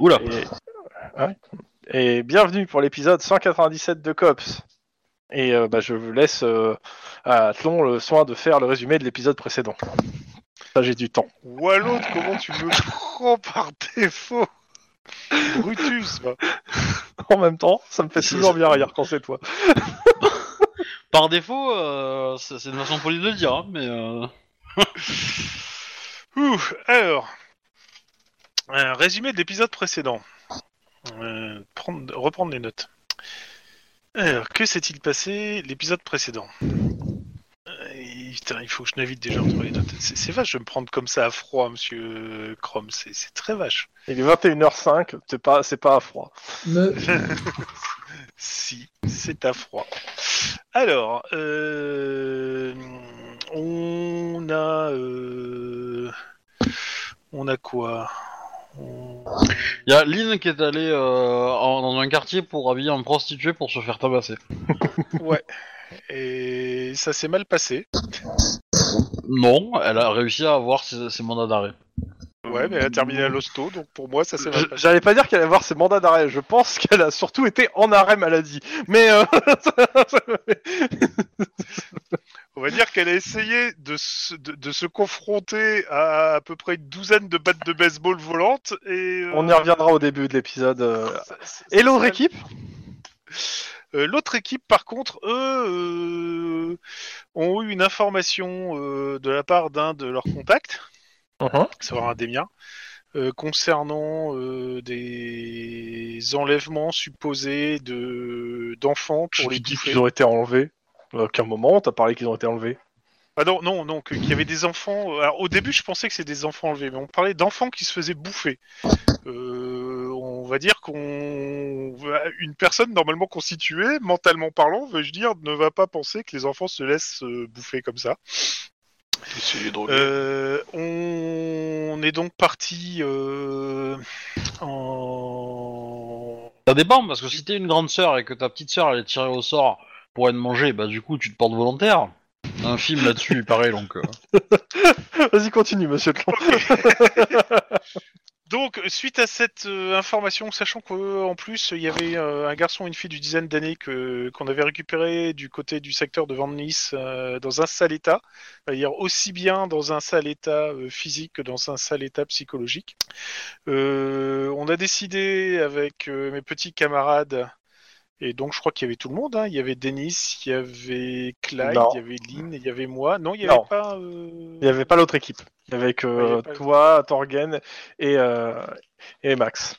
Oula. Et, ouais. Et bienvenue pour l'épisode 197 de Cops. Et euh, bah, je vous laisse euh, à Athlon le soin de faire le résumé de l'épisode précédent. Ça, j'ai du temps. Ou à l'autre, comment tu me prends par défaut? Brutus. En même temps, ça me fait toujours bien rire quand c'est toi. Par défaut, euh, c'est c'est une façon polie de le dire, hein, mais euh, Ouh, alors, un résumé de l'épisode précédent. Euh, prendre- reprendre les notes. Alors, que s'est-il passé l'épisode précédent Euh, Putain, il faut que je navigue déjà entre les notes. C'est c'est vache de me prendre comme ça à froid, monsieur Chrome. C'est c'est très vache. Il est 21h05, c'est pas, c'est pas à froid. Me... Si, c'est à froid. Alors, euh, on a, euh, on a quoi? Il y a Lynn qui est allée euh, en- dans un quartier pour habiller une prostituée pour se faire tabasser. Ouais. Et ça s'est mal passé. Non, elle a réussi à avoir ses, ses mandats d'arrêt. Ouais, mais elle a terminé à l'hosto, donc pour moi, ça passé. J'allais pas dire qu'elle allait avoir ses mandats d'arrêt. Je pense qu'elle a surtout été en arrêt maladie. Mais euh, On va dire qu'elle a essayé de se, de, de se confronter à à peu près une douzaine de battes de baseball volantes et. euh, on y reviendra au début de l'épisode. euh. ça- Et l'autre équipe? Euh, L'autre équipe, par contre, eux, ont eu une information de la part d'un de leurs contacts, à savoir un des miens, euh, concernant euh, des enlèvements supposés de d'enfants pour les dis qu'ils ont été enlevés. À aucun moment, t'as parlé qu'ils ont été enlevés. Ah non, non, non, qu'il y avait des enfants. Alors au début, je pensais que c'était des enfants enlevés, mais on parlait d'enfants qui se faisaient bouffer. Euh, on va dire qu'on, une personne normalement constituée, mentalement parlant, veux-je dire, ne va pas penser que les enfants se laissent euh, bouffer comme ça. Euh, on est donc parti euh, en. Ça dépend, parce que si t'es une grande sœur et que ta petite sœur elle est tirée au sort pour être mangée, bah du coup tu te portes volontaire. Un film là-dessus, il paraît, donc... euh, Vas-y, continue, monsieur Tlon. Donc, suite à cette euh, information, sachant qu'en plus, il y avait euh, un garçon et une fille d'une dizaine d'années que qu'on avait récupéré du côté du secteur de Van euh, dans un sale état, c'est-à-dire aussi bien dans un sale état physique que dans un sale état psychologique. On a décidé avec mes petits camarades, et donc je crois qu'il y avait tout le monde, hein, il y avait Denis, il y avait Clyde, Non. il y avait Lynn, il y avait moi. Non, il n'y avait pas... euh, Il n'y avait pas l'autre équipe. Il n'y avait que y pas- toi, Torgen et, euh, et Max.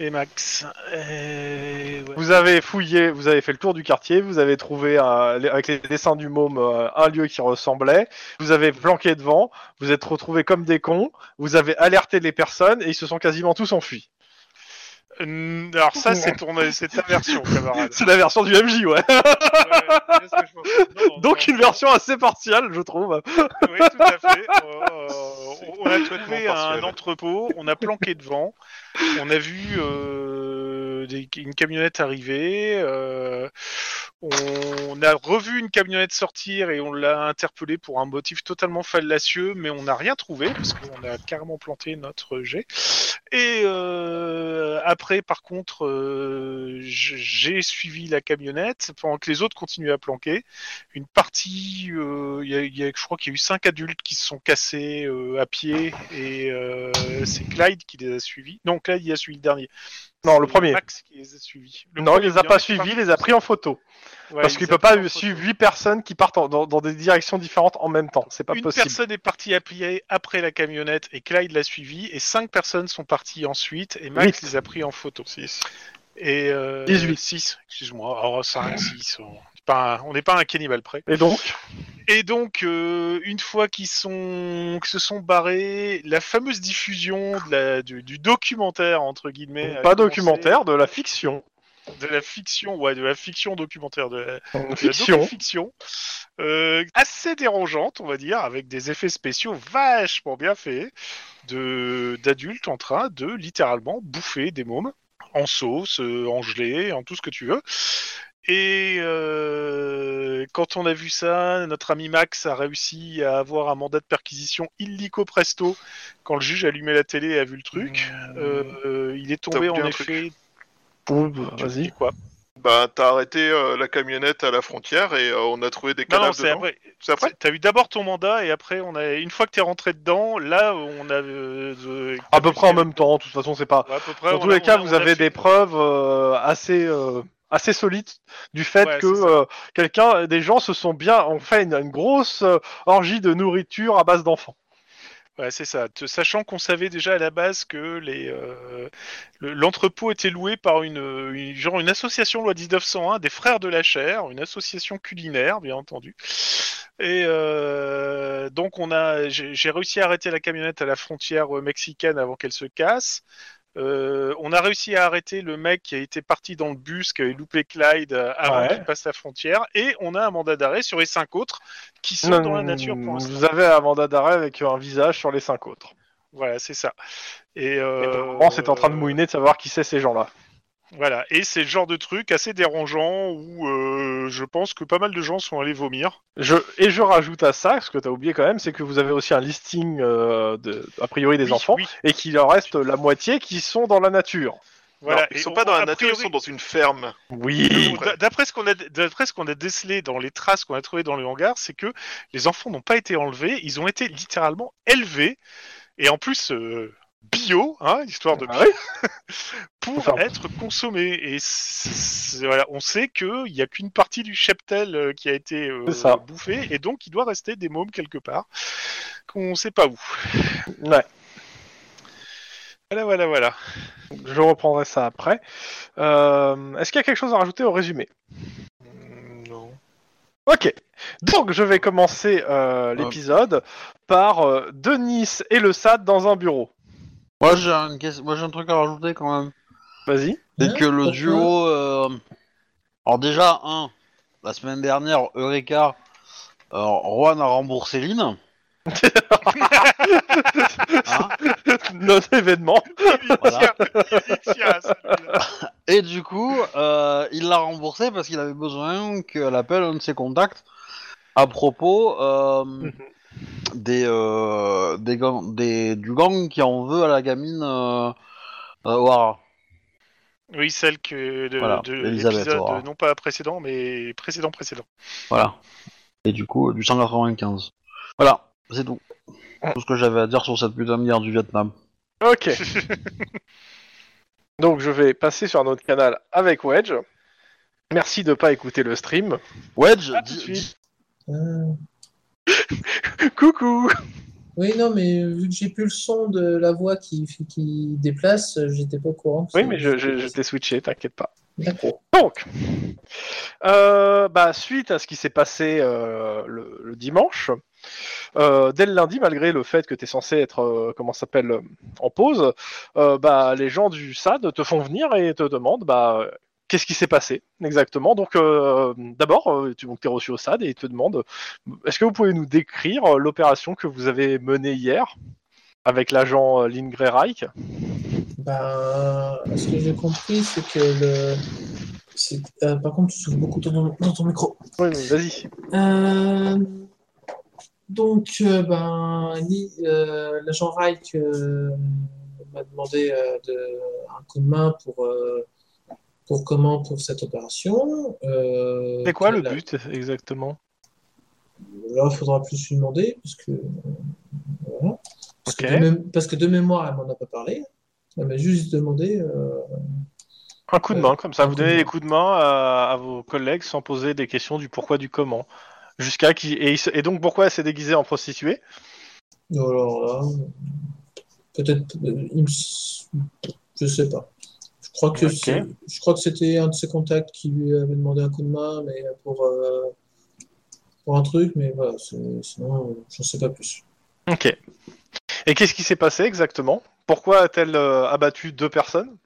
Et Max. Euh, ouais. Vous avez fouillé, vous avez fait le tour du quartier, vous avez trouvé un- avec les dessins du môme euh, un lieu qui ressemblait, vous avez planqué devant, vous êtes retrouvés comme des cons, vous avez alerté les personnes et ils se sont quasiment tous enfuis. Alors ça, c'est ton, c'est ta version, camarade. C'est la version du MJ, ouais. Donc une version assez partiale, je trouve. Oui, tout à fait. Euh, on a trouvé un entrepôt, on a planqué devant, on a vu euh, une camionnette arriver, euh, on a revu une camionnette sortir et on l'a interpellé pour un motif totalement fallacieux, mais on n'a rien trouvé parce qu'on a carrément planté notre jet. Et euh, après, par contre, euh, j'ai suivi la camionnette pendant que les autres continuaient à planquer. Une partie, euh, il y a- y a- je crois qu'il y a eu cinq adultes qui se sont cassés à pied et c'est Clyde qui les a suivis. Clyde il a suivi le dernier. Non, le premier. Max qui les a suivis. Le non, il les a pas suivis, il les a pris en photo. Ouais, Parce il qu'il peut pas suivre huit personnes qui partent en- dans, dans des directions différentes en même temps. C'est pas Une possible. personne est partie à pied après la camionnette et Clyde l'a suivi et cinq personnes sont parties ensuite et Max Huit. les a pris en photo. Et euh, 18. 6, excuse-moi. Alors 5, 6. On pas un- on n'est pas un cannibale près. Et donc, Et donc, euh, une fois qu'ils sont, qu'ils se sont barrés, la fameuse diffusion de la, du, du documentaire entre guillemets, pas documentaire, de la fiction. de la fiction, ouais, de la fiction documentaire, de la, de la Fiction. fiction, assez dérangeante, on va dire, avec des effets spéciaux vachement bien faits, de d'adultes en train de littéralement bouffer des mômes en sauce, euh, en gelée, en tout ce que tu veux. Et euh, quand on a vu ça, notre ami Max a réussi à avoir un mandat de perquisition illico presto quand le juge a allumé la télé et a vu le truc. Euh, euh, il est tombé en effet. Vas-y. quoi? Bah, t'as arrêté euh, la camionnette à la frontière et euh, on a trouvé des Non, non, cadavres c'est dedans. après. C'est après? T'as eu d'abord ton mandat et après on a. Une fois que t'es rentré dedans, là on a. euh, À peu près en même temps, de toute façon, c'est pas. Ouais, à peu près, Dans tous a- les cas, vous avez des preuves euh, assez euh, assez solides du fait Ouais, que euh, quelqu'un, des gens se sont bien, ont fait une, une grosse euh, orgie de nourriture à base d'enfants. Ouais, c'est ça. Sachant qu'on savait déjà à la base que les euh, le- l'entrepôt était loué par une, une- genre une association loi 1901 des frères de la chair, une association culinaire bien entendu. Et euh, donc on a j'ai réussi à arrêter la camionnette à la frontière euh, mexicaine avant qu'elle se casse. Euh, on a réussi à arrêter le mec qui a été parti dans le bus, qui avait loupé Clyde euh, avant Ouais. qu'il passe la frontière, et on a un mandat d'arrêt sur les cinq autres qui sont dans la nature pour l'instant. Vous avez un mandat d'arrêt avec un visage sur les cinq autres. Voilà, c'est ça. Et Et euh, c'est en train de mouiner de savoir qui c'est ces gens-là. Voilà, et c'est le genre de truc assez dérangeant où euh, je pense que pas mal de gens sont allés vomir. Je, et je rajoute à ça, ce que tu as oublié quand même, c'est que vous avez aussi un listing euh, de, a priori des Oui, enfants, oui, et qu'il en reste la moitié qui sont dans la nature. voilà. Non, ils Et sont on- pas dans la a nature, ils sont dans une ferme. Oui. D'après ce qu'on a, d'après ce qu'on a décelé dans les traces qu'on a trouvées dans le hangar, c'est que les enfants n'ont pas été enlevés, ils ont été littéralement élevés, et en plus euh, bio, hein, histoire de Ah oui pour Enfin. être consommés. Et voilà, on sait qu'il n'y a qu'une partie du cheptel euh, qui a été euh, bouffée, et donc il doit rester des mômes quelque part, qu'on ne sait pas où. Ouais. Voilà, voilà, voilà. Je reprendrai ça après. Euh, Est-ce qu'il y a quelque chose à rajouter au résumé? Non. Ok. Donc, je vais commencer euh, l'épisode par euh, Denis et le SAD dans un bureau. Moi j'ai un, ques- moi, j'ai un truc à rajouter quand même. Vas-y. C'est que le duo. euh, Alors déjà, un, la semaine dernière, Eureka, euh, Juan a remboursé Lynn. Hein Notre événement. Voilà. Tiens, celui-là. Et du coup, euh, il l'a remboursé parce qu'il avait besoin qu'elle appelle un de ses contacts à propos euh, Mhm. Des, euh, des, gang- des- du gang qui en veut à la gamine euh, euh, O'Hara. Oui, celle que de, Voilà, de Elisabeth l'épisode, non pas précédent, mais précédent précédent. Voilà. Et du coup, du 195. Voilà, c'est tout. Tout ce que j'avais à dire sur cette putain de guerre du Vietnam. Ok. Donc, je vais passer sur un autre canal avec Wedge. Merci de pas écouter le stream. Wedge, À tout dis- de suite. Ah. Coucou. Oui, non, mais vu que j'ai plus le son de la voix qui, qui déplace, j'étais pas au courant. Oui, mais je, je- je t'ai switché, t'inquiète pas. D'accord. Donc, euh, bah, suite à ce qui s'est passé euh, le, le dimanche, euh, dès le lundi, malgré le fait que tu es censé être, comment s'appelle, en pause, bah, les gens du SAD te font venir et te demandent bah, qu'est-ce qui s'est passé exactement. Donc, euh, d'abord, euh, tu es reçu au SAD et ils te demandent est-ce que vous pouvez nous décrire euh, l'opération que vous avez menée hier avec l'agent Lindgren Reich? Ben, ce que j'ai compris, c'est que le. euh, par contre, tu souffles beaucoup dans ton, dans ton micro. Oui, mais vas-y. Euh, donc, ben, l'agent Reich m'a demandé de, un coup de main pour, pour comment pour cette opération. Euh, C'est quoi le la- but exactement? Là, il faudra plus lui demander, parce que, euh, voilà. Parce, que de mé- parce que de mémoire, elle m'en a pas parlé. Elle m'a juste demandé. euh, Un coup de Euh, main, comme ça, un vous donnez de des coups de main à, à vos collègues sans poser des questions du pourquoi, du comment. Jusqu'à qui et, donc pourquoi elle s'est déguisée en prostituée? Alors là, peut-être, euh, je sais pas. Je crois que Ok. c'est- je crois que c'était un de ses contacts qui lui avait demandé un coup de main, mais pour euh, pour un truc, mais voilà, sinon, j'en sais pas plus. Ok. Et qu'est-ce qui s'est passé exactement? Pourquoi a-t-elle euh, abattu deux personnes?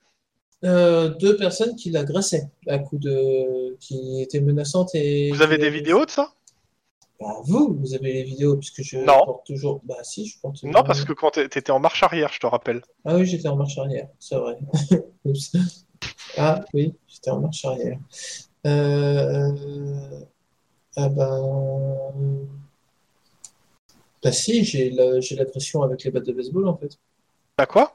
Euh, deux personnes qui l'agressaient à coup de, qui étaient menaçantes et. Vous avez des vidéos de ça? Bah, vous, vous avez les vidéos puisque je Non. porte toujours. Bah si, je porte. Non, parce que quand t'é- t'étais en marche arrière, je te rappelle. Ah oui, j'étais en marche arrière, c'est vrai. Oups. Ah oui, j'étais en marche arrière. Euh... Ah ben... Bah si, j'ai la- j'ai l'agression avec les battes de baseball en fait. T'as quoi?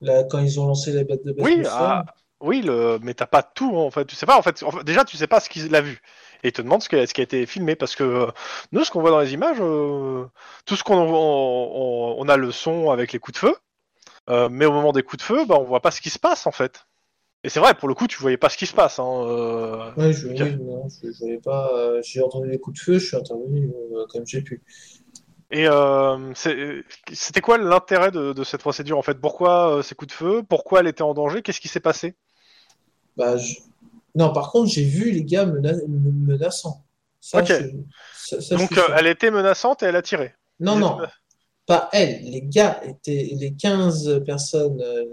Là, quand ils ont lancé les battes de baseball. Oui, ah, oui, le... mais t'as pas tout en fait. Tu sais pas en fait. en fait, Déjà, tu sais pas ce qu'il a vu. Et il te demande ce qui a, ce qui a été filmé parce que euh, nous, ce qu'on voit dans les images, euh, tout ce qu'on on, on- a le son avec les coups de feu, euh, mais au moment des coups de feu, bah, on voit pas ce qui se passe en fait. Et c'est vrai, pour le coup, tu voyais pas ce qui se passe. Hein, Ouais, je, oui, non, je, je voyais pas. j'ai entendu les coups de feu, je suis intervenu comme j'ai pu. Et euh, c'était quoi l'intérêt de, de cette procédure en fait? Pourquoi euh, ces coups de feu? Pourquoi elle était en danger? Qu'est-ce qui s'est passé? Bah, je- Non, par contre, j'ai vu les gars mena- me- menaçant. Ça, Ok. je- ça- ça, je Donc euh, elle était menaçante et elle a tiré. Non, Ils non, pas elle. Les gars étaient, les 15 personnes euh,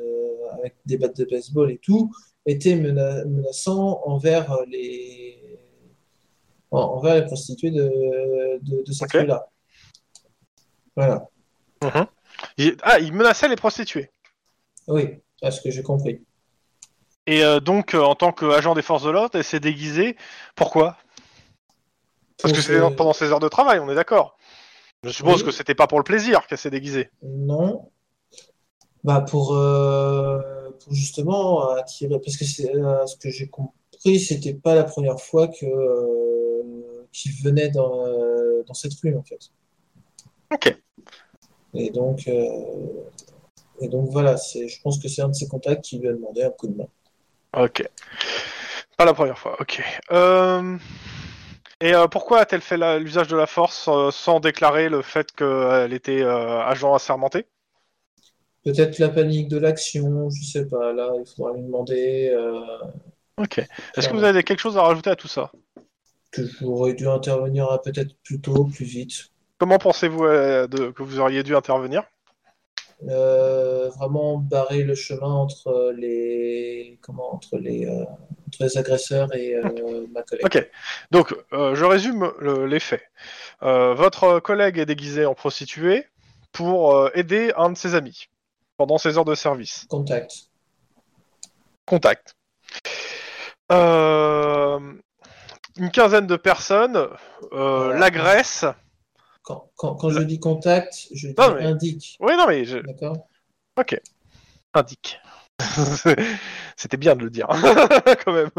avec des battes de baseball et tout, étaient mena- menaçants envers les, en- envers les prostituées de, de, de cette Ok. rue-là. Voilà. Il- Ah, il menaçait les prostituées. Oui, c'est ce que j'ai compris. Et euh, donc, euh, en tant qu'agent des forces de l'ordre, elle s'est déguisée. Pourquoi? Parce que c'était que- pendant ses heures de travail, on est d'accord. Je suppose Oui. que c'était pas pour le plaisir qu'elle s'est déguisée. Non. Bah pour, euh, pour justement attirer, parce que c'est euh, ce que j'ai compris, c'était pas la première fois que euh, qu'il venait dans, euh, dans cette rue en fait. Ok. Et donc, euh, et donc voilà, c'est, je pense que c'est un de ses contacts qui lui a demandé un coup de main. Ok. Pas la première fois, ok. Euh, Et euh, pourquoi a-t-elle fait la- l'usage de la force euh, sans déclarer le fait qu'elle était euh, agent assermenté? Peut-être la panique de l'action, je sais pas. Là, il faudra lui demander euh, Ok. Est-ce que vous avez quelque chose à rajouter à tout ça? Que j'aurais dû intervenir à peut-être plus tôt, plus vite. Comment pensez-vous euh, de- que vous auriez dû intervenir? Euh, vraiment barrer le chemin entre les comment entre les euh, entre les agresseurs et euh, ma collègue. Ok. Donc, euh, je résume le- les faits. Euh, votre collègue est déguisé en prostituée pour euh, aider un de ses amis pendant ses heures de service. Contact. Contact. Euh, une quinzaine de personnes euh, l'agressent. Quand, quand, quand je dis contact, je dis Non, mais- indique. Oui, non, mais je... D'accord? indique. C'était bien de le dire, quand même.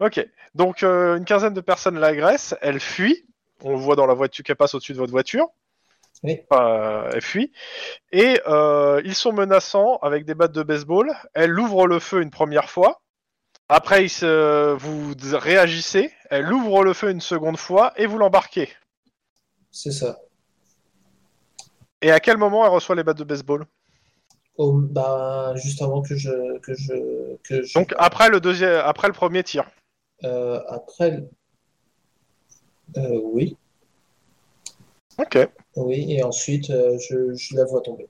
Ok. Donc, euh, une quinzaine de personnes l'agressent. Elle fuit. On le voit dans la voiture qui passe au-dessus de votre voiture. Oui. Euh, elle fuit. Et euh, ils sont menaçants avec des battes de baseball. Elle ouvre le feu une première fois. Après, se- vous réagissez. Elle ouvre le feu une seconde fois et vous l'embarquez. C'est ça. Et à quel moment elle reçoit les battes de baseball? Bah, juste avant que je que je que je Donc après le deuxième, après le premier tir. euh, après euh, oui. Ok. Oui, et ensuite euh, je, je la vois tomber.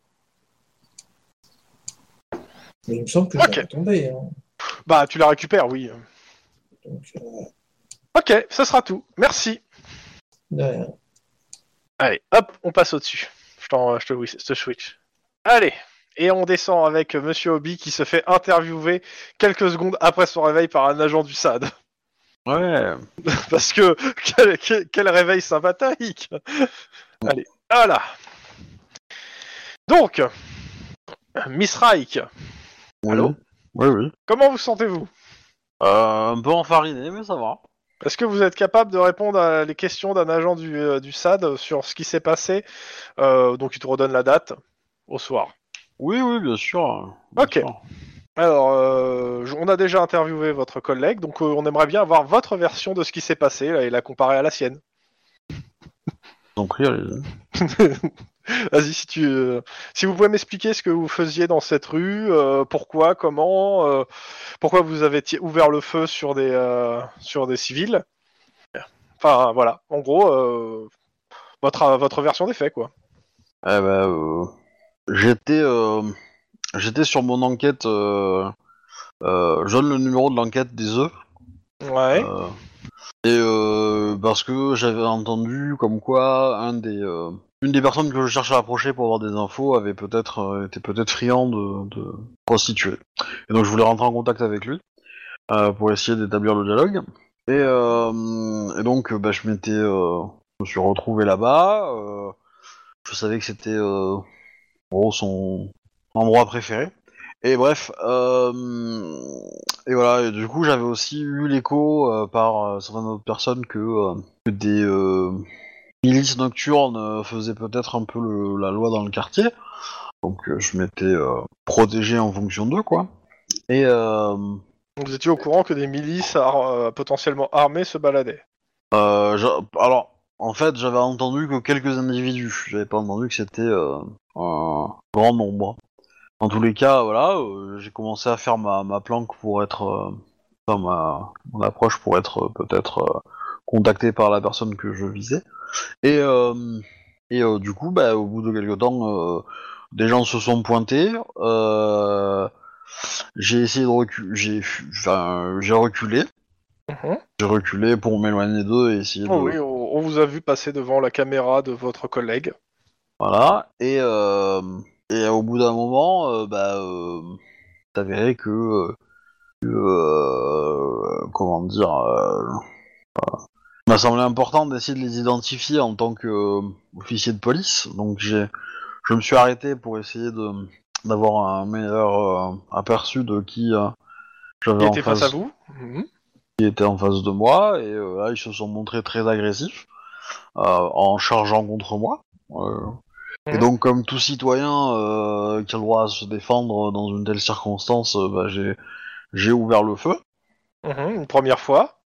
Mais il me semble que je la vois tomber. hein. Bah, tu la récupères, oui. Donc, Ok, ce sera tout. Merci. de rien. Allez, hop, on passe au-dessus. Je, te, je te switch. Allez, et on descend avec Monsieur Hobby qui se fait interviewer quelques secondes après son réveil par un agent du SAD. Ouais. Parce que quel, quel- quel réveil sympathique. Allez, voilà. Donc, Miss Reich, Oui. Allô Oui, oui. comment vous sentez-vous? Euh, un peu enfariné, mais ça va. Est-ce que vous êtes capable de répondre à les questions d'un agent du, euh, du SAD sur ce qui s'est passé Euh, Donc, il te redonne la date au soir? Oui, oui, bien sûr. bien Ok. sûr. Alors, euh, on a déjà interviewé votre collègue, donc euh, on aimerait bien avoir votre version de ce qui s'est passé là, et la comparer à la sienne. Donc, oui, allez. Vas-y, si tu, euh, si vous pouvez m'expliquer ce que vous faisiez dans cette rue, euh, pourquoi, comment, euh, pourquoi vous avez ouvert le feu sur des, sur des civils? Enfin, voilà. En gros, votre, votre version des faits, quoi. Eh ben, j'étais, j'étais sur mon enquête. Je donne le numéro de l'enquête des œufs. Ouais. Et euh, parce que j'avais entendu comme quoi un des, euh, une des personnes que je cherchais à approcher pour avoir des infos avait peut-être euh, était peut-être friand de, de. Et donc je voulais rentrer en contact avec lui euh, pour essayer d'établir le dialogue. Et, euh, et donc, bah, je m'étais, euh, je me suis retrouvé là-bas. je savais que c'était, gros, son endroit préféré. Et bref, euh, et voilà. Et du coup, j'avais aussi eu l'écho euh, par euh, certaines autres personnes que, que des milices nocturnes faisaient peut-être un peu le- la loi dans le quartier. Donc, je m'étais protégé en fonction d'eux, quoi. Et Donc, vous étiez au courant que des milices ar- potentiellement armées se baladaient. Euh, alors, en fait, j'avais entendu que quelques individus. J'avais pas entendu que c'était un grand nombre. En tous les cas, voilà, euh, j'ai commencé à faire ma, ma planque pour être, euh, enfin ma mon approche pour être euh, peut-être contacté par la personne que je visais. Et et du coup, bah, au bout de quelques temps, des gens se sont pointés. J'ai essayé de reculer, j'ai, enfin, reculé. Mhm. J'ai reculé pour m'éloigner d'eux et essayer de. Oh oui, on, on vous a vu passer devant la caméra de votre collègue. Voilà. Et, euh, et au bout d'un moment, euh, bah, euh, avéré que, euh, comment dire, il m'a semblé important d'essayer de les identifier en tant qu'officier de police. Donc j'ai, je me suis arrêté pour essayer de d'avoir un meilleur euh, aperçu de qui euh, j'avais en était face à vous. Mhm. qui était en face de moi et euh, là ils se sont montrés très agressifs en chargeant contre moi. Et Mhm. donc comme tout citoyen euh, qui a le droit à se défendre dans une telle circonstance, euh, bah, j'ai j'ai ouvert le feu, Mhm, Une première fois.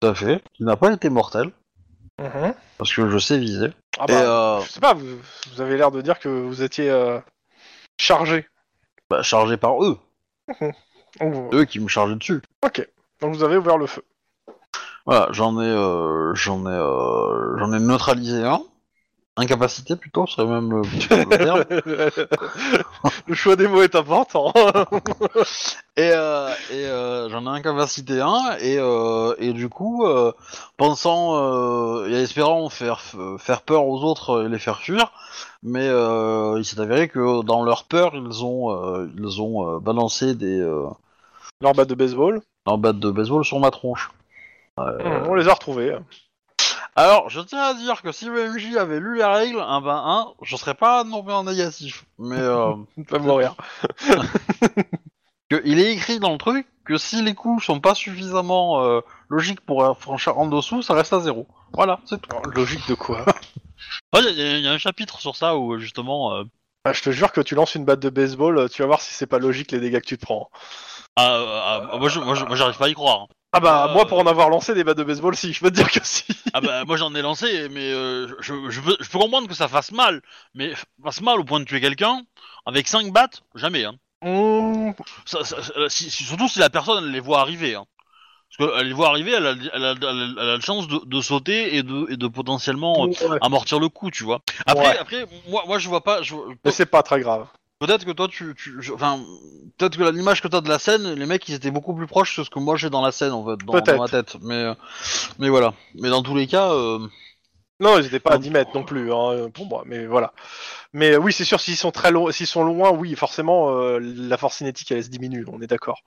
tout à fait, qui n'a pas été mortel Mhm. parce que je sais viser. Ah Et bah, euh, Je sais pas, vous, vous avez l'air de dire que vous étiez chargé. bah, chargé par eux, Donc, vous- eux qui me chargeaient dessus. Ok. Donc vous avez ouvert le feu. Voilà, j'en ai j'en ai j'en ai neutralisé un. Incapacité plutôt, serait même le, le terme. le choix des mots est important. Et, euh, et euh, j'en ai incapacité un, et, euh, et du coup, euh, pensant euh, et espérant faire, faire peur aux autres et les faire fuir, mais euh, il s'est avéré que dans leur peur, ils ont, euh, ils ont euh, balancé des euh, Leur batte de baseball. leurs battes de baseball sur ma tronche. Mhm, On les a retrouvés. Alors, je tiens à dire que si le MJ avait lu les règles, un ben un, je serais pas tombé en négatif. Mais euh, Il va mourir. que il est écrit dans le truc que si les coups sont pas suffisamment euh, logiques pour euh, franchir en dessous, ça reste à zéro. Voilà, c'est tout. Alors, Logique de quoi? Il y, a- y a un chapitre sur ça où justement. euh, Ah, Je te jure que tu lances une batte de baseball, tu vas voir si c'est pas logique les dégâts que tu te prends. ah, ah, moi, je- moi, j'arrive pas à y croire. Ah bah Euh, moi pour en avoir lancé des battes de baseball si, je peux te dire que si. Ah bah moi j'en ai lancé, mais euh, je, je, peux, je peux comprendre que ça fasse mal, mais fasse mal au point de tuer quelqu'un avec 5 battes, jamais. Hein. Mmh, Ça- ça- ça- si- si- surtout si la personne elle les voit arriver. Hein. Parce qu'elle les voit arriver, elle a, elle a, elle a- elle a la chance de, de sauter et de, et de potentiellement euh, ouais. amortir le coup, tu vois. Après, Ouais. après moi, moi je vois pas. Je, Mais c'est pas très grave. Peut-être que toi, tu, tu je- enfin, peut-être que l'image que t'as de la scène, les mecs, ils étaient beaucoup plus proches que ce que moi j'ai dans la scène, en fait, dans, Peut-être. dans ma tête. Mais, euh, mais voilà. Mais dans tous les cas, euh, Non, ils étaient pas à Non. 10 mètres non plus, hein, pour moi, mais voilà. Mais euh, oui, c'est sûr, s'ils sont très loin, s'ils sont loin, oui, forcément, euh, la force cinétique, elle se diminue, on est d'accord.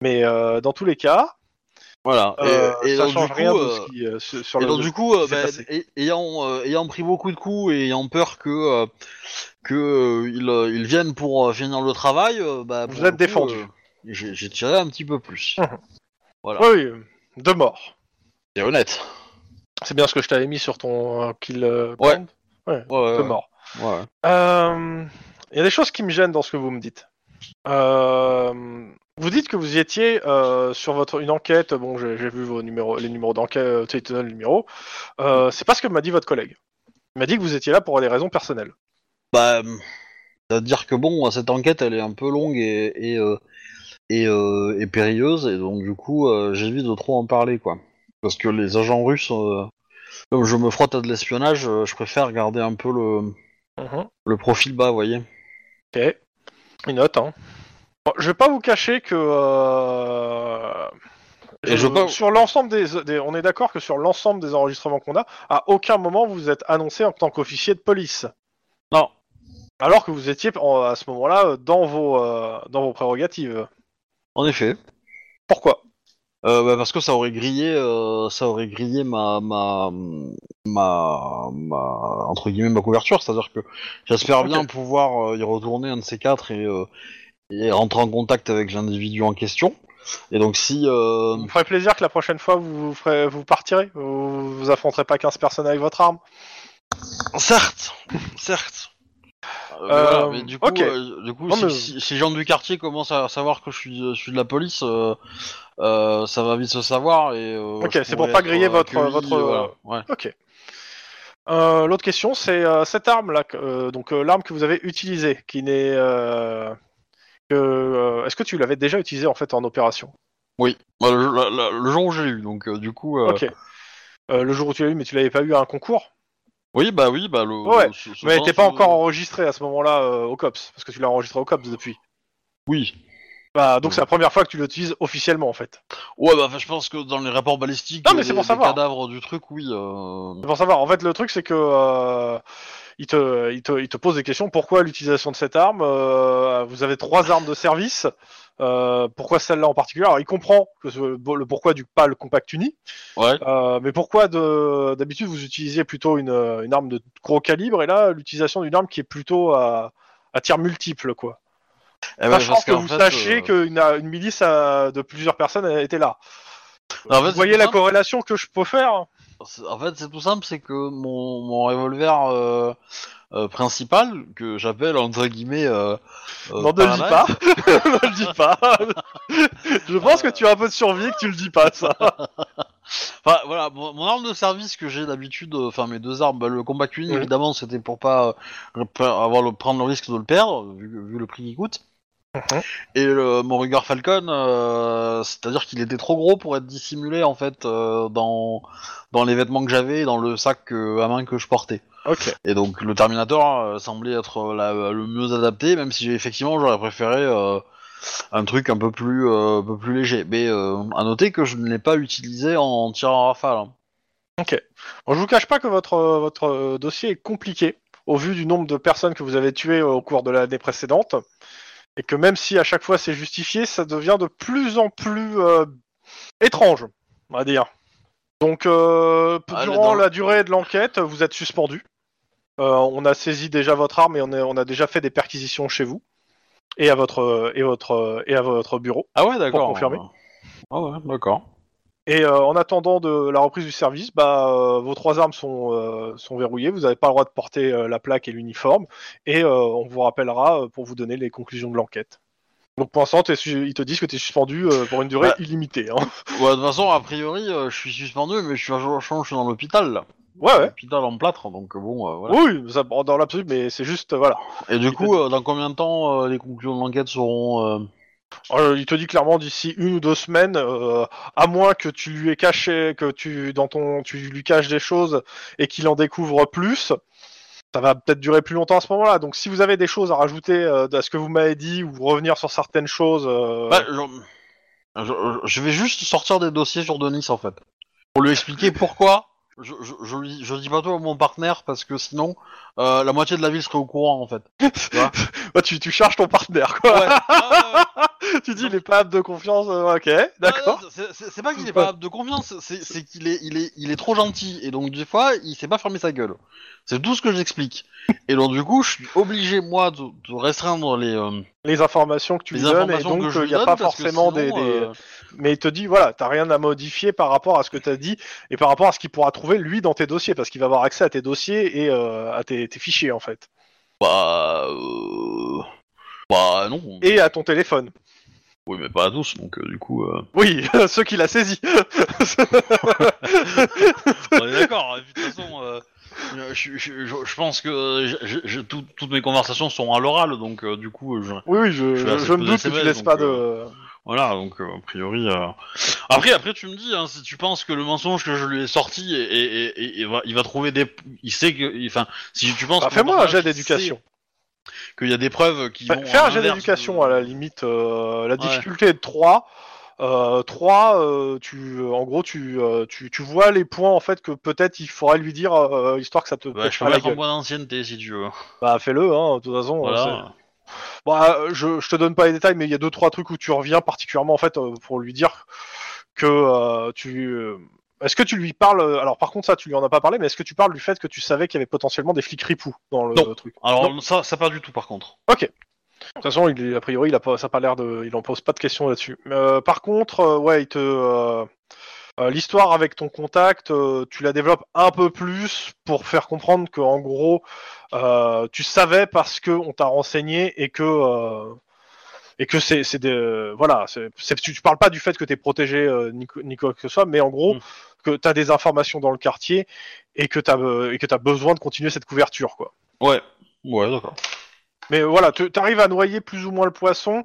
Mais euh, dans tous les cas, voilà. Et- euh, et, ça donc, change du rien coup, de euh, ce qui, euh, sur sur et le donc, du coup, euh, qui s'est bah, passé. ay- ayant, euh, ayant pris beaucoup de coups et ayant peur que, euh, que euh, ils, euh, ils viennent pour euh, finir le travail, euh, bah, Vous pour êtes le coup, défendu. euh, j'ai j'ai tiré un petit peu plus. Voilà. Oui, oui, deux morts. C'est honnête. C'est bien ce que je t'avais mis sur ton euh, kill euh, Ouais. count. Ouais, Ouais, ouais, deux ouais. morts. Ouais. Euh, Il y a des choses qui me gênent dans ce que vous me dites. Euh, vous dites que vous étiez euh, sur votre une enquête. Bon, j'ai vu vos numéros, les numéros d'enquête, euh, tu sais, il te donne le numéro. Euh, c'est pas ce que m'a dit votre collègue. Il m'a dit que vous étiez là pour des raisons personnelles. Bah, c'est-à-dire que bon, cette enquête, elle est un peu longue et et, euh, et, et périlleuse, et donc du coup, j'évite de trop en parler, quoi. Parce que les agents russes, comme je me frotte à de l'espionnage, je préfère garder un peu le, Mhm. le profil bas, vous voyez. Ok. Une note. Hein. Bon, je vais pas vous cacher que. euh, Et je veux pas- Sur l'ensemble des, des- on est d'accord que sur l'ensemble des enregistrements qu'on a, à aucun moment vous êtes annoncé en tant qu'officier de police. Non. Alors que vous étiez en- à ce moment-là euh, dans vos euh, dans vos prérogatives. En effet. Pourquoi? Euh, bah, parce que ça aurait grillé, euh, ça aurait grillé ma, ma, ma, ma, entre guillemets ma couverture. C'est-à-dire que j'espère Ok. bien pouvoir euh, y retourner un de ces quatre et, euh, et rentrer en contact avec l'individu en question. Et donc si, euh, Vous me ferez plaisir que la prochaine fois vous ferez, vous partirez. Vous, vous affronterez pas 15 personnes avec votre arme. certes, certes. Euh, mais Euh, voilà, mais du coup, euh, du coup, Non, si, mais- si- si les gens du quartier commencent à savoir que je suis, je suis de la police, euh, euh, ça va vite se savoir et. euh, Ok, c'est pour pas griller votre- accueilli, votre- euh, voilà, ouais. Ok. Euh, L'autre question, c'est euh, cette arme-là, que- euh, donc euh, l'arme que vous avez utilisée, qui n'est. Euh, que, Est-ce que tu l'avais déjà utilisée en fait en opération? Oui, Bah, le, la- la- le jour où j'ai eu, donc euh, du coup. euh, Ok. Le jour où tu l'as eu, mais tu l'avais pas eu à un concours? Oui, bah oui, bah le. Ouais, ce- ce Mais n'était pas encore enregistrée à ce moment-là euh, au COPS, parce que tu l'as enregistré au COPS depuis. Oui. Bah, donc Ouais. c'est la première fois que tu l'utilises officiellement en fait. Ouais, bah je pense que dans les rapports balistiques. Non, mais c'est des- pour savoir. cadavres du truc, oui. euh, C'est pour savoir. En fait, le truc, c'est que euh, il, te, il, te, il te pose des questions. Pourquoi l'utilisation de cette arme Euh, Vous avez trois armes de service. Euh, pourquoi celle-là en particulier? Alors, il comprend que ce- le pourquoi du pas le compact uni, Ouais. euh, mais pourquoi de- d'habitude vous utilisiez plutôt une, une arme de gros calibre et là l'utilisation d'une arme qui est plutôt à, à tir multiple, quoi? Eh ben, Sachant que vous fait, sachiez euh, qu'une une milice à- de plusieurs personnes était là. vous voyez la corrélation que je peux faire? En fait, c'est tout simple, c'est que mon, mon revolver euh, euh, principal, que j'appelle entre guillemets. Euh, euh, Non, ne le dis pas. Ne le dis pas. Je pense que tu as un peu de survie et que tu le dis pas, ça. Enfin voilà, mon, mon arme de service que j'ai d'habitude, euh, enfin mes deux armes, bah, le combat Mhm. évidemment c'était pour pas euh, avoir le, prendre le risque de le perdre vu, vu le prix qu'il coûte. Mhm. Et mon Ruger Falcon, euh, c'est-à-dire qu'il était trop gros pour être dissimulé en fait euh, dans dans les vêtements que j'avais, et dans le sac euh, à main que je portais. Ok. Et donc le Terminator semblait être la- le mieux adapté, même si effectivement j'aurais préféré un truc un peu plus un peu plus léger. Mais à noter que je ne l'ai pas utilisé en, tir à rafale. hein. Bon, je vous cache pas que votre, votre dossier est compliqué au vu du nombre de personnes que vous avez tuées au cours de l'année précédente. Et que même si à chaque fois c'est justifié, ça devient de plus en plus euh, étrange, on va dire. Donc, euh, Ah, durant la durée de l'enquête, vous êtes suspendu. Euh, on a saisi déjà votre arme et on, est- on a déjà fait des perquisitions chez vous et à votre et votre et à votre bureau. Ah ouais, d'accord. confirmer. Ah ouais, d'accord. Et euh, en attendant de la reprise du service, bah, euh, vos trois armes sont, euh, sont verrouillées. Vous n'avez pas le droit de porter la plaque et l'uniforme. Et on vous rappellera pour vous donner les conclusions de l'enquête. Donc pour l'instant, ils te disent que tu es suspendu pour une durée Bah. illimitée. hein. Ouais, de toute façon, a priori, je suis suspendu, mais je suis, je je suis dans l'hôpital là. Ouais, ouais. L'hôpital en plâtre, donc bon, voilà. Oui, ça, dans l'absolu, mais c'est juste, voilà. Et du coup, dans combien de temps les conclusions de l'enquête seront euh, il te dit clairement d'ici une ou deux semaines, euh, à moins que tu lui aies caché, que tu dans ton, tu lui caches des choses et qu'il en découvre plus. Ça va peut-être durer plus longtemps à ce moment-là. Donc, si vous avez des choses à rajouter euh, à ce que vous m'avez dit ou revenir sur certaines choses, bah, je- je vais juste sortir des dossiers sur Denis en fait. Pour lui expliquer pourquoi. Je, je, je, lui- je dis pas tout à mon partenaire parce que sinon euh, la moitié de la ville serait au courant en fait. bah, tu, tu charges ton partenaire, quoi. Ouais. Ah, ouais, ouais. tu dis, il est pas apte de confiance. euh, ok, d'accord. Ah, c'est- pas qu'il est pas apte de confiance, c'est c'est qu'il est, il est, il est trop gentil et donc des fois il sait pas fermer sa gueule. C'est tout ce que j'explique. Et donc du coup je suis obligé moi de, de restreindre les, euh, Les informations que tu les lui donnes, et donc je il n'y a pas forcément sinon, des, des- euh, Mais il te dit, voilà, t'as rien à modifier par rapport à ce que t'as dit et par rapport à ce qu'il pourra trouver lui dans tes dossiers, parce qu'il va avoir accès à tes dossiers et euh, à tes, tes fichiers en fait. Bah, euh... bah non. Et à ton téléphone. Oui, mais pas à tous, donc euh, du coup. euh, Oui, ceux qu'il a saisis. On est d'accord. De toute façon, euh, je, je- pense que je- tout- toutes mes conversations sont à l'oral, donc euh, du coup, je, oui, oui, je, me doute que tu laisses donc, pas de... euh, voilà, donc euh, a priori. euh, Après, après, tu me dis, hein, si tu penses que le mensonge que je lui ai sorti, et, et, et- et va- il va trouver des, il sait que, enfin, si tu penses. Bah, Fais-moi un jet d'éducation. Qu'il y a des preuves qui Fais vont. fais à un jet d'éducation de- à la limite. euh, la difficulté est de 3. Euh, 3, euh, tu, en gros, tu, euh, tu, tu vois les points en fait que peut-être il faudrait lui dire, euh, histoire que ça te Bah, je peux mettre gueule. point d'ancienneté si tu veux. Bah fais-le, hein, de toute façon. Voilà. Bah, euh, je, je te donne pas les détails, mais il y a deux trois trucs où tu reviens particulièrement en fait euh, pour lui dire que euh, tu. euh, Est-ce que tu lui parles euh, Alors par contre ça tu lui en as pas parlé, mais est-ce que tu parles du fait que tu savais qu'il y avait potentiellement des flics ripoux dans le Non. truc? Alors ça, ça pas du tout par contre. De toute façon, il, a priori, il a pas, ça a pas l'air de, il en pose pas de questions là-dessus. Euh, par contre, euh, ouais, il te, euh, l'histoire avec ton contact, tu la développes un peu plus pour faire comprendre que, en gros, tu savais parce que on t'a renseigné et que, et que c'est, c'est des, voilà, c'est, c'est- tu, tu parles pas du fait que t'es protégé euh, ni, co- ni quoi que ce soit, mais en gros, Mm. que t'as des informations dans le quartier et que t'as, et que t'as besoin de continuer cette couverture, quoi. Ouais. Ouais, d'accord. Mais voilà, tu arrives à noyer plus ou moins le poisson,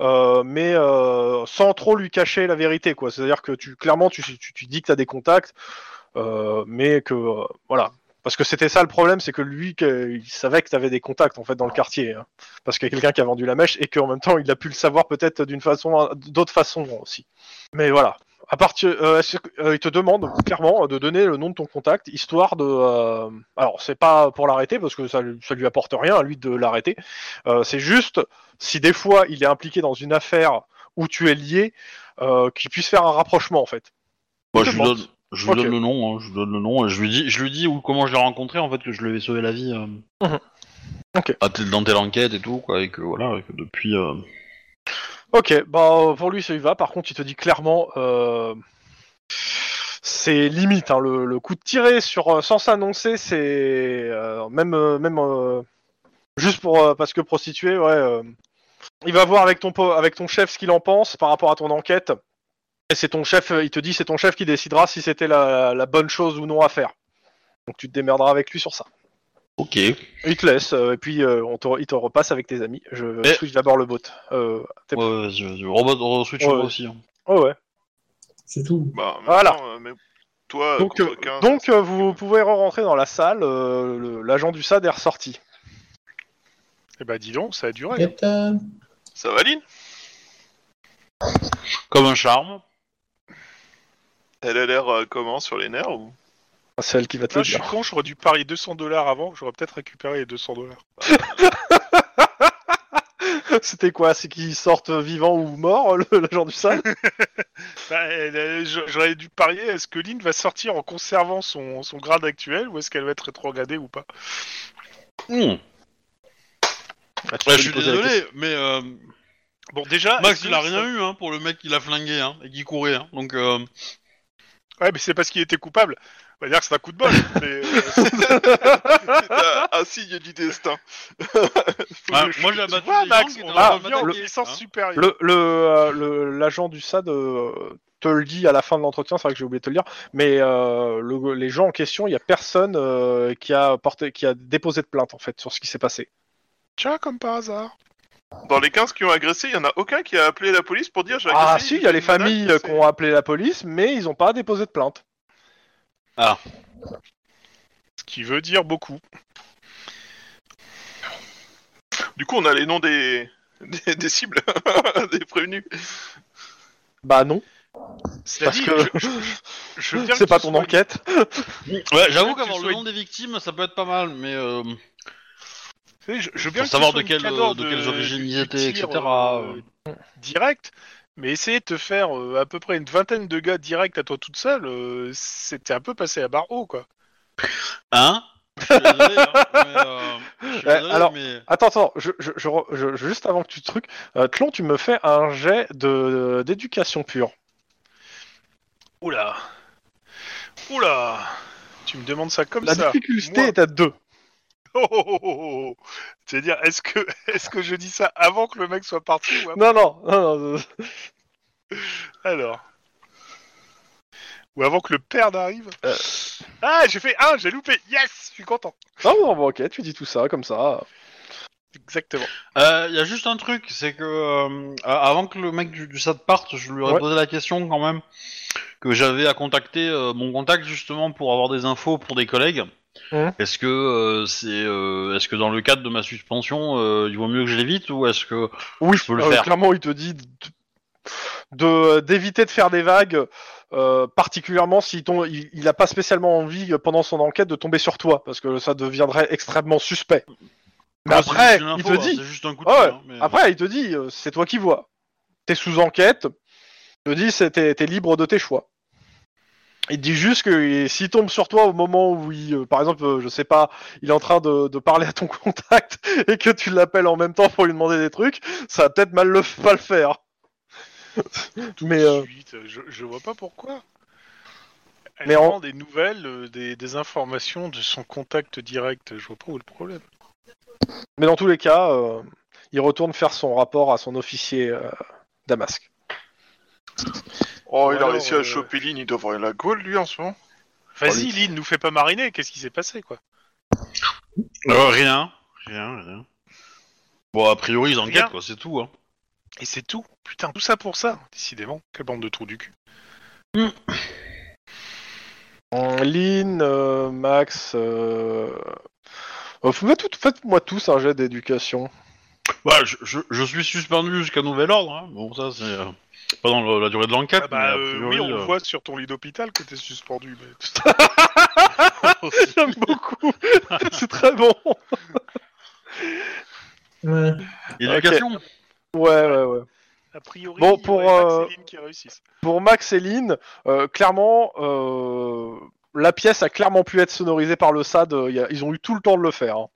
euh, mais euh, sans trop lui cacher la vérité, quoi. C'est-à-dire que tu clairement tu, dis que tu as des contacts, euh, mais que euh, voilà. Parce que c'était ça le problème, c'est que lui, il savait que tu avais des contacts en fait dans le quartier, hein. parce qu'il y a quelqu'un qui a vendu la mèche et qu'en même temps il a pu le savoir peut-être d'une façon, d'autres façons aussi. Mais voilà. À partir, euh, euh, il te demande clairement de donner le nom de ton contact, histoire de. euh, alors c'est pas pour l'arrêter parce que ça, lui- ça lui apporte rien à lui de l'arrêter. Euh, c'est juste si des fois il est impliqué dans une affaire où tu es lié, euh, qu'il puisse faire un rapprochement en fait. Moi, Je lui donne, je lui Ok. donne le nom. hein, je lui donne le nom et je lui dis, je lui dis où comment je l'ai rencontré en fait que je lui ai sauvé la vie. euh, Mhm. Tel- dans telle enquête et tout quoi et que voilà et que depuis. Ok, bah pour lui ça y va. Par contre, il te dit clairement, euh, c'est limite. Hein, le, coup de tirer sur euh, sans s'annoncer, c'est euh, même même juste pour parce que prostituée, ouais. il va voir avec ton avec ton chef ce qu'il en pense par rapport à ton enquête. Et c'est ton chef, il te dit c'est ton chef qui décidera si c'était la bonne chose ou non à faire. Donc tu te démerderas avec lui sur ça. Ok. Il te laisse, euh, et puis euh, on te, il te repasse avec tes amis. Je Mais- switch d'abord le bot. Euh, t'es- Ouais, ouais, vas-y, vas-y. Robot, switch Ouais, moi aussi. hein. oh ouais. C'est tout. Bah, Voilà. maintenant, euh, mais toi, Donc, contre euh, 15, donc euh, vous pouvez re-rentrer dans la salle. euh, le- L'agent du SAD est ressorti. Eh ben dis donc, ça a duré. Get, euh, ça va, Lynn? Comme un charme. Elle a l'air euh, comment sur les nerfs ou... C'est elle qui va te Ah, le je suis dire. con, j'aurais dû parier 200 dollars avant, j'aurais peut-être récupéré les 200 dollars. C'était quoi C'est qu'ils sortent vivants ou morts, le- l'agent du SAD Bah, euh, je- j'aurais dû parier, est-ce que Lynn va sortir en conservant son, son grade actuel ou est-ce qu'elle va être rétrogradée ou pas? Hmm. Ah, tu Ouais, peux je lui suis poser la désolé, mais euh, Bon déjà... Max est-ce il a ça- rien eu hein, pour le mec qui l'a flingué hein, et qui courait. Hein. Donc euh, Ouais mais c'est parce qu'il était coupable. On va dire que c'est un coup de bol. mais, euh, C'est un, un signe du destin. Ah, moi j'ai tu abattu vois des Max, on va en puissance hein. supérieure. Le le, euh, le- l'agent du SAD euh, te le dit à la fin de l'entretien, c'est vrai que j'ai oublié de te le dire, mais euh, le- les gens en question, il y a personne euh, qui a porté, qui a déposé de plainte en fait sur ce qui s'est passé. Tiens, comme par hasard. Dans les 15 qui ont agressé, il y en a aucun qui a appelé la police pour dire j'ai agressé. Ah si, il y a les familles qui ont appelé la police, mais ils n'ont pas déposé de plainte. Ce qui veut dire beaucoup. Du coup, on a les noms des, des, des cibles, des prévenus. Bah non, Cela parce dit, que je, je veux bien c'est que pas tu ton sois- enquête. Ouais, j'avoue que qu'avoir le sois- nom des victimes ça peut être pas mal, mais euh, Tu sais, Je, je veux bien pour que savoir sois de, une quelle, cadre de quelles origines ils étaient, etc. euh, direct, mais essayer de te faire euh, à peu près une vingtaine de gars direct à toi toute seule, euh, c'était un peu passé à barre haut, quoi. Hein? Hein, mais, euh, désolé, alors- mais... Attends, attends, je, je, je, re- je- juste avant que tu trucs, euh, Tlon, tu me fais un jet de d'éducation pure. Oula Oula Tu me demandes ça comme La ça difficulté Moi. est à 2. Oh, oh, oh, oh, oh. C'est-à-dire, est-ce que, est-ce que je dis ça avant que le mec soit parti ou après? Non, non, non, non. Alors Ou avant que le père n'arrive? Euh. Ah, j'ai fait un, j'ai loupé Yes Je suis content Non, non, bon, ok, tu dis tout ça comme ça. Exactement. Il Euh, y a juste un truc, c'est que euh, avant que le mec du, du SAD parte, je lui aurais Ouais. posé la question quand même que j'avais à contacter euh, mon contact justement pour avoir des infos pour des collègues. Est-ce que euh, c'est, euh, est-ce que dans le cadre de ma suspension, euh, il vaut mieux que je l'évite ou est-ce que Oui, Je peux le euh, faire? clairement, il te dit de- de d'éviter de faire des vagues, euh, particulièrement s'il il, il a pas spécialement envie euh, pendant son enquête de tomber sur toi, parce que ça deviendrait extrêmement suspect. Mais Ouais, après, une il info, te hein, dit, c'est juste un coup de ouais. hein, mais- après, il te dit, euh, c'est toi qui vois. T'es sous enquête. Il te dit t'es libre de tes choix. Il dit juste que s'il tombe sur toi au moment où il, euh, par exemple, euh, je sais pas, il est en train de, de parler à ton contact et que tu l'appelles en même temps pour lui demander des trucs, ça va peut-être mal le pas le faire. Mais de euh, suite, je, je vois pas pourquoi. Elle Mais en- prend des nouvelles, euh, des, des informations de son contact direct. Je vois pas où est le problème. mais dans tous les cas, il retourne faire son rapport à son officier Damasque. Oh, il a alors, réussi euh, à choper Lynn, il doit avoir la gaule, lui, en ce moment. Vas-y, Lynn, nous fais pas mariner. Qu'est-ce qui s'est passé, quoi Euh, rien, rien, rien. Bon, a priori, ils Rien. enquêtent, quoi, c'est tout. Hein. Et c'est tout. Putain, tout ça pour ça. Décidément, quelle bande de trous du cul. Lynn, euh, Max, euh... euh, faites faites-moi tous un jet d'éducation. Bah, je, je, je suis suspendu jusqu'à nouvel ordre. Hein. Bon, ça, c'est euh, pas dans le- la durée de l'enquête. Ah bah a euh, priori, oui, on le euh, voit sur ton lit d'hôpital que t'es suspendu. Mais... J'aime beaucoup. C'est très bon. Ouais. Éducation. Ouais, ouais, ouais. A priori, Bon, pour, Max euh, et Lynn qui réussissent. Pour Max et Lynn, euh, clairement, euh, la pièce a clairement pu être sonorisée par le SAD. euh, y a- ils ont eu tout le temps de le faire. hein.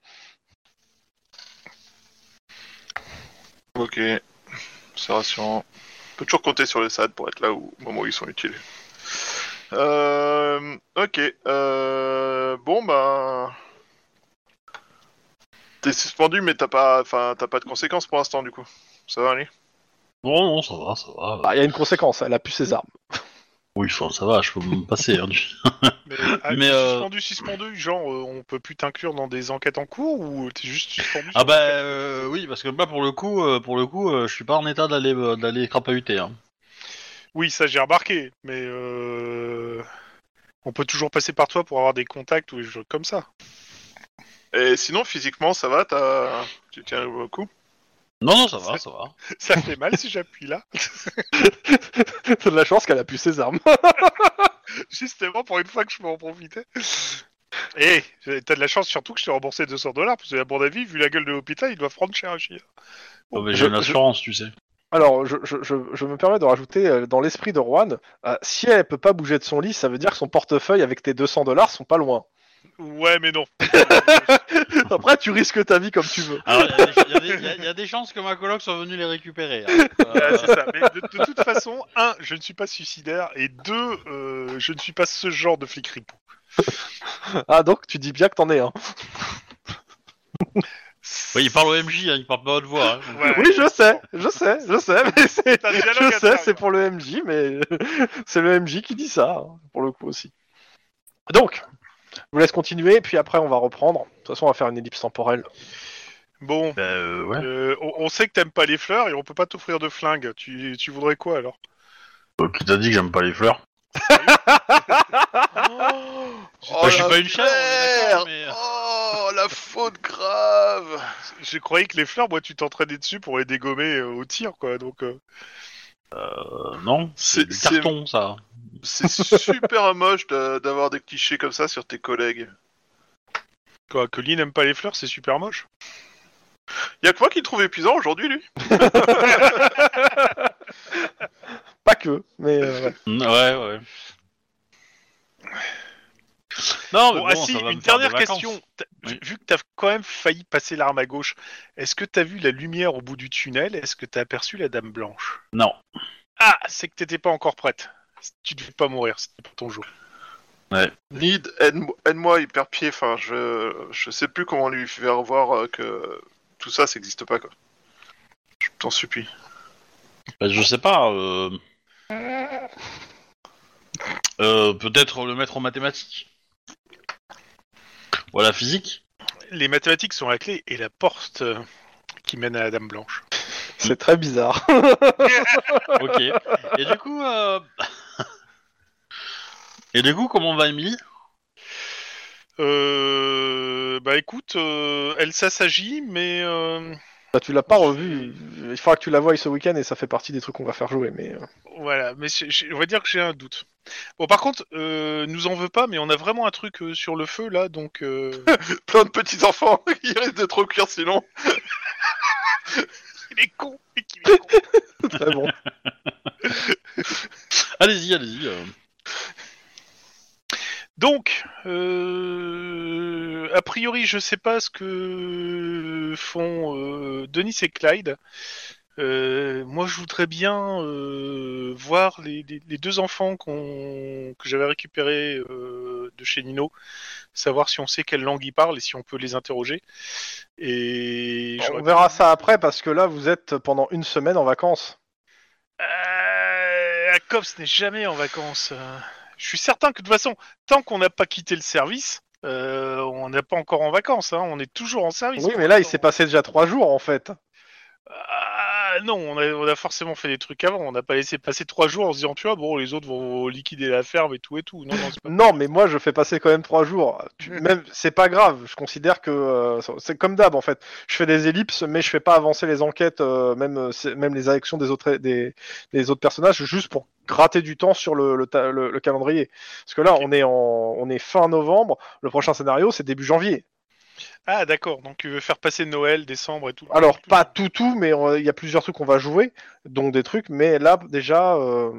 Ok. C'est rassurant. On peut toujours compter sur les SAD pour être là où, au moment où ils sont utiles. Euh, ok. Euh, bon, bah. T'es suspendu, mais t'as pas, enfin, t'as pas de conséquences pour l'instant, du coup. Ça va aller Non, non, ça va, ça va. Bah, Il y a une conséquence, elle a pu ses armes. Oui, ça va, je peux me passer. Hein, du- Mais, ah, mais, euh, suspendu, suspendu, genre euh, on peut plus t'inclure dans des enquêtes en cours ou t'es juste suspendu Ah bah euh, oui, parce que là, pour le coup, euh, pour le coup, euh, je suis pas en état d'aller d'aller crapahuter. Hein. Oui, ça j'ai remarqué, mais euh... on peut toujours passer par toi pour avoir des contacts ou des choses comme ça. Et sinon, physiquement, ça va T'as, tu tiens le coup Non, non, ça va, ça va. Ça fait mal si j'appuie là. T'as de la chance qu'elle a pu ses armes. Justement, pour une fois que je peux en profiter. Et t'as de la chance surtout que je t'ai remboursé 200 dollars, parce que à mon avis, vu la gueule de l'hôpital, ils doivent prendre cher à chier. Oh, mais je- J'ai une je- assurance, tu sais. Alors, je, je, je, je me permets de rajouter, euh, dans l'esprit de Juan, euh, si elle peut pas bouger de son lit, ça veut dire que son portefeuille avec tes 200 dollars sont pas loin. Ouais, mais non. Après, tu risques ta vie comme tu veux. Alors, il y, a des- y a des- y a- y a des chances que ma coloc soit venue les récupérer. hein. Ouais, c'est ça. Mais de, de toute façon, un, je ne suis pas suicidaire, et deux, euh, je ne suis pas ce genre de flic ripou. Ah, donc tu dis bien que t'en es un. ouais, il parle au MJ, hein, il parle pas à haute voix. hein. Ouais. Oui, je sais, je sais, je sais, mais c'est. T'as un dialogue Je sais, c'est pour le MJ, mais c'est le MJ qui dit ça, hein, pour le coup aussi. Donc, je vous laisse continuer, puis après on va reprendre. De toute façon, on va faire une ellipse temporelle. Bon, Bah, euh, ouais. euh, on, on sait que t'aimes pas les fleurs et on peut pas t'offrir de flingue. Tu, tu voudrais quoi alors? Euh, qui t'a dit que j'aime pas les fleurs? Oh, Bah, Je suis la pas une chèvre, on est merde d'accord, mais- Oh, la faute grave Je croyais que les fleurs, moi, tu t'entraînais dessus pour les dégommer euh, au tir, quoi. Donc, euh, Euh, non, C'est- du carton, ça. C'est super moche d'avoir des clichés comme ça sur tes collègues. quoi, que Lee n'aime pas les fleurs, c'est super moche. Y'a que moi qui le trouve épuisant aujourd'hui, lui Pas que, mais euh, ouais. Mm, Ouais, ouais. Non, mais Bon, bon, ah si, va une dernière question. Oui. vu- que t'as quand même failli passer l'arme à gauche, est-ce que t'as vu la lumière au bout du tunnel? Est-ce que t'as aperçu la dame blanche? Non. Ah, c'est que t'étais pas encore prête. Tu devais pas mourir, c'était pas ton jour. Need, aide-moi aide-moi, hyper pied. Enfin, je, je sais plus comment lui faire voir euh, que tout ça, ça n'existe pas, quoi. Je t'en supplie. Bah, je sais pas. Euh... euh, Peut-être le mettre en mathématiques. À la physique. Les mathématiques sont la clé et la porte euh, qui mène à la dame blanche. c'est très bizarre. Ok. Et du coup, euh... et du coup, comment va Emily Euh, bah écoute, euh, elle s'agit, mais euh, Bah, tu l'as pas revu. Il faudra que tu la voies ce week-end et ça fait partie des trucs qu'on va faire jouer. Mais euh, voilà. Mais on va dire que j'ai un doute. Bon, par contre, euh, nous en veut pas, mais on a vraiment un truc euh, sur le feu là, donc. euh, Plein de petits enfants qui risquent de trop cuire sinon. Il est con, mais qu'il est con. très bon. Allez-y, allez-y. Donc, euh, a priori, je sais pas ce que font euh, Denis et Clyde. Euh, moi, je voudrais bien voir les, les- les deux enfants qu'on- que j'avais récupérés de chez Nino, savoir si on sait quelle langue ils parlent et si on peut les interroger. Et On verra ça après parce que là, vous êtes pendant une semaine en vacances. Euh, la COPS n'est jamais en vacances. Euh, Je suis certain que de toute façon, tant qu'on n'a pas quitté le service, euh, on n'est pas encore en vacances. Hein, on est toujours en service. Oui, mais là, il s'est passé déjà trois jours en fait. Non, on a, on a forcément fait des trucs avant. On n'a pas laissé passer trois jours en se disant, tu vois, bon, les autres vont liquider la ferme et tout et tout. Non, non, c'est pas. Non, mais moi, je fais passer quand même trois jours. Tu- Même, c'est pas grave. Je considère que euh, c'est comme d'hab en fait. Je fais des ellipses, mais je fais pas avancer les enquêtes, euh, même euh, même les actions des autres des, des autres personnages, juste pour gratter du temps sur le, le, ta- le- le calendrier. Parce que là, on est en on est fin novembre. Le prochain scénario, c'est début janvier. Ah d'accord. Donc tu veux faire passer Noël, décembre et tout. Alors tout. pas tout tout, mais euh, il y a plusieurs trucs qu'on va jouer, donc des trucs. Mais là, déjà, euh,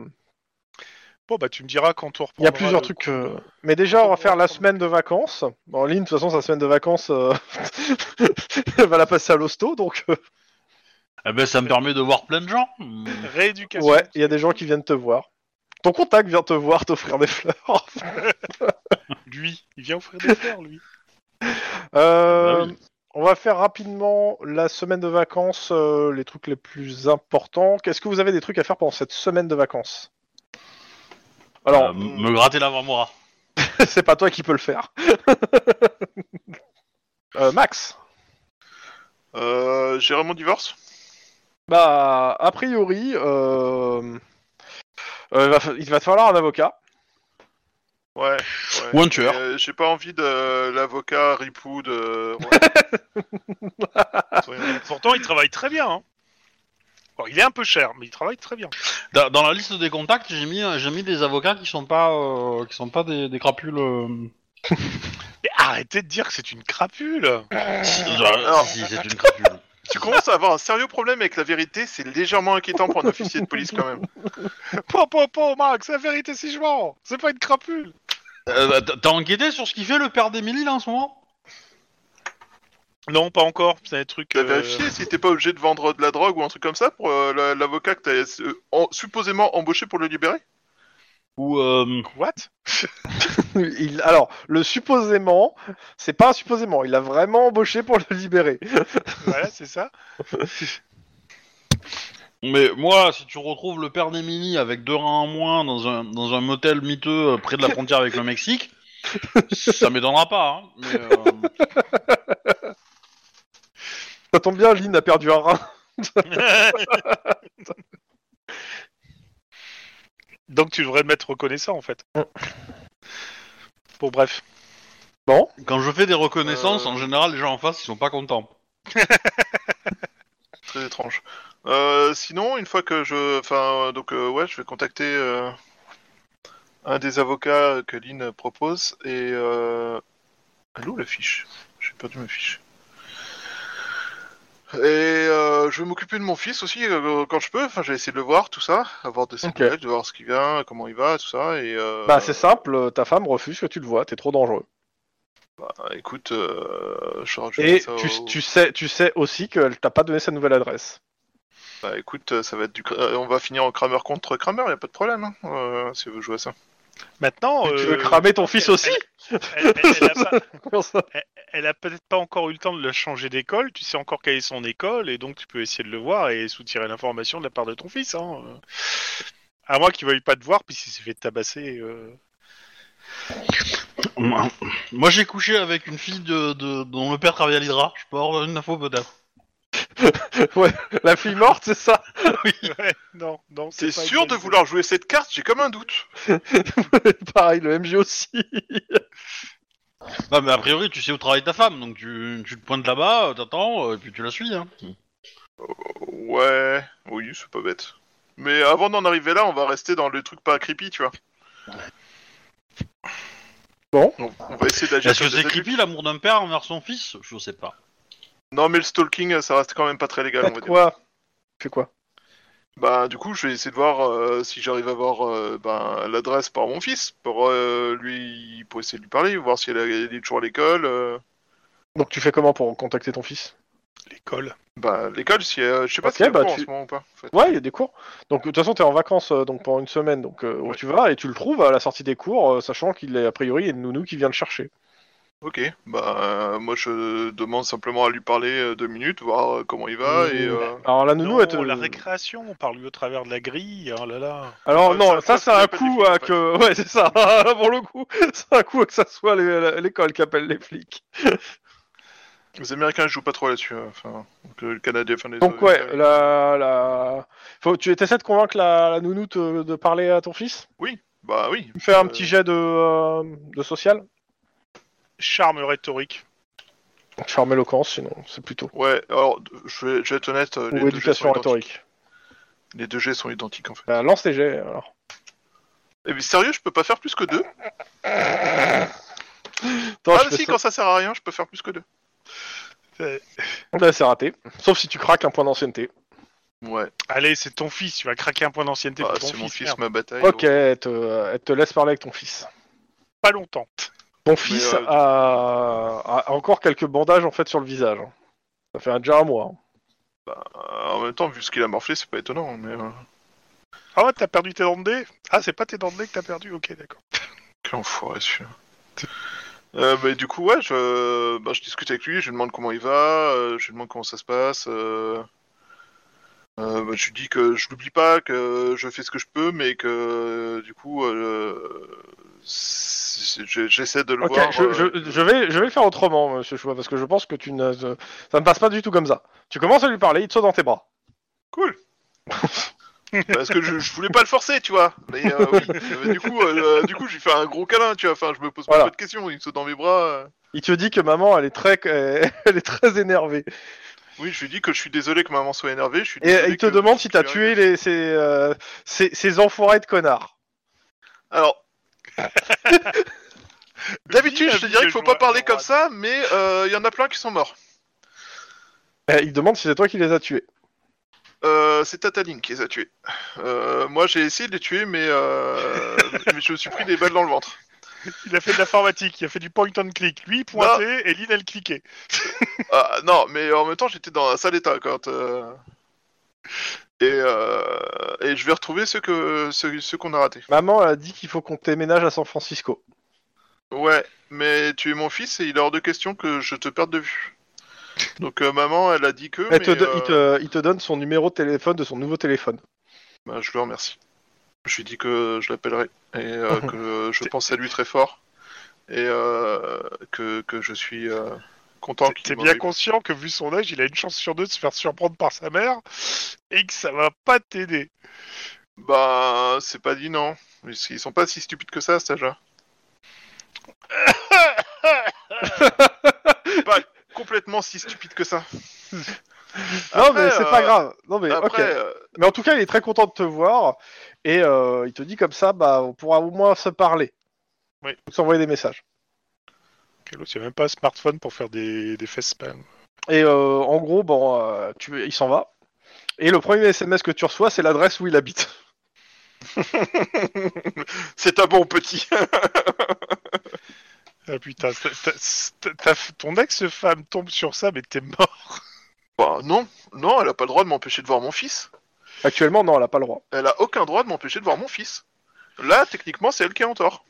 Bon bah tu me diras quand on reprend. il y a plusieurs trucs. euh, Mais déjà, on va faire la semaine de vacances. Bon, Lynn, de toute façon, sa semaine de vacances, euh, elle va la passer à l'hosto, donc euh, Eh ben, ça me permet de voir plein de gens. Rééducation. ouais, il y a des gens qui viennent te voir. Ton contact vient te voir, t'offrir des fleurs. Lui, il vient offrir des fleurs, lui. Euh, Bah oui. On va faire rapidement la semaine de vacances, euh, les trucs les plus importants. Qu'est-ce que vous avez des trucs à faire pendant cette semaine de vacances? Alors, Euh, me gratter l'avant-bras. c'est pas toi qui peux le faire. Euh, Max? Euh, Gérer mon divorce Bah, a priori, euh, euh, il va il va te falloir un avocat. Ouais. ouais. Ou un tueur. Euh, J'ai pas envie de l'avocat ripou de. Ouais. Pourtant, il travaille très bien. Hein. Bon, il est un peu cher, mais il travaille très bien. Dans, dans la liste des contacts, j'ai mis, j'ai mis des avocats qui sont pas, euh, qui sont pas des, des crapules. euh. Mais arrêtez de dire que c'est une crapule. Si, c'est une crapule. Tu commences à avoir un sérieux problème avec la vérité, c'est légèrement inquiétant pour un officier de police quand même. Po, po, po, Max, la vérité, si je mens. C'est pas une crapule. Euh, t'as- T'as enquêté sur ce qu'il fait le père d'Emily là en ce moment? Non, pas encore. C'est un truc. T'as euh, vérifié si t'es pas obligé de vendre de la drogue ou un truc comme ça pour euh, la- l'avocat que t'as euh, en- supposément embauché pour le libérer? Ou euh, What? Il, alors, le supposément, c'est pas un supposément, il a vraiment embauché pour le libérer. Voilà, c'est ça. Mais moi, si tu retrouves le père d'Emily avec deux reins en moins dans un, dans un motel miteux euh, près de la frontière avec le Mexique, ça m'étonnera pas. Hein, mais, euh, Ça tombe bien, Lynn a perdu un rein. Donc tu devrais me mettre reconnaissant en fait. Mm. Bon, bref. quand je fais des reconnaissances, Euh. en général, les gens en face, ils sont pas contents. Très étrange. Euh, sinon, une fois que je, enfin, euh, donc euh, ouais, je vais contacter euh, un des avocats que Lynn propose et euh... elle est où la fiche? J'ai perdu ma fiche. Et euh, je vais m'occuper de mon fils aussi euh, quand je peux. Enfin, je vais essayer de le voir, tout ça, avoir de ses nouvelles, de voir ce qu'il vient, comment il va, tout ça. Et euh, Bah, c'est simple, ta femme refuse que tu le vois, t'es trop dangereux. bah, écoute, euh, je, Et ça tu, au- tu sais, tu sais aussi qu'elle t'a pas donné sa nouvelle adresse. Bah écoute, ça va être du, on va finir en Kramer contre Kramer, y a pas de problème, hein, euh, si vous jouez à ça. Maintenant. tu veux cramer ton fils aussi Elle, elle- elle a pas- Comment ça elle a peut-être pas encore eu le temps de le changer d'école. Tu sais encore quelle est son école et donc tu peux essayer de le voir et soutirer l'information de la part de ton fils. Hein. À moins qu'il veuille pas te voir puisqu'il s'est fait tabasser. euh. Moi, j'ai couché avec une fille de, de- dont le père travaille à l'Hydra. Je peux avoir une info peut-être. La fille morte, c'est ça? Ouais, non, non. T'es sûr de vouloir jouer cette carte? J'ai comme un doute. Pareil, le MJ aussi. Non, mais a priori, tu sais où travaille ta femme, donc tu, tu te pointes là-bas, euh, t'attends, euh, et puis tu la suis. Hein. Ouais, oui, c'est pas bête. Mais avant d'en arriver là, on va rester dans le truc pas creepy, tu vois. Bon. Donc, on va essayer d'agir. Est-ce que c'est creepy l'amour d'un père envers son fils? Je sais pas. Non, mais le stalking, ça reste quand même pas très légal, on va Faites dire. quoi? Fais quoi? Bah, du coup, je vais essayer de voir euh, si j'arrive à voir euh, ben, l'adresse par mon fils pour euh, lui, pour essayer de lui parler, voir si elle est elle est toujours à l'école. euh. Donc tu fais comment pour contacter ton fils? L'école. Bah, l'école, si, euh, je sais pas Ok, s'il y a bah, cours tu- en ce moment ou pas. en fait. Ouais, il y a des cours. Donc de toute façon, t'es en vacances euh, donc pendant une semaine, donc euh, où tu vas et tu le trouves à la sortie des cours, euh, sachant qu'il est a priori il y a une nounou qui vient le chercher. Ok, bah, euh, moi je demande simplement à lui parler euh, deux minutes, voir euh, comment il va Mmh. et. euh, Alors la nounou, Non, te- la récréation, on parle lui au travers de la grille. Oh là là. Alors non, ça- ça, ça, c'est un coup flics, à que, ouais c'est ça. Pour le coup, c'est un coup à que ça soit l'école qui appelle les flics. Les Américains jouent pas trop là-dessus, euh, enfin, donc, le Canadien, enfin les. Donc ouais, la, la... Faut, tu essaies de convaincre la, la nounou te- de parler à ton fils? Bah oui. Fais un petit jet de, euh, de social. Charme rhétorique. Charme éloquence, sinon c'est plutôt. Ouais, alors je vais, je vais être honnête, euh, les Ou deux, jets éducation sont identiques. rhétorique. les deux jets sont identiques en fait. Bah, lance les jets alors. Eh mais sérieux, je peux pas faire plus que deux? Attends, Ah je mais fais si, ça. quand ça sert à rien, je peux faire plus que deux. Bah, c'est raté. Sauf si tu craques un point d'ancienneté. Ouais, Allez, c'est ton fils. Tu vas craquer un point d'ancienneté bah, pour ton c'est mon fils. fils, merde. ma bataille. Ok, elle te, elle te laisse parler avec ton fils. Pas longtemps. Ton fils euh, a, a encore quelques bandages en fait sur le visage. hein. Ça fait déjà un mois. hein. Euh, en même temps, vu ce qu'il a morflé, c'est pas étonnant, mais... euh, Ah ouais, t'as perdu tes dents de Ah, c'est pas tes dents de que t'as perdu? Ok, d'accord. Quel enfoiré celui-là. Euh, bah, du coup, ouais, je, bah, je discute avec lui, je lui demande comment il va, euh, je lui demande comment ça se passe. Euh... euh, bah, je lui dis que je l'oublie pas, que je fais ce que je peux, mais que euh, du coup, euh, j'essaie de le Ok, voir. je, euh, je, je vais, je vais le faire autrement, monsieur Choua, parce que je pense que tu ne, ça ne passe pas du tout comme ça. Tu commences à lui parler, il te saute dans tes bras. Cool. Parce que je, je voulais pas le forcer, tu vois. Mais euh, oui. Du coup, euh, du coup, je lui fais un gros câlin, tu vois. Enfin, je me pose Voilà. pas de questions. Il me saute dans mes bras. euh. Il te dit que maman, elle est très, elle est très énervée. Oui, je lui dis que je suis désolé que maman soit énervée. Je suis Et il te que- demande si t'as tu tué les, ces, euh, ces, ces enfoirés de connards. Alors, d'habitude, je te dirais qu'il faut pas parler comme ça, mais euh, il y en a plein qui sont morts. Euh, il demande si c'est toi qui les as tués. Euh, c'est Tataline qui les a tués. Euh, moi, j'ai essayé de les tuer, mais, euh, mais je me suis pris des balles dans le ventre. Il a fait de l'informatique, il a fait du point and click. Lui, il pointait et Lynn, elle cliquait. Ah, non, mais en même temps, j'étais dans un sale état quand. euh, Et, euh, et je vais retrouver ceux ceux qu'on a ratés. Maman elle a dit qu'il faut qu'on déménage à San Francisco. Ouais, mais tu es mon fils et il est hors de question que je te perde de vue. Donc euh, maman, elle a dit que. Elle mais, te do- euh, il, te, il te donne son numéro de téléphone de son nouveau téléphone. bah, je le remercie. Je lui dis que je l'appellerai et euh, que je pense à lui très fort et euh, que, que je suis euh, content qu'il T'es bien conscient que vu son âge, il a une chance sur deux de se faire surprendre par sa mère et que ça va pas t'aider. Bah, c'est pas dit non. Ils ils sont pas si stupides que ça à cet âge-là. pas complètement si stupides que ça. non mais c'est euh, pas grave. Non mais Après, ok. euh, Mais en tout cas, il est très content de te voir et euh, il te dit comme ça, bah on pourra au moins se parler. Oui. Ou s'envoyer des messages. Quel autre, il y a même pas un smartphone pour faire des, des spam. Et euh, en gros, bon, euh, tu, il s'en va. Et le premier SMS que tu reçois, c'est l'adresse où il habite. c'est un bon petit. Ah putain, ton ex-femme tombe sur ça, mais t'es mort. Bah non, non, elle a pas le droit de m'empêcher de voir mon fils. Actuellement, non, elle a pas le droit. Elle a aucun droit de m'empêcher de voir mon fils. Là, techniquement, c'est elle qui est en tort.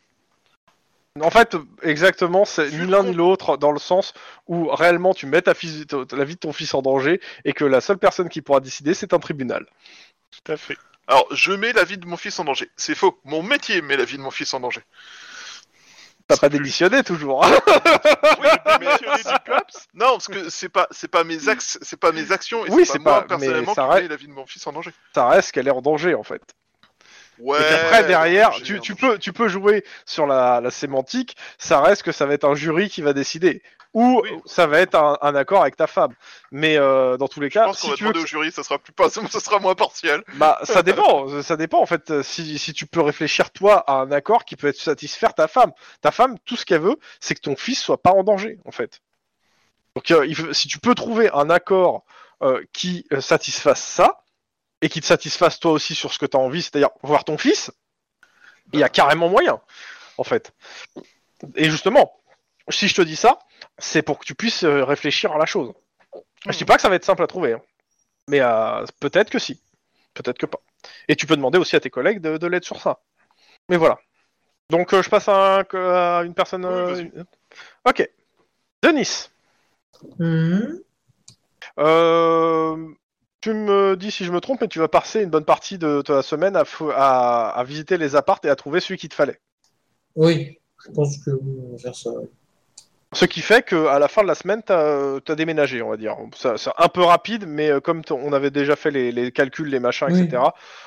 En fait, exactement, c'est ni l'un ni l'autre dans le sens où réellement tu mets ta fils- la vie de ton fils en danger et que la seule personne qui pourra décider, c'est un tribunal. Tout à fait. Alors, je mets la vie de mon fils en danger. C'est faux. Mon métier met la vie de mon fils en danger. T'as pas démissionné toujours. Oui, mais Démissionner du cops non, parce que c'est pas, c'est pas mes axes, c'est pas mes actions et Oui, c'est pas moi personnellement ça qui reste- mets la vie de mon fils en danger. Ça reste qu'elle est en danger en fait. Ouais. et qu'après derrière, peux, tu peux jouer sur la, la sémantique. Ça reste que ça va être un jury qui va décider, ou Oui. ça va être un, un accord avec ta femme. Mais euh, dans tous les Je cas, pense qu'on si va tu veux, demander au jury, ça sera plus pas, ça sera moins partiel. bah ça dépend. ça dépend en fait. Si, si tu peux réfléchir toi à un accord qui peut être satisfaire ta femme. Ta femme, tout ce qu'elle veut, c'est que ton fils soit pas en danger en fait. Donc euh, il si tu peux trouver un accord euh, qui satisfasse ça, et qui te satisfasse toi aussi sur ce que tu as envie, c'est-à-dire voir ton fils, il y a carrément moyen, en fait. Et justement, si je te dis ça, c'est pour que tu puisses euh, réfléchir à la chose. Je dis pas que ça va être simple à trouver, hein. mais euh, peut-être que si, peut-être que pas. Et tu peux demander aussi à tes collègues de, de l'aide sur ça. Mais voilà. Donc euh, je passe à, un- à une personne. Oui. Ok. Denis. Euh, tu me dis si je me trompe, mais tu vas passer une bonne partie de ta semaine à, fo- à, à visiter les appartes et à trouver celui qu'il te fallait. Oui, je pense que oui, on va faire ça. Ouais. Ce qui fait qu'à la fin de la semaine, tu as, déménagé, on va dire. C'est un peu rapide, mais euh, comme on avait déjà fait les, les calculs, les machins, Oui. etc.,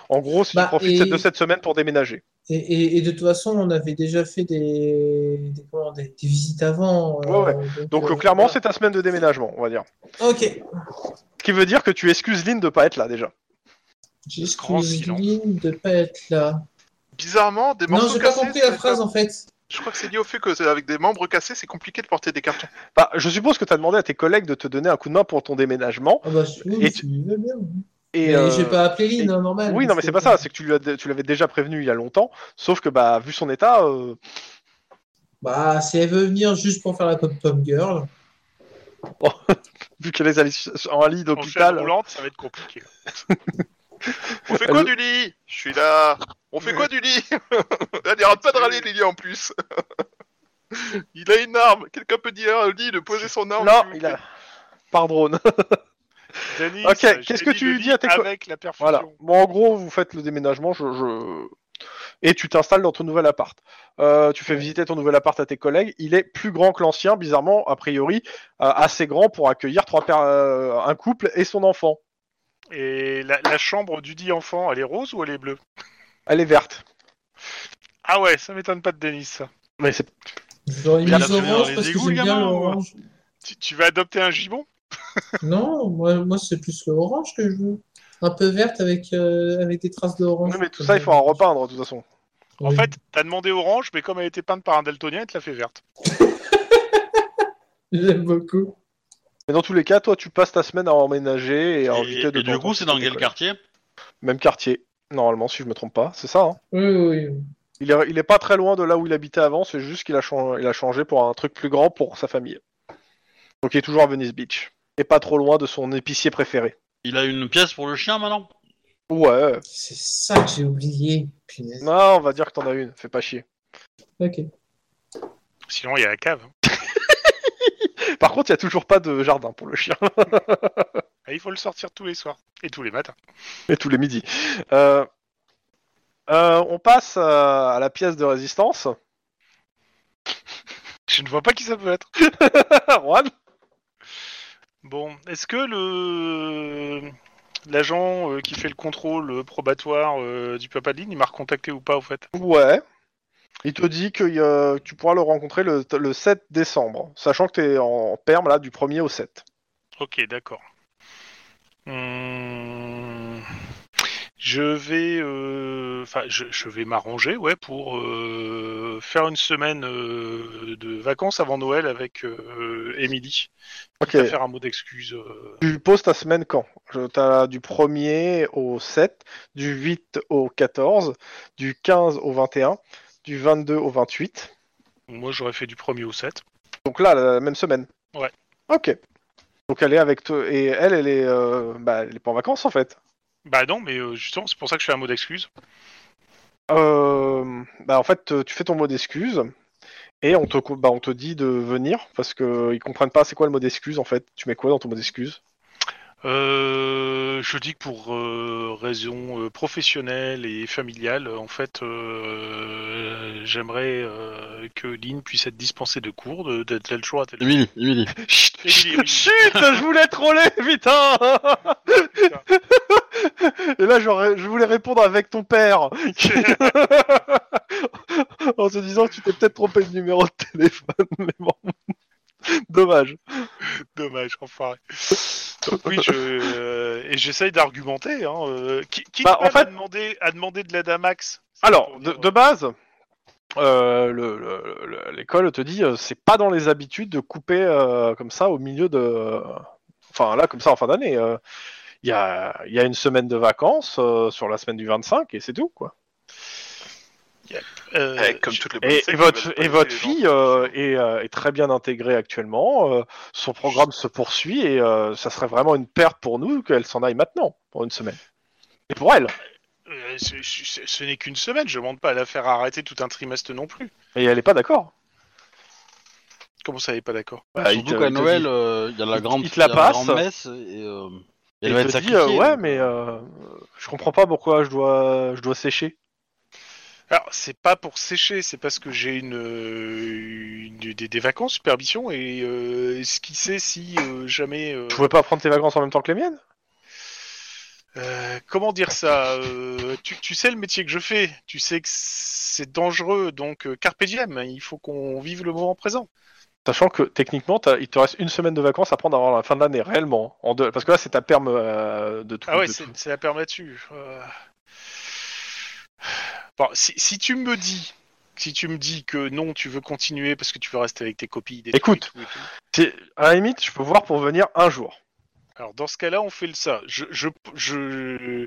en gros, si Bah, tu profites et- de cette semaine pour déménager. Et, et, et de toute façon, on avait déjà fait des, des, comment, des, des visites avant. euh, Ouais, Donc euh, euh, clairement, voilà. c'est ta semaine de déménagement, on va dire. Ok. Ce qui veut dire que tu excuses Lynn de pas être là déjà. J'excuse. Lynn de pas être là. Bizarrement, des Non, morceaux j'ai pas compris la phrase en fait. Je crois que c'est lié au fait que avec des membres cassés, c'est compliqué de porter des cartons. Bah, je suppose que tu as demandé à tes collègues de te donner un coup de main pour ton déménagement. Ah bah, oui, Et tu vas bien. Et, Mais euh, j'ai pas appelé Lynn, et- hein, normal. Oui, non, mais c'est pas ça. C'est que tu l'avais déjà prévenu il y a longtemps. Sauf que, bah, vu son état, euh, Bah, si elle veut venir juste pour faire la pom-pom girl. vu qu'elle est allée en lit En d'hôpital. roulante, ça va être compliqué. On fait quoi du lit? Je suis là. On fait quoi du lit? Elle arrête pas de râler Lily en plus. Il a une arme. Quelqu'un peut dire à Lily de poser son arme Non, il a. Par drone. Denis, Ok, qu'est-ce que tu le dis à tes Avec la perfusion. Voilà. Bon, en gros, vous faites le déménagement, je, je- et tu t'installes dans ton nouvel appart. Euh, tu fais visiter ton nouvel appart à tes collègues. Il est plus grand que l'ancien, bizarrement, a priori, euh, assez grand pour accueillir trois euh, un couple et son enfant. Et la, la chambre du dit enfant, elle est rose ou elle est bleue? Elle est verte. Ah ouais, ça m'étonne pas de Denis, ça. Mais c'est J'aurais mis a orange parce que j'aime bien. Tu, tu vas adopter un gibon Non, moi, moi c'est plus le orange que je veux. Un peu verte avec, euh, avec des traces d'orange. Oui, mais tout ça, il faut en repeindre de toute façon. En fait, t'as demandé orange, mais comme elle était peinte par un daltonien, il te l'a fait verte. J'aime beaucoup. Mais dans tous les cas, toi, tu passes ta semaine à emménager et à Et, inviter de et du coup, c'est dans quel quartier? Même quartier, normalement, si je me trompe pas. C'est ça, hein? Oui, oui, oui. il, est, il est pas très loin de là où il habitait avant, c'est juste qu'il a, chan- il a changé pour un truc plus grand pour sa famille. Donc il est toujours à Venice Beach. Et pas trop loin de son épicier préféré. Il a une pièce pour le chien maintenant? Ouais. C'est ça que j'ai oublié. Punaise. Non, on va dire que t'en as une, fais pas chier. Ok. Sinon, il y a la cave. Par contre, il y a toujours pas de jardin pour le chien. Ah, il faut le sortir tous les soirs et tous les matins. Et tous les midis. Euh, euh, on passe euh, à la pièce de résistance. Je ne vois pas qui ça peut être. Juan? Bon, est-ce que le l'agent euh, qui fait le contrôle probatoire du Papa de Ligne, il m'a recontacté ou pas au fait? Ouais. Il te dit que euh, tu pourras le rencontrer le, le 7 décembre, sachant que tu es en perme là du 1er au 7. Ok, d'accord. Hum, Je vais, euh, enfin, je, je vais m'arranger, ouais, pour euh, faire une semaine euh, de vacances avant Noël avec Emily. Ok. À faire un mot d'excuse. Tu poses ta semaine quand? Je- T'as du 1er au 7, du 8 au 14, du 15 au 21, du 22 au 28. Moi, j'aurais fait du 1er au 7. Donc là, la même semaine. Ouais. Ok. Donc elle est avec toi et elle, elle est, euh, bah, elle est pas en vacances en fait. Bah non, mais euh, justement, c'est pour ça que je fais un mot d'excuse. Euh, bah en fait, tu fais ton mot d'excuse et on te, bah, on te dit de venir parce que ils comprennent pas c'est quoi le mot d'excuse en fait. Tu mets quoi dans ton mot d'excuse? Euh, je dis que pour euh, raison euh, professionnelle et familiale, en fait, euh, j'aimerais euh, que Lynn puisse être dispensée de cours de, de tel jour à tel jour. Emily, Emily. Chut, Emily, Emily. chut, je voulais troller, putain Putain. Et là, je voulais répondre avec ton père. en se disant que tu t'es peut-être trompé de numéro de téléphone, mais bon. Dommage. Dommage, enfoiré. Donc oui, je, euh, et j'essaye d'argumenter. Hein, euh, qui qui Bah, en même fait- a demandé, a demandé de l'aide à Max Alors, pour de, base, euh, le- le- le- l'école te dit euh, c'est pas dans les habitudes de couper euh, comme ça au milieu de. Enfin, là, comme ça, en fin d'année. euh, il y a, y a une semaine de vacances euh, sur la semaine du 25 et c'est tout quoi. Euh, Eh, comme toutes les bonnes Et, votre, et votre fille euh, est, euh, est très bien intégrée actuellement. euh, son programme se poursuit et euh, ça serait vraiment une perte pour nous qu'elle s'en aille maintenant pour une semaine. Et pour elle. euh, ce- ce ce n'est qu'une semaine, je ne demande pas à la faire arrêter tout un trimestre non plus. Et elle est pas d'accord. Comment ça, elle est pas d'accord? Bah, il Surtout qu'à Noël, euh, il y a la grande, il te la il y a la passe. grande messe et euh, Et elle va il être te sacrifiée. euh, ouais, mais je comprends pas pourquoi je dois, je dois sécher. Alors, c'est pas pour sécher, c'est parce que j'ai une, euh, une- des, des vacances, supervision, et euh, ce qui sait si euh, jamais. euh, Tu pouvais pas prendre tes vacances en même temps que les miennes? Comment dire ça tu, tu sais le métier que je fais, tu sais que c'est dangereux, donc carpe diem, il faut qu'on vive le moment présent. Sachant que techniquement, il te reste une semaine de vacances à prendre avant la fin de l'année, réellement. En deux, parce que là, c'est ta perme euh, de tout. Ah ouais, c'est la perme là-dessus. Euh. Bon, si, si tu me dis, si tu me dis que non, tu veux continuer parce que tu veux rester avec tes copies, des Écoute. trucs et tout et tout. C'est- À la limite, je peux voir pour venir un jour. Alors dans ce cas-là, on fait le ça. Je, je, je,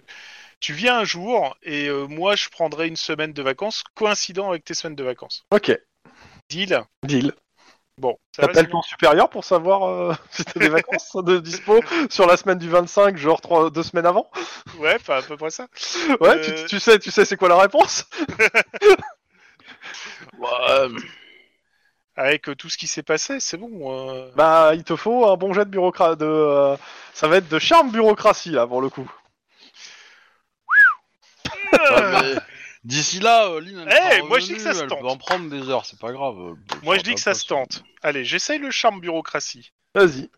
tu viens un jour et euh, moi je prendrai une semaine de vacances coïncident avec tes semaines de vacances. Ok, Deal. deal. Bon, T'appelles ton supérieur pour savoir euh, si t'as des vacances de dispo sur la semaine du 25, genre trois, deux semaines avant? Ouais, pas à peu près ça. Ouais, Euh. tu, tu sais, tu sais c'est quoi la réponse? Ouais, Avec euh, tout ce qui s'est passé, c'est bon. euh. Bah, il te faut un bon jet de bureaucratie. De, euh, ça va être de charme bureaucratie là pour le coup. ouais, mais D'ici là, euh, Lynn, elle Eh, sera moi, je dis que ça revenue, se tente. peut en prendre des heures, c'est pas grave. euh, Moi je dis que ça se tente. Allez, j'essaye le charme bureaucratie. Vas-y.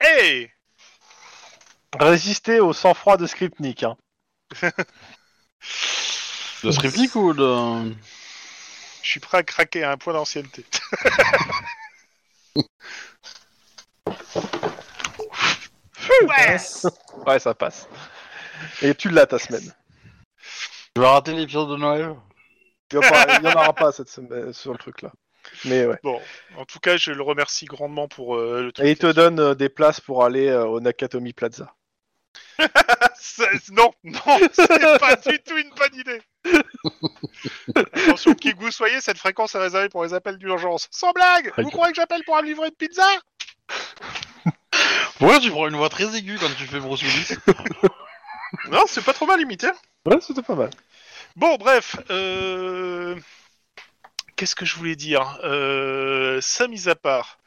Hey Résister au sang-froid de Skripnik. Hein. De Striptease ou de. Je suis prêt à craquer à un point d'ancienneté. ouais Ouais, ça passe. Et tu l'as ta semaine. Je vais rater l'épisode de Noël. Il y en aura- pas cette semaine sur le truc là. Mais ouais. Bon, en tout cas, je le remercie grandement pour euh, le truc. Et il te donne euh, des places pour aller euh, au Nakatomi Plaza. Non, non, c'est pas du tout une bonne idée. Attention, qui que vous soyez, cette fréquence est réservée pour les appels d'urgence. Sans blague Vous croyez que j'appelle pour me livrer une pizza? Pourquoi tu prends une voix très aiguë quand tu fais Bruce Willis Non, c'est pas trop mal imité. Ouais, c'était pas mal. Bon, bref, euh... qu'est-ce que je voulais dire? Euh... Ça mis à part.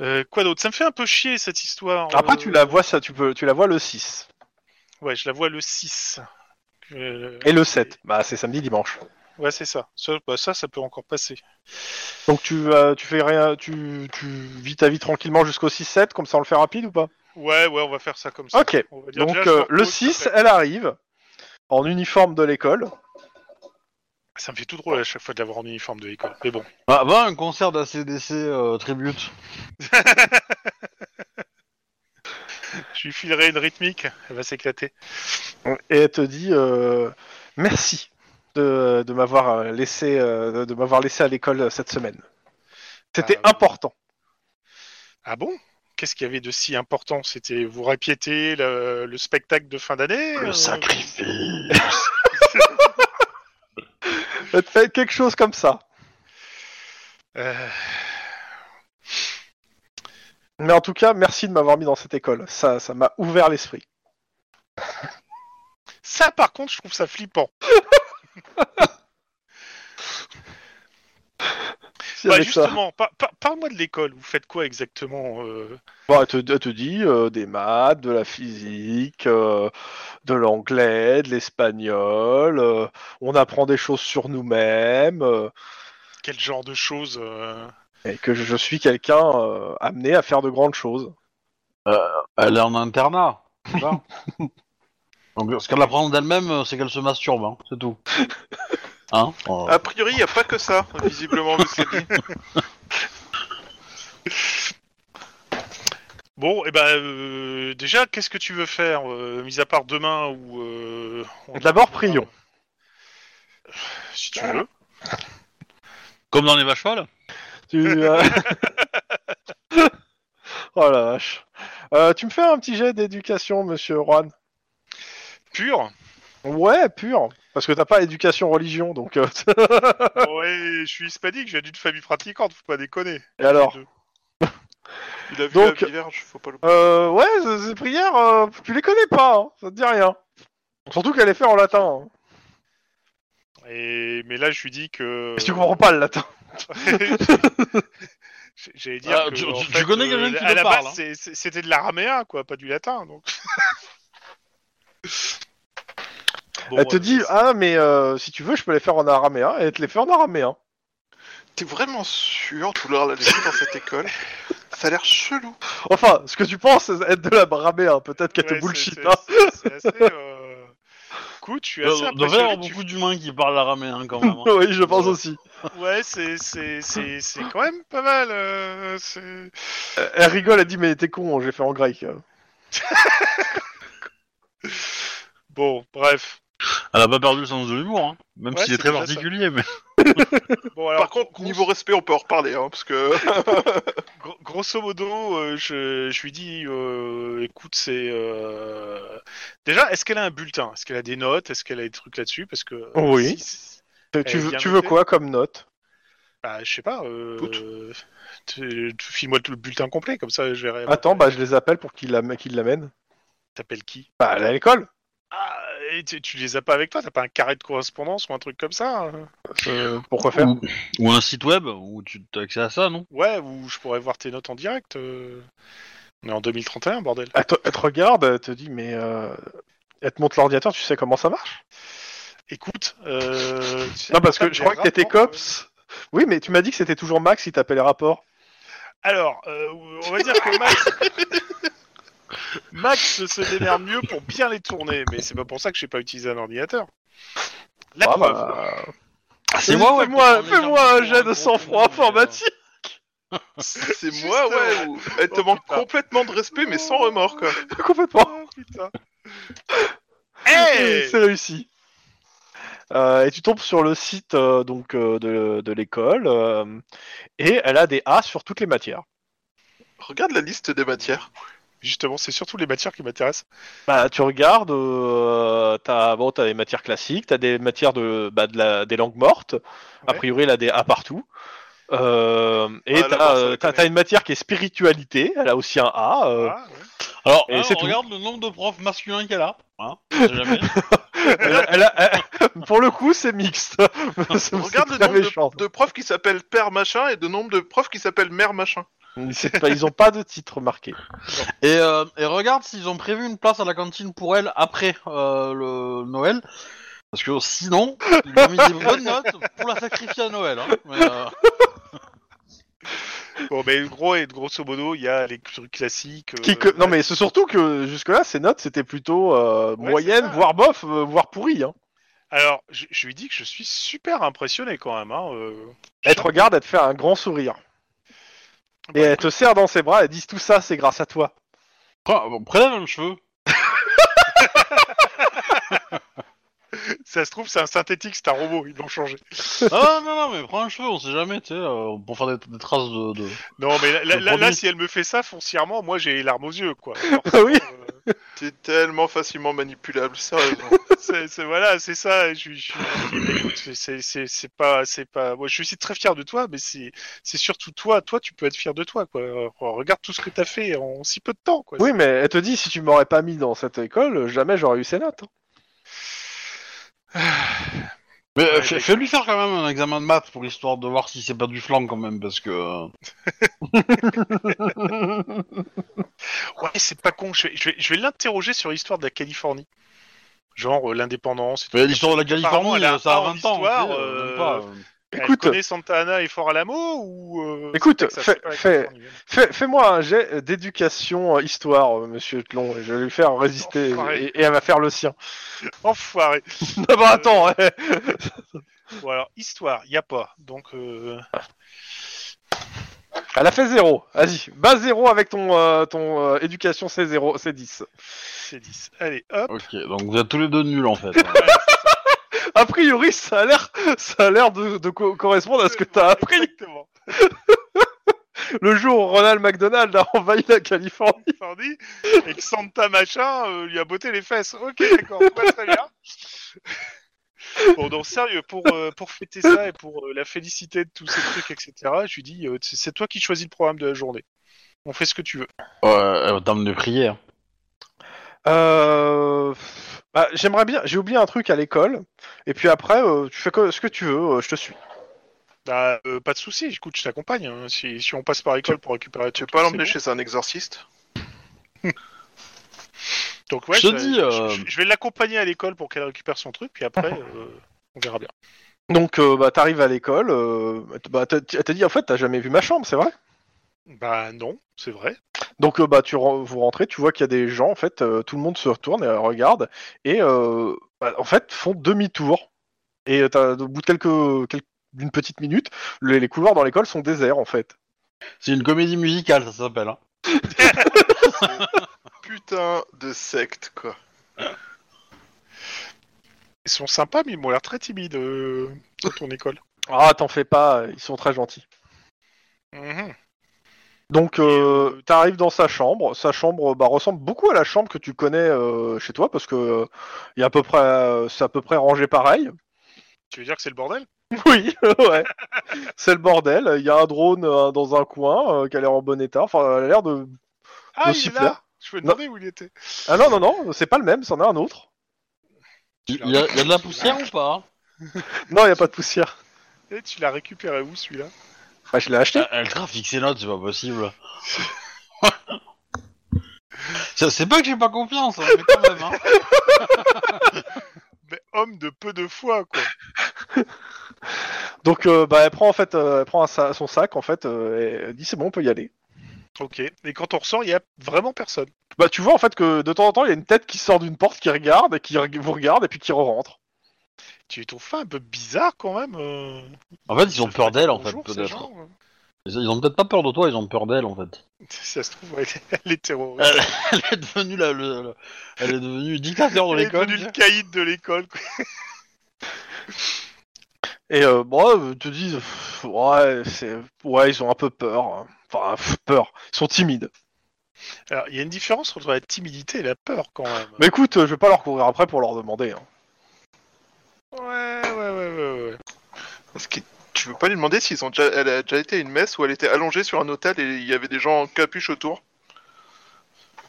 Euh, quoi d'autre? Ça me fait un peu chier cette histoire. Après, tu la vois, ça, tu peux, tu la vois le 6 Ouais, je la vois le 6. Euh, et le 7. Bah, c'est samedi, dimanche. Ouais, c'est ça. Ça, bah, ça, ça peut encore passer. Donc tu, euh, tu fais rien, tu, tu vis ta vie tranquillement jusqu'au 6-7, comme ça on le fait rapide ou pas? Ouais, ouais, on va faire ça comme ça. Ok. On va dire Donc déjà, euh, le repose, 6, après. elle arrive en uniforme de l'école. Ça me fait tout drôle à chaque fois de l'avoir en uniforme de l'école. Mais bon. Bah, va à un concert d'ACDC euh, tribute. Je lui filerai une rythmique, elle va s'éclater. Et elle te dit euh, merci de, de m'avoir euh, laissé, euh, de m'avoir laissé à l'école cette semaine. C'était Ah, oui. important. Ah bon? Qu'est-ce qu'il y avait de si important? C'était vous répéter le, le spectacle de fin d'année euh, Le sacrifice. Elle te fait quelque chose comme ça. euh, Mais en tout cas, merci de m'avoir mis dans cette école. Ça, ça m'a ouvert l'esprit. Ça, par contre, je trouve ça flippant. Si Bah, justement, par- par- parle-moi de l'école. Vous faites quoi exactement euh Bon, elle, te, elle te dit euh, des maths, de la physique, euh, de l'anglais, de l'espagnol. euh, on apprend des choses sur nous-mêmes. euh, Quel genre de choses euh et que je, je suis quelqu'un euh, amené à faire de grandes choses. Elle est en internat. Donc, ce qu'elle apprend d'elle-même, c'est qu'elle se masturbe, hein, c'est tout. Hein euh, A priori, il n'y a pas que ça, visiblement, vu ce qu'elle dit. Bon, et ben euh, déjà, qu'est-ce que tu veux faire, euh, mis à part demain ou euh, on- D'abord, prions. Si tu veux. Comme dans les vaches folles Tu, euh, oh la vache. Euh, tu me fais un petit jet d'éducation, monsieur Juan Pur. Ouais, pur. Parce que t'as pas éducation religion, donc. euh, ouais, je suis hispanique, je viens d'une famille pratiquante, faut pas déconner. Et alors. Il a vu Donc- la Vierge, faut pas le. euh, Ouais, ces ces prières, euh, tu les connais pas, hein, ça te dit rien. Surtout qu'elle est faite en latin. hein. Et mais là, je lui dis que. Et tu comprends pas le latin. J'allais dire Ah, que, tu- en tu- tu fait, connais euh, quelqu'un qui à le la parle, base, hein. c'est- c'est- c'était de l'araméen, quoi, pas du latin, donc. Bon, elle te dit Ah, mais euh, si tu veux, je peux les faire en araméen. Et elle te les fait en araméen. T'es vraiment sûr de vouloir la laisser dans cette école? Ça a l'air chelou. Enfin, ce que tu penses c'est être de l'araméen. Peut-être qu'elle ouais, te bullshit. c'est- hein. c'est- C'est assez. Euh... Écoute, je suis Il doit y avoir beaucoup d'humains qui parlent araméen quand même. hein. oui, je pense aussi. Ouais, c'est c'est c'est c'est quand même pas mal. euh, c'est- Euh, Elle rigole, elle dit Mais t'es con, j'ai fait en grec. Bon, bref. Elle a pas perdu le sens de l'humour, hein. même Ouais, s'il est c'est très déjà ça. particulier. Mais... Bon, alors, Par contre, gros- niveau respect, on peut en reparler, hein, parce que. Gro- grosso modo, euh, je, je lui dis, euh, écoute, c'est euh, déjà, est-ce qu'elle a un bulletin? Est-ce qu'elle a des notes? Est-ce qu'elle a des trucs là-dessus? Parce que euh, Oui. si- Tu, veux, bien tu veux notée quoi comme note? Bah, je sais pas. Euh, Toutes. tu- tu- File-moi tout le bulletin complet, comme ça, je verrai. Attends, bah je les appelle pour qu'ils la- qu'ils l'amènent. T'appelles qui? Bah, elle est à l'école. Ah, et tu, tu les as pas avec toi T'as pas un carré de correspondance ou un truc comme ça hein Euh, pourquoi faire Ou, ou un site web où tu as accès à ça, non? Ouais, ou je pourrais voir tes notes en direct. euh. On est en 2031, bordel. elle te, elle te regarde, elle te dit Mais euh, elle te montre l'ordinateur, tu sais comment ça marche? Écoute, euh, tu- Non, parce que je crois que t'étais euh. cops. Oui, mais tu m'as dit que c'était toujours Max qui t'appelait les rapports. Alors, euh, on va dire que Max... Max se démerde mieux pour bien les tourner, mais c'est pas pour ça que j'ai pas utilisé un ordinateur. La Ah, preuve. bah, Ah, C'est moi, ouais. Fais-moi pour fais-moi un jet de sang-froid informatique. C'est moi, ouais. ou- Elle te Oh, manque putain. complètement de respect, mais sans remords, quoi. Complètement. Oh, putain. Hey C'est réussi. Euh, et tu tombes sur le site euh, donc euh, de, de l'école euh, et elle a des A sur toutes les matières. Regarde la liste des matières. Justement, c'est surtout les matières qui m'intéressent. Bah, tu regardes, euh, t'as bon, t'as des matières classiques, t'as des matières de, bah, de la, des langues mortes. A Ouais. priori, elle a des A partout. Euh, et Ah, t'as, euh, une matière qui est spiritualité, elle a aussi un A. euh, Ah, ouais. Alors, Et c'est on tout. regarde le nombre de profs masculins qu'elle a. Hein, on sait jamais. elle a- elle a- elle- pour le coup, c'est mixte. C'est- Regarde le nombre de, de profs qui s'appellent père machin et de nombre de profs qui s'appellent mère machin. C'est pas- ils ont pas de titre marqué. et, euh, et regarde s'ils ont prévu une place à la cantine pour elle après euh, le Noël. Parce que sinon, ils ont mis des bonnes notes pour la sacrifier à Noël. Hein. Mais, euh, Bon, mais gros et grosso modo, il y a les trucs classiques. euh, Qui que- Non, mais c'est surtout que jusque-là, ces notes, c'était plutôt euh, Ouais, moyenne, c'est ça. voire bof, euh, voire pourri. Hein. Alors, je, je lui dis que je suis super impressionné quand même. Hein, euh, Elle te regarde, elle te fait un grand sourire. Et elle te serre dans ses bras, elle dit tout ça, c'est grâce à toi. prends- prélève un cheveu. Ça se trouve, c'est un synthétique, c'est un robot, ils l'ont changé. Ah non, non, mais prends un cheveu, on sait jamais, tu sais, euh, pour faire des, des traces de. de... Non, mais là, là- Le là, produit. si elle me fait ça foncièrement, moi j'ai les larmes aux yeux, quoi. oui. Euh, T'es tellement facilement manipulable, sérieusement. c'est, c'est- voilà, c'est ça. Je, mais écoute, c'est, c'est, c'est pas, c'est pas. Moi, je suis aussi très fier de toi, mais c'est, c'est surtout toi. Toi, tu peux être fier de toi, quoi. Euh, Regarde tout ce que t'as fait en si peu de temps, quoi. Oui, mais elle te dit, si tu m'aurais pas mis dans cette école, jamais j'aurais eu ces notes. Mais euh, Ouais, fais- mais- fais-lui faire quand même un examen de maths pour l'histoire de voir si c'est pas du flanc quand même, parce que. euh, Ouais, c'est pas con. Je vais, je vais, je vais l'interroger sur l'histoire de la Californie. Genre euh, l'indépendance. l'histoire de la Apparemment, Californie, elle a ça a un 20 ans. histoire, euh, euh, euh. Écoute. connaît Santa Ana et Fort Alamo ou euh, Écoute, Fais-moi un jet d'éducation euh, histoire, euh, monsieur Tlon, et je vais lui faire résister, Enfoiré. et, et elle va faire le sien. Enfoiré. Bah attends, ouais. Bon alors histoire, y a pas. Donc euh... Elle a fait zéro. Vas-y, bas zéro avec ton, euh, ton euh, éducation C0, C10. c'est 10. Allez, hop. Ok, donc vous êtes tous les deux nuls en fait. A priori, ça a l'air, ça a l'air de, de co- correspondre à ce que t'as appris. Exactement. le jour où Ronald McDonald a envahi la Californie. Et que Santa machin euh, lui a botté les fesses. Ok, d'accord, ouais, très bien. Bon, donc sérieux, pour, euh, pour fêter ça et pour euh, la féliciter de tous ces trucs, etc., je lui dis, euh, c'est toi qui choisis le programme de la journée. On fait ce que tu veux. En termes de prière. Euh... Bah, j'aimerais bien. J'ai oublié un truc à l'école. Et puis après, euh, tu fais ce que tu veux. euh, je te suis. Bah, euh, pas de souci, écoute, je t'accompagne. hein. Si, si on passe par école pour récupérer Tu veux pas c'est l'emmener bon. chez un exorciste? Donc ouais, Je te vais- dis, je, euh, je- je vais l'accompagner à l'école pour qu'elle récupère son truc, puis après, euh, on verra bien. Donc, euh, bah, t'arrives à l'école. Euh... Bah, t'as- elle t'a dit, en fait, t'as jamais vu ma chambre, c'est vrai? Bah non, c'est vrai. Donc, euh, bah, tu ren- vous rentrez, tu vois qu'il y a des gens, en fait, euh, tout le monde se retourne et euh, regarde. Et, euh, bah, en fait, font demi-tour. Et t'as- au bout de quelques, quelques- d'une petite minute, les, les couloirs dans l'école sont déserts, en fait. C'est une comédie musicale, ça s'appelle. Hein. Putain de secte, quoi. Ils sont sympas, mais ils m'ont l'air très timides euh, dans ton école. Ah, t'en fais pas, ils sont très gentils. Mhm. Donc, euh, t'arrives dans sa chambre. Sa chambre bah, ressemble beaucoup à la chambre que tu connais euh, chez toi parce que euh, il y a à peu près, euh, c'est à peu près rangé pareil. Tu veux dire que c'est le bordel? Oui, ouais. C'est le bordel. Il y a un drone euh, dans un coin euh, qui a l'air en bon état. Enfin, elle a l'air de. Ah, il est là Je me demandais où il était. Ah non, non, non, c'est pas le même, c'en a un autre. Il y, a, il y a de la poussière ou pas? Non, il y a pas de poussière. Et tu l'as récupéré où celui-là? Bah, je l'ai acheté. Elle trafique ses notes, c'est pas possible. Ça, c'est pas que j'ai pas confiance, hein, mais quand même. Hein. Mais homme de peu de foi, quoi. Donc, euh, bah, elle prend en fait, euh, elle prend un sa- son sac en fait euh, et elle dit c'est bon, on peut y aller. Ok. Et quand on ressort, il y a vraiment personne. Bah, tu vois en fait que de temps en temps, il y a une tête qui sort d'une porte, qui regarde, et qui vous regarde et puis qui re-rentre. Tu trouves pas un peu bizarre quand même euh, En fait, ils ont peur d'elle, en fait, peut-être. euh. Ils ont peut-être pas peur de toi, ils ont peur d'elle, en fait. Ça se trouve, elle est, elle est terroriste. Elle, elle est devenue la, le- le- elle est devenue dictateur de Elle est l'école. devenue le caïd de l'école. quoi. Et euh, bon, ils te disent ouais, c'est ouais, ils ont un peu peur. hein. Enfin, peur. Ils sont timides. Alors, il y a une différence entre la timidité et la peur quand même. Mais écoute, euh, je vais pas leur courir après pour leur demander. hein. Ouais, ouais, ouais, ouais, ouais. Parce que tu veux pas lui demander s'ils ont déjà, elle a déjà été à une messe où elle était allongée sur un hôtel et il y avait des gens en capuche autour?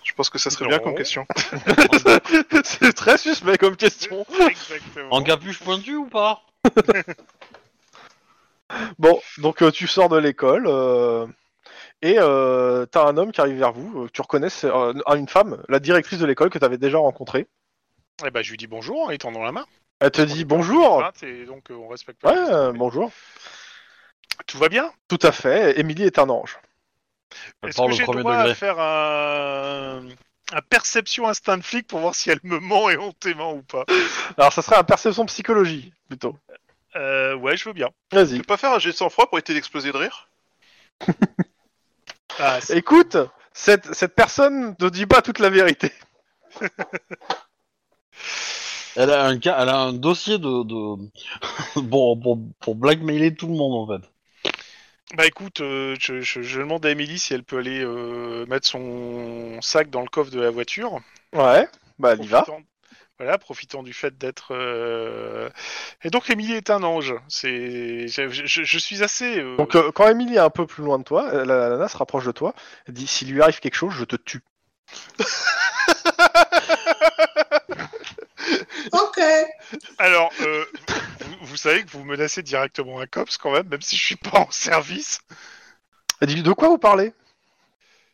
Je pense que ça serait bien comme question. c'est très suspect comme question. Exactement. En capuche pointue ou pas? Bon, donc euh, tu sors de l'école euh, et euh, t'as un homme qui arrive vers vous. euh, Tu reconnais euh, une femme, la directrice de l'école que t'avais déjà rencontrée. Eh ben, je lui dis bonjour en lui tendant la main. Elle te dit bonjour. Et donc, euh, on respecte Ouais, euh, bonjour. Tout va bien? Tout à fait. Émilie est un ange. Elle Est-ce parle que au j'ai premier droit degré. à faire un... un perception instinct de flic pour voir si elle me ment éhontément ou pas? Alors, ça serait un perception psychologie plutôt. euh, Ouais, je veux bien. Tu Vas-y. peux pas faire un jet de sang-froid pour éviter d'exploser de rire? Ah, Écoute, cette, cette personne ne dit pas toute la vérité. Elle a un cas, elle a un dossier de, de... pour, pour, pour blackmailer tout le monde en fait. Bah écoute, euh, je, je- je demande à Émilie si elle peut aller euh, mettre son sac dans le coffre de la voiture. Ouais, bah elle y va. Profitant- Voilà, profitant du fait d'être. euh, Et donc Émilie est un ange. C'est, je, je- je suis assez. euh, Donc euh, quand Émilie est un peu plus loin de toi, la, la nana se rapproche de toi, elle dit s'il lui arrive quelque chose, je te tue. Ok. Alors, euh, vous, vous savez que vous menacez directement un cops quand même, même si je suis pas en service. Dit de quoi vous parlez?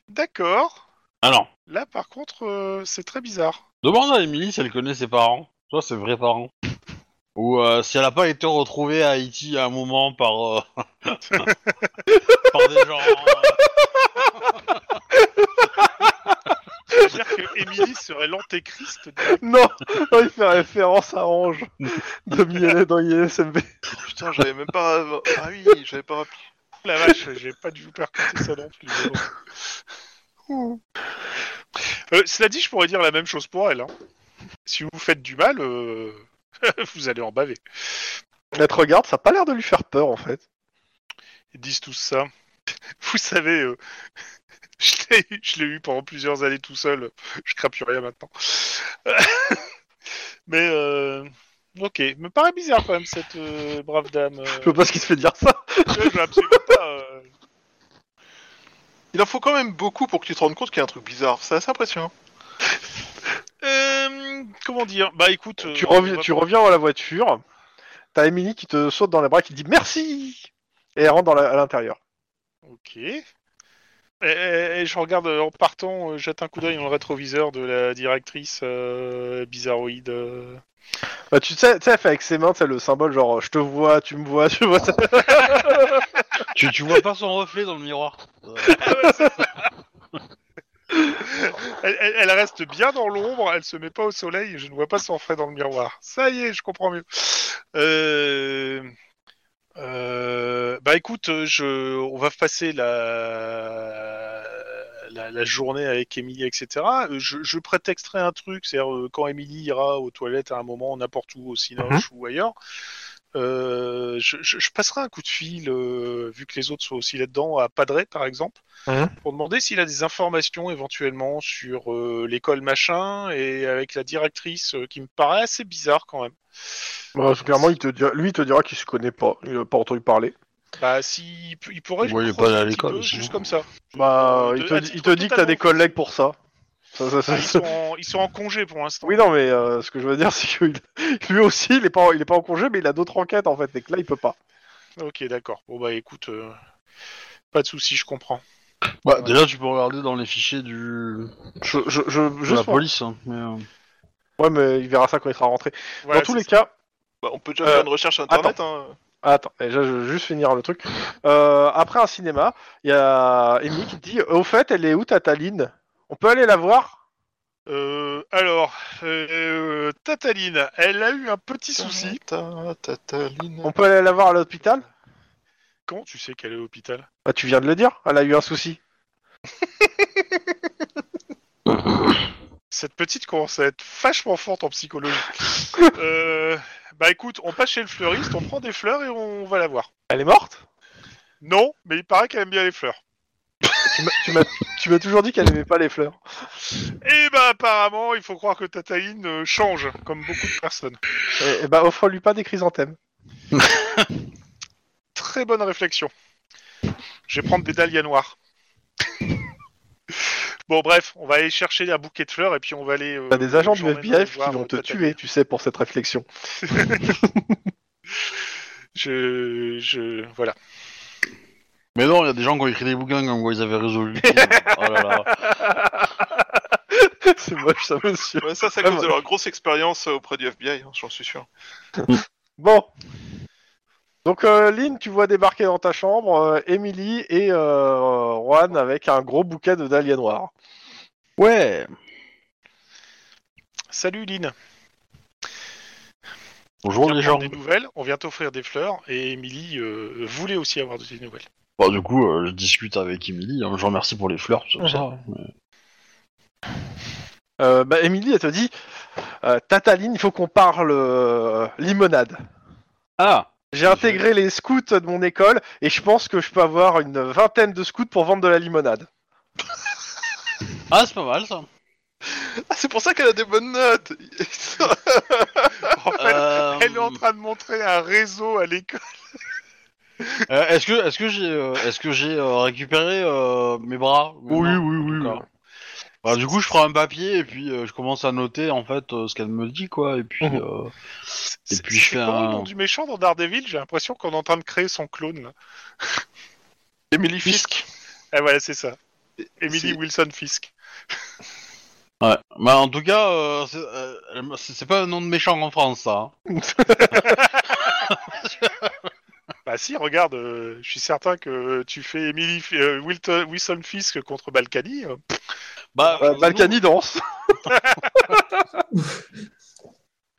D'accord. Alors, Là, par contre, euh, c'est très bizarre. demande à Emily si elle connaît ses parents. Toi, ses vrais parents. Ou euh, si elle a pas été retrouvée à Haïti à un moment par, euh, par des gens. C'est-à-dire que Émilie serait l'antéchrist. de- Non, non, il fait référence à Ange de dans ISMB. Putain, j'avais même pas. Ah oui, j'avais pas rappelé. La vache, j'ai pas dû vous percuter ça non plus. bon. Euh, cela dit, je pourrais dire la même chose pour elle. hein. Si vous faites du mal, euh, vous allez en baver. Elle te regarde, ça a pas l'air de lui faire peur en fait. Ils disent tous ça. Vous savez, euh, je l'ai eu- pendant plusieurs années tout seul. Je crains plus rien maintenant. Mais euh, ok, me paraît bizarre quand même cette euh, brave dame. euh. Je sais pas ce qui te fait dire ça. Ouais, je veux absolument pas. euh. Il en faut quand même beaucoup pour que tu te rendes compte qu'il y a un truc bizarre. C'est assez impressionnant. Euh, comment dire? Bah écoute, euh, Tu on reviens, va tu pas- reviens à la voiture. T'as Emily qui te saute dans les bras, qui te dit merci et elle rentre dans la- à l'intérieur. Ok. Et, je regarde euh, en partant, euh, jette un coup d'œil dans le rétroviseur de la directrice euh, bizarroïde. euh. Bah, tu sais, tu sais, elle fait avec ses mains, tu sais, le symbole genre je te vois, tu me vois, tu vois. Tu, tu vois pas son reflet dans le miroir. Elle, elle- elle reste bien dans l'ombre, elle se met pas au soleil, et je ne vois pas son reflet dans le miroir. Ça y est, je comprends mieux. Euh... euh, Bah écoute, je... on va passer la... La, la journée avec Émilie, etc. Je, je prétexterai un truc, c'est-à-dire euh, quand Émilie ira aux toilettes à un moment, n'importe où, au Cinoche ou ailleurs, euh, je, je- je passerai un coup de fil, euh, vu que les autres sont aussi là-dedans, à Padre par exemple, pour demander s'il a des informations éventuellement sur euh, l'école machin et avec la directrice euh, qui me paraît assez bizarre quand même. Bah, clairement, il te dira, lui, il te dira qu'il se connaît pas, il a pas entendu parler. Bah, si il il pourrait. Voyez creuser pas à l'école, juste comme ça. Bah, il te, il te dit que t'as des collègues pour ça. Ça, ça, ça- Ah, ils, sont en, ils sont en congé pour l'instant. Oui, non, mais euh, ce que je veux dire, c'est que lui aussi, il est pas, en- il est pas en congé, mais il a d'autres enquêtes en fait, et que là, il peut pas. Ok, d'accord. Bon bah écoute, euh, pas de souci, je comprends. Bah, déjà, tu peux regarder dans les fichiers du... Je, je, je, de juste la police. hein, mais, euh, Ouais, mais il verra ça quand il sera rentré. Voilà, Dans tous les ça. cas, Bah, on peut déjà Euh, faire une recherche internet. Hein. Attends, déjà, je veux juste finir le truc. Euh, après un cinéma, il y a Amy qui dit Au fait, elle est où Tataline? On peut aller la voir? Euh, alors, euh, Tataline, elle a eu un petit souci. Ta- Tataline? On peut aller la voir à l'hôpital? Comment tu sais qu'elle est à l'hôpital? Bah, tu viens de le dire, elle a eu un souci. Cette petite commence à être vachement forte en psychologie. euh, bah écoute, on passe chez le fleuriste, on prend des fleurs et on va la voir. Elle est morte? Non, mais il paraît qu'elle aime bien les fleurs. Tu m'as- toujours dit qu'elle aimait pas les fleurs. Et bah apparemment, il faut croire que Tataline euh, change, comme beaucoup de personnes. Et, et bah, offre-lui pas des chrysanthèmes. Très bonne réflexion. Je vais prendre des dahlias noirs. bon bref, on va aller chercher un bouquet de fleurs et puis on va aller... euh, T'as des agents du FBI qui vont te tuer, tu sais, pour cette réflexion. Je... je... Voilà. Mais non, il y a des gens qui ont écrit des bouquins comme quoi ils avaient résolu. oh là là. C'est moche ça, monsieur. Ouais, ça, c'est à cause de leur grosse expérience euh, auprès du FBI, hein, j'en suis sûr. Bon. Donc, euh, Lynn, tu vois débarquer dans ta chambre euh, Emily et euh, Juan avec un gros bouquet de dahlias noirs. Ouais. Salut Lynn. Bonjour On vient les prendre gens. des nouvelles, on vient t'offrir des fleurs et Émilie euh, voulait aussi avoir des nouvelles. Bon, du coup, euh, je discute avec Emily. Hein. Je vous remercie pour les fleurs, tout ça. mais- Euh, bah, Emily, elle te dit euh, Tataline, il faut qu'on parle euh, limonade. Ah J'ai intégré les scouts de mon école et je pense que je peux avoir une vingtaine de scouts pour vendre de la limonade. Ah, c'est pas mal ça. Ah, c'est pour ça qu'elle a des bonnes notes En fait, Euh, elle est en train de montrer un réseau à l'école. euh, est-ce que, est-ce que j'ai, euh, est-ce que j'ai euh, récupéré euh, mes bras? Oui, Non oui, oui. D'accord. Bah, du coup, je prends un papier et puis euh, je commence à noter en fait euh, ce qu'elle me dit, quoi. Et puis, Mhm. euh, C'est- puis, je fais quoi le un- nom du méchant dans Daredevil? J'ai l'impression qu'on est en train de créer son clone. Là. Emily Fisk. Ah voilà, c'est ça. Emily C'est- Wilson Fisk. ouais. Bah, en tout cas, euh, euh, c'est pas un nom de méchant en France, ça. hein. Bah si, regarde, euh, je suis certain que tu fais Emily euh, Wilton- Wilson Fisk contre Balkany. euh, Bah, Euh, Balkany danse.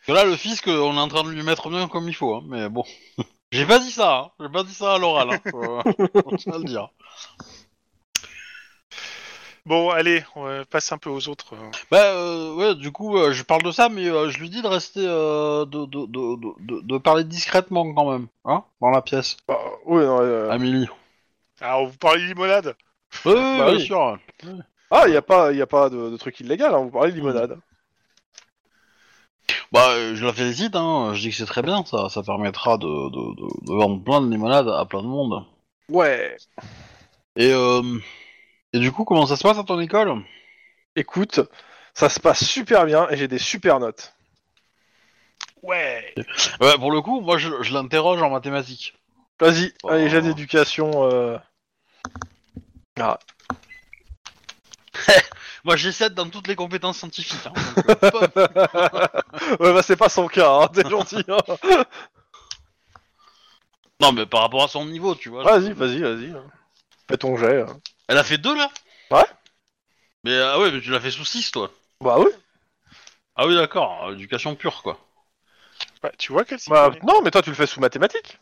Que là, le fisc, euh, on est en train de lui mettre bien comme il faut, hein, mais bon. J'ai pas dit ça, hein. j'ai pas dit ça à l'oral, hein. Faut- faut bien le dire. Bon, allez, on passe un peu aux autres. euh. Bah, euh, ouais, du coup, euh, je parle de ça, mais euh, je lui dis de rester, euh, de, de, de, de, de- de parler discrètement quand même, hein, dans la pièce. Bah, oui, non, euh, Amélie. Alors, vous parlez de limonade? Ouais, Bah bien oui. sûr. Ah, il n'y a pas, y a pas de, de truc illégal, hein, vous parlez de limonade. Bah, je la félicite, hein. Je dis que c'est très bien, ça, ça permettra de, de, de, de vendre plein de limonades à plein de monde. Ouais. Et, euh, et du coup, comment ça se passe à ton école Écoute, ça se passe super bien et j'ai des super notes. Ouais. Ouais, pour le coup, moi, je, je l'interroge en mathématiques. Vas-y, Oh. allez, j'ai d'éducation. Euh... Ah. Moi, j'ai 7 dans toutes les compétences scientifiques. Hein, donc, euh, pop. ouais, bah c'est pas son cas, hein, t'es gentil. Hein. non, mais par rapport à son niveau, tu vois. Vas-y, vas-y, vas-y. Fais ton jet. hein. Elle a fait 2 là Ouais. Mais ah ouais, mais tu l'as fait sous 6 toi. Bah oui. Ah oui, d'accord, euh, éducation pure quoi. Bah, tu vois qu'elle Bah, connaît. non, mais toi tu le fais sous mathématiques.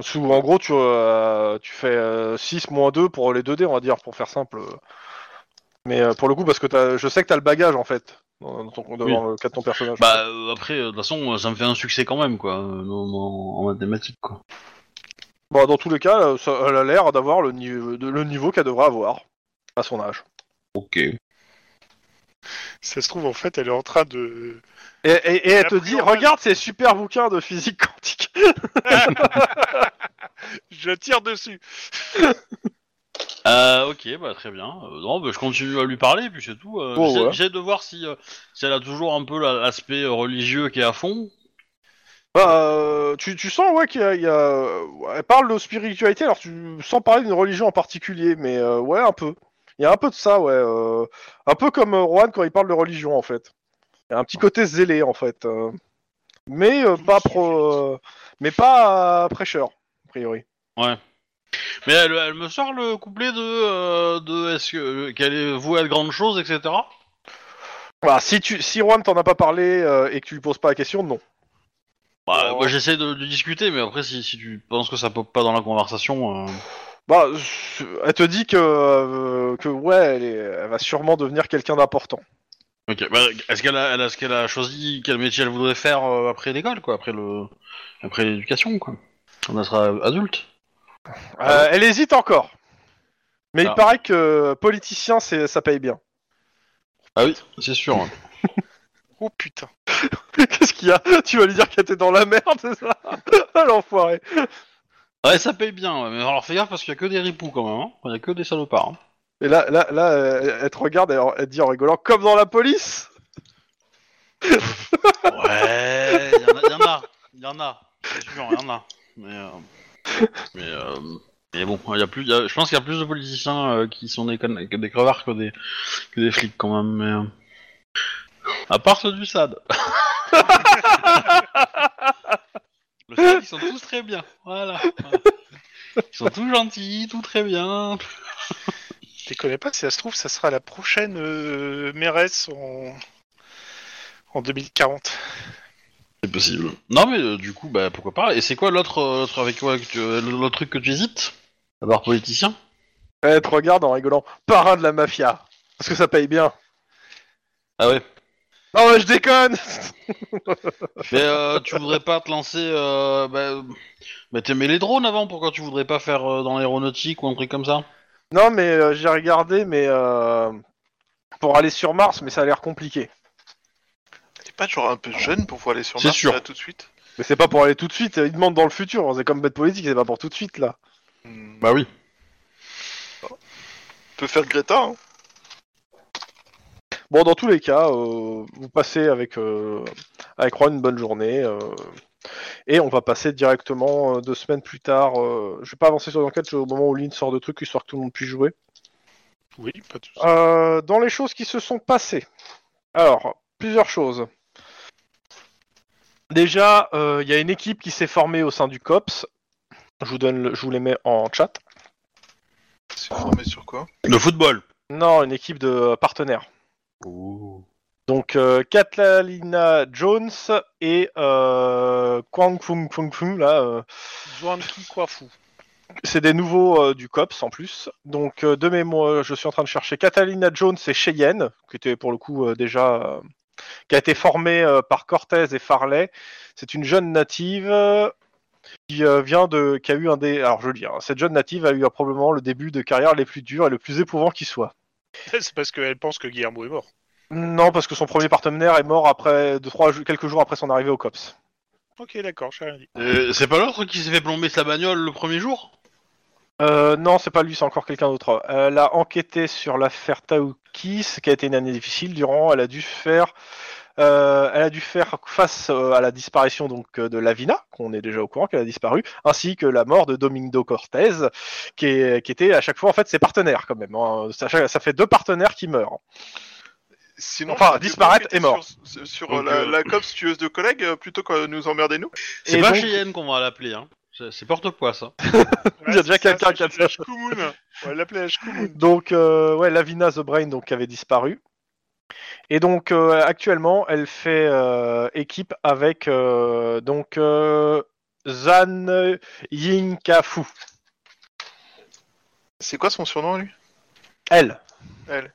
Sous, en gros, tu, euh, tu fais euh, 6 moins 2 pour les 2D, on va dire, pour faire simple. Mais euh, pour le coup, parce que t'as- je sais que t'as le bagage en fait, dans, dans ton, dans le cas de ton personnage. Bah euh, après, euh, de toute façon, euh, ça me fait un succès quand même quoi, euh, en mathématiques quoi. Bon, dans tous les cas, euh, ça, elle a l'air d'avoir le, niveau de- le niveau qu'elle devrait avoir à son âge. Ok. Ça se trouve, en fait, elle est en train de. Et, et- et elle te dit, regarde ces super bouquins de physique quantique. Je tire dessus. Euh, ok, bah très bien. Euh, non, bah, je continue à lui parler, puis c'est tout. Euh, Oh, j'essaie- ouais. J'essaie de voir si, euh, si elle a toujours un peu la- l'aspect euh, religieux qui est à fond. Bah, euh, tu, tu sens, ouais, qu'il y a, il y a- Elle parle de spiritualité, alors tu sans parler d'une religion en particulier, mais euh, ouais, un peu. Il y a un peu de ça, ouais. euh, un peu comme euh, Juan quand il parle de religion, en fait. Il y a un petit côté zélé, en fait. euh, mais euh, pas pro... euh, mais pas euh, prêcheur, a priori. Mais elle, elle me sort le couplet de, euh, de est-ce que qu'elle est vouée à de grandes choses, etc. Voilà, si, tu, si Juan t'en a pas parlé euh, et que tu lui poses pas la question, non. Bah, moi j'essaie de, de discuter, mais après si, si tu penses que ça pop pas dans la conversation, euh, Bah, elle te dit que, euh, que ouais, elle, est- elle va sûrement devenir quelqu'un d'important. ok. Bah, est-ce qu'elle a, elle a, est-ce qu'elle a choisi quel métier elle voudrait faire euh, après l'école, quoi, après le, après l'éducation, quoi? Quand elle sera adulte. Euh, elle hésite encore. Mais Ah. il paraît que politicien, c'est, ça paye bien. Ah oui, c'est sûr. Oh putain. Qu'est-ce qu'il y a? Tu vas lui dire qu'elle était dans la merde, c'est ça? Ah, L'enfoiré. Ouais, ça paye bien, ouais, mais alors fais gaffe parce qu'il y a que des ripoux quand même, hein. il y a que des salopards. hein. Et là, là, là, elle, elle te regarde et elle, dit en rigolant, comme dans la police Ouais, il y, en a- y en a, il y en a, c'est sûr, il y en a. Mais, euh, mais, euh, mais bon, y a plus, y a- je pense qu'il y a plus de politiciens euh, qui sont des, conne- que des crevards que des, que des flics quand même. Mais, euh, à part ceux du SAD. Le SAD, ils sont tous très bien, voilà. Ils sont tous gentils, tout très bien. Je les connais pas, si ça se trouve, ça sera la prochaine euh, mairesse en... en 2040. C'est possible. Non mais euh, du coup, bah pourquoi pas. Et c'est quoi l'autre, euh, l'autre avec quoi que tu- euh, l'autre truc que tu hésites? À part politicien? Elle te regarde en rigolant, parrain de la mafia. Parce que ça paye bien. Ah ouais. Non, mais je déconne Mais euh, tu voudrais pas te lancer. Euh, bah, bah t'aimais les drones avant, pourquoi tu voudrais pas faire euh, dans l'aéronautique ou un truc comme ça? Non, mais euh, j'ai regardé, mais euh, pour aller sur Mars, mais ça a l'air compliqué. T'es pas genre un peu jeune pour pouvoir aller sur C'est Mars sûr. là tout de suite? Mais c'est pas pour aller tout de suite, ils demandent dans le futur, c'est comme bête politique, c'est pas pour tout de suite là. Hmm. Bah oui. On peut faire Greta, hein Bon, dans tous les cas, euh, vous passez avec, euh, avec Juan une bonne journée. euh, et on va passer directement euh, deux semaines plus tard. euh, je vais pas avancer sur l'enquête au moment où Lynn sort de trucs, histoire que tout le monde puisse jouer. Oui, pas de. Euh, dans les choses qui se sont passées. Alors, plusieurs choses. Déjà, euh, il y a une équipe qui s'est formée au sein du COPS. Je vous, donne le- je vous les mets en chat. C'est formé sur quoi? Le football. Non, une équipe de euh, Donc, euh, Catalina Jones et euh, Kwang Fung Fung Fung, là, euh, Kwafu. c'est des nouveaux euh, du COPS en plus. Donc, euh, de mémoire, je suis en train de chercher Catalina Jones et Cheyenne, qui était pour le coup déjà. qui a été formée par Cortez et Farley. C'est une jeune native. qui vient de, qui a eu un des, alors je le dis, hein, cette jeune native a eu probablement le début de carrière les plus durs et le plus éprouvant qui soit. C'est parce qu'elle pense que Guillermo est mort. Non, parce que son premier partenaire est mort après, trois, quelques jours après son arrivée au COPS. Ok, d'accord, j'ai rien dit. Euh, c'est pas l'autre qui s'est fait plomber sa bagnole le premier jour? Euh, non, c'est pas lui, c'est encore quelqu'un d'autre. Elle a enquêté sur l'affaire Taoukis, qui a été une année difficile. Durant, elle a dû faire, euh, elle a dû faire face euh, à la disparition donc euh, de Lavina, qu'on est déjà au courant qu'elle a disparu, ainsi que la mort de Domingo Cortez, qui, est, qui était à chaque fois en fait ses partenaires quand même. hein. Ça, ça fait deux partenaires qui meurent. Sinon, Enfin, disparaître et mort. Sur, sur Donc, la, euh, la COPS tueuse de collègues plutôt que nous emmerder nous. C'est pas donc- Cheyenne qu'on va l'appeler, hein. C'est porte-poids, ça. Il y a déjà quelqu'un qui a ça. Shkumun. On va l'appeler. Donc, euh, ouais, Lavina The Brain donc, qui avait disparu. Et donc, euh, actuellement, elle fait euh, équipe avec euh, donc euh, Zan Yinkafu. C'est quoi son surnom, lui? Elle. Elle.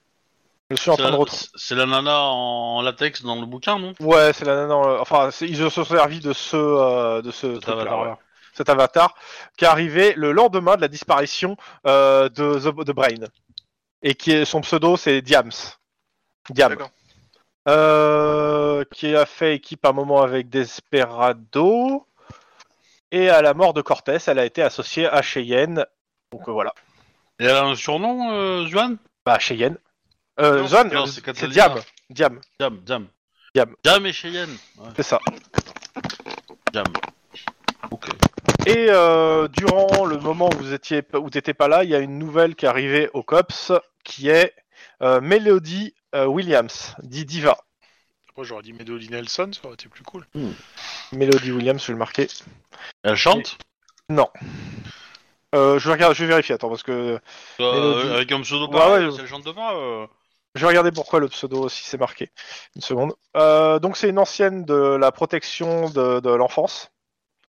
Je suis en C'est train de retrouver. c'est la nana en latex dans le bouquin, non? Ouais, c'est la nana. Enfin, ils se sont servis de ce, euh, de ce ouais. cet avatar, qui est arrivé le lendemain de la disparition euh, de The, The Brain. Et qui est son pseudo, c'est Diams. Diam. Euh, qui a fait équipe un moment avec Desperado. Et à la mort de Cortés, elle a été associée à Cheyenne. Donc euh, voilà. Et elle a un surnom, euh, Juan Bah, Cheyenne. Euh, non, c'est. Diam. Diam, Jam, Jam. Jam. Jam et Cheyenne. Ouais, c'est ça. Jam. Ok. Et euh, durant le moment où vous étiez où t'étais pas là, il y a une nouvelle qui est arrivée au COPS qui est euh, Melody euh, Williams, dit Diva. Moi, j'aurais dit Melody Nelson, ça aurait été plus cool. Melody Williams, je vais le marquer. Elle chante? Euh, je vais regarder, je vais vérifier, attends, parce que Euh, Mélodie. Avec un pseudo Ouais, pareil, ouais. si elle chante pas. euh, je vais regarder pourquoi le pseudo aussi c'est marqué. Une seconde. Euh, donc c'est une ancienne de la protection de, de l'enfance.